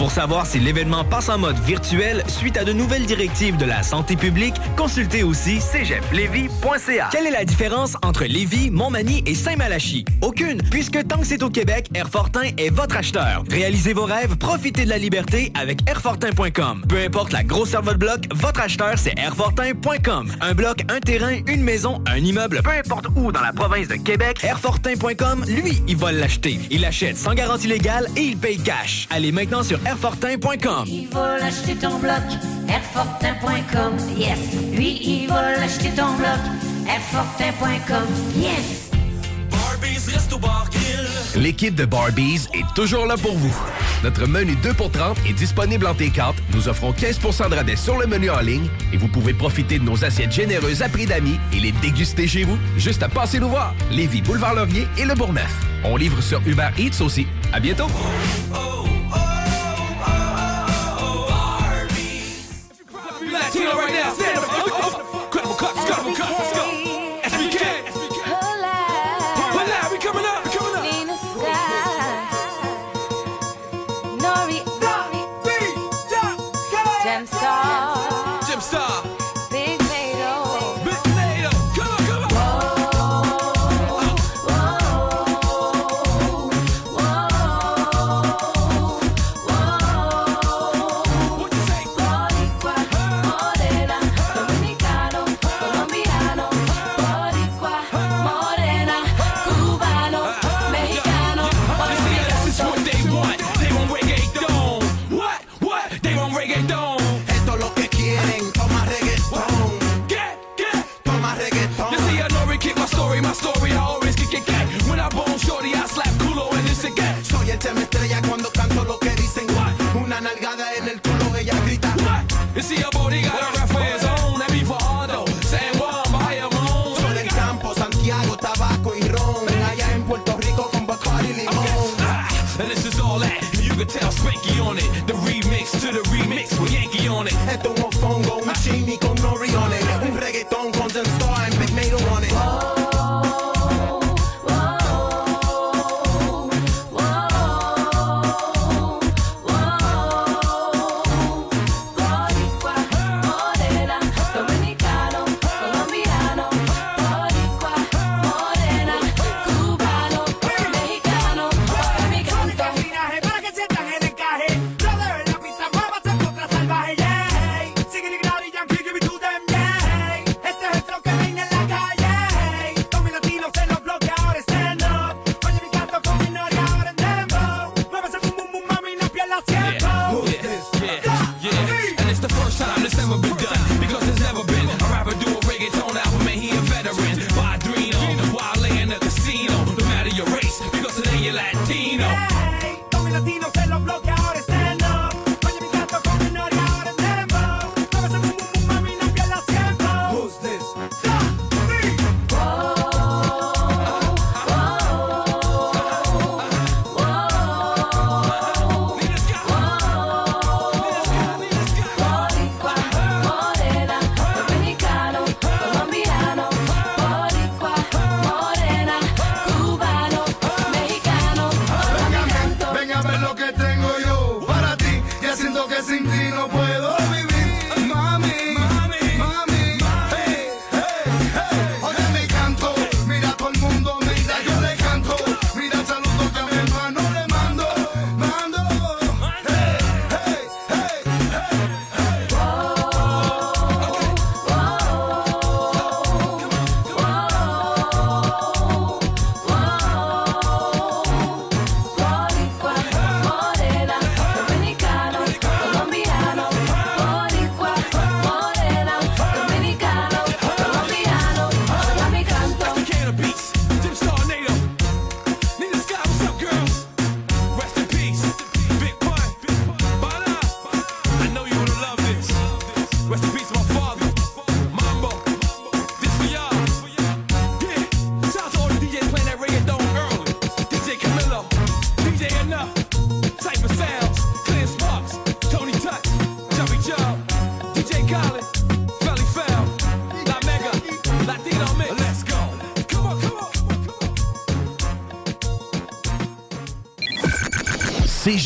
Pour savoir si l'événement passe en mode virtuel suite à de nouvelles directives de la santé publique, consultez aussi cégeplevy.ca. Quelle est la différence entre Lévis, Montmagny et Saint-Malachie? Aucune, puisque tant que c'est au Québec, Airfortin est votre acheteur. Réalisez vos rêves, profitez de la liberté avec airfortin.com. Peu importe la grosseur de votre bloc, votre acheteur, c'est airfortin.com. Un bloc, un terrain, une maison, un immeuble, peu importe où dans la province de Québec, airfortin.com, lui, il va l'acheter. Il l'achète sans garantie légale et il paye cash. Allez maintenant sur airfortin.com. Il va l'acheter ton bloc, Airfortin.com, yes. Lui, il va l'acheter ton bloc, Airfortin.com, yes. L'équipe de Barbies est toujours là pour vous. Notre menu 2 pour 30 est disponible en T4. Nous offrons 15% de rabais sur le menu en ligne et vous pouvez profiter de nos assiettes généreuses à prix d'amis et les déguster chez vous. Juste à passer nous voir. Lévis, Boulevard Laurier et Le Bourgneuf. On livre sur Uber Eats aussi. À bientôt. Latino right now, stand up. Incredible cuts, incredible cuts, let's go.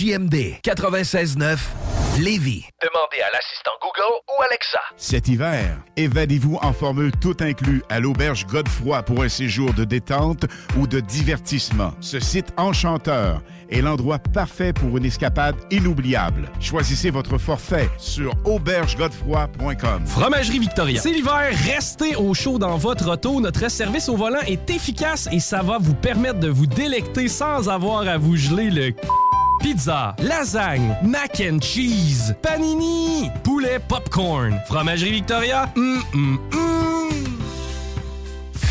CJMD 96.9 Lévis. Demandez à l'assistant Google ou Alexa. Cet hiver, évadez-vous en formule tout inclus à l'auberge Godefroy pour un séjour de détente ou de divertissement. Ce site enchanteur est l'endroit parfait pour une escapade inoubliable. Choisissez votre forfait sur aubergegodefroy.com. Fromagerie Victoria. C'est l'hiver, restez au chaud dans votre auto. Notre service au volant est efficace et ça va vous permettre de vous délecter sans avoir à vous geler le Pizza, lasagne, mac and cheese, panini, poulet popcorn. Fromagerie Victoria, hum, hum, hum.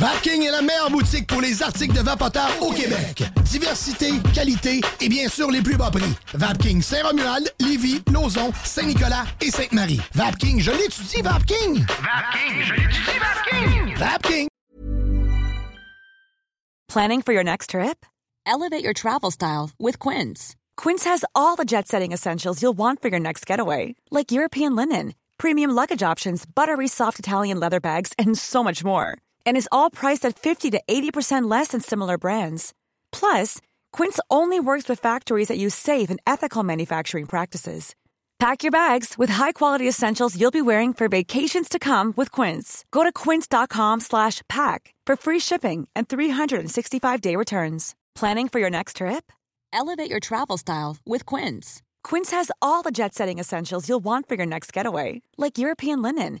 Vapking est la meilleure boutique pour les articles de vapoteurs au Québec. Diversité, qualité et bien sûr les plus bas prix. Vapking Saint-Romuald, Lévis, Lauson, Saint-Nicolas et Sainte-Marie. Vapking, je l'étudie, Vapking! Vapking, je l'étudie, Vapking! Vapking! Planning for your next trip? Elevate your travel style with Quince. Quince has all the jet setting essentials you'll want for your next getaway, like European linen, premium luggage options, buttery soft Italian leather bags, and so much more. And is all priced at 50 to 80% less than similar brands. Plus, Quince only works with factories that use safe and ethical manufacturing practices. Pack your bags with high-quality essentials you'll be wearing for vacations to come with Quince. Go to quince.com slash pack for free shipping and 365-day returns. Planning for your next trip? Elevate your travel style with Quince. Quince has all the jet-setting essentials you'll want for your next getaway, like European linen,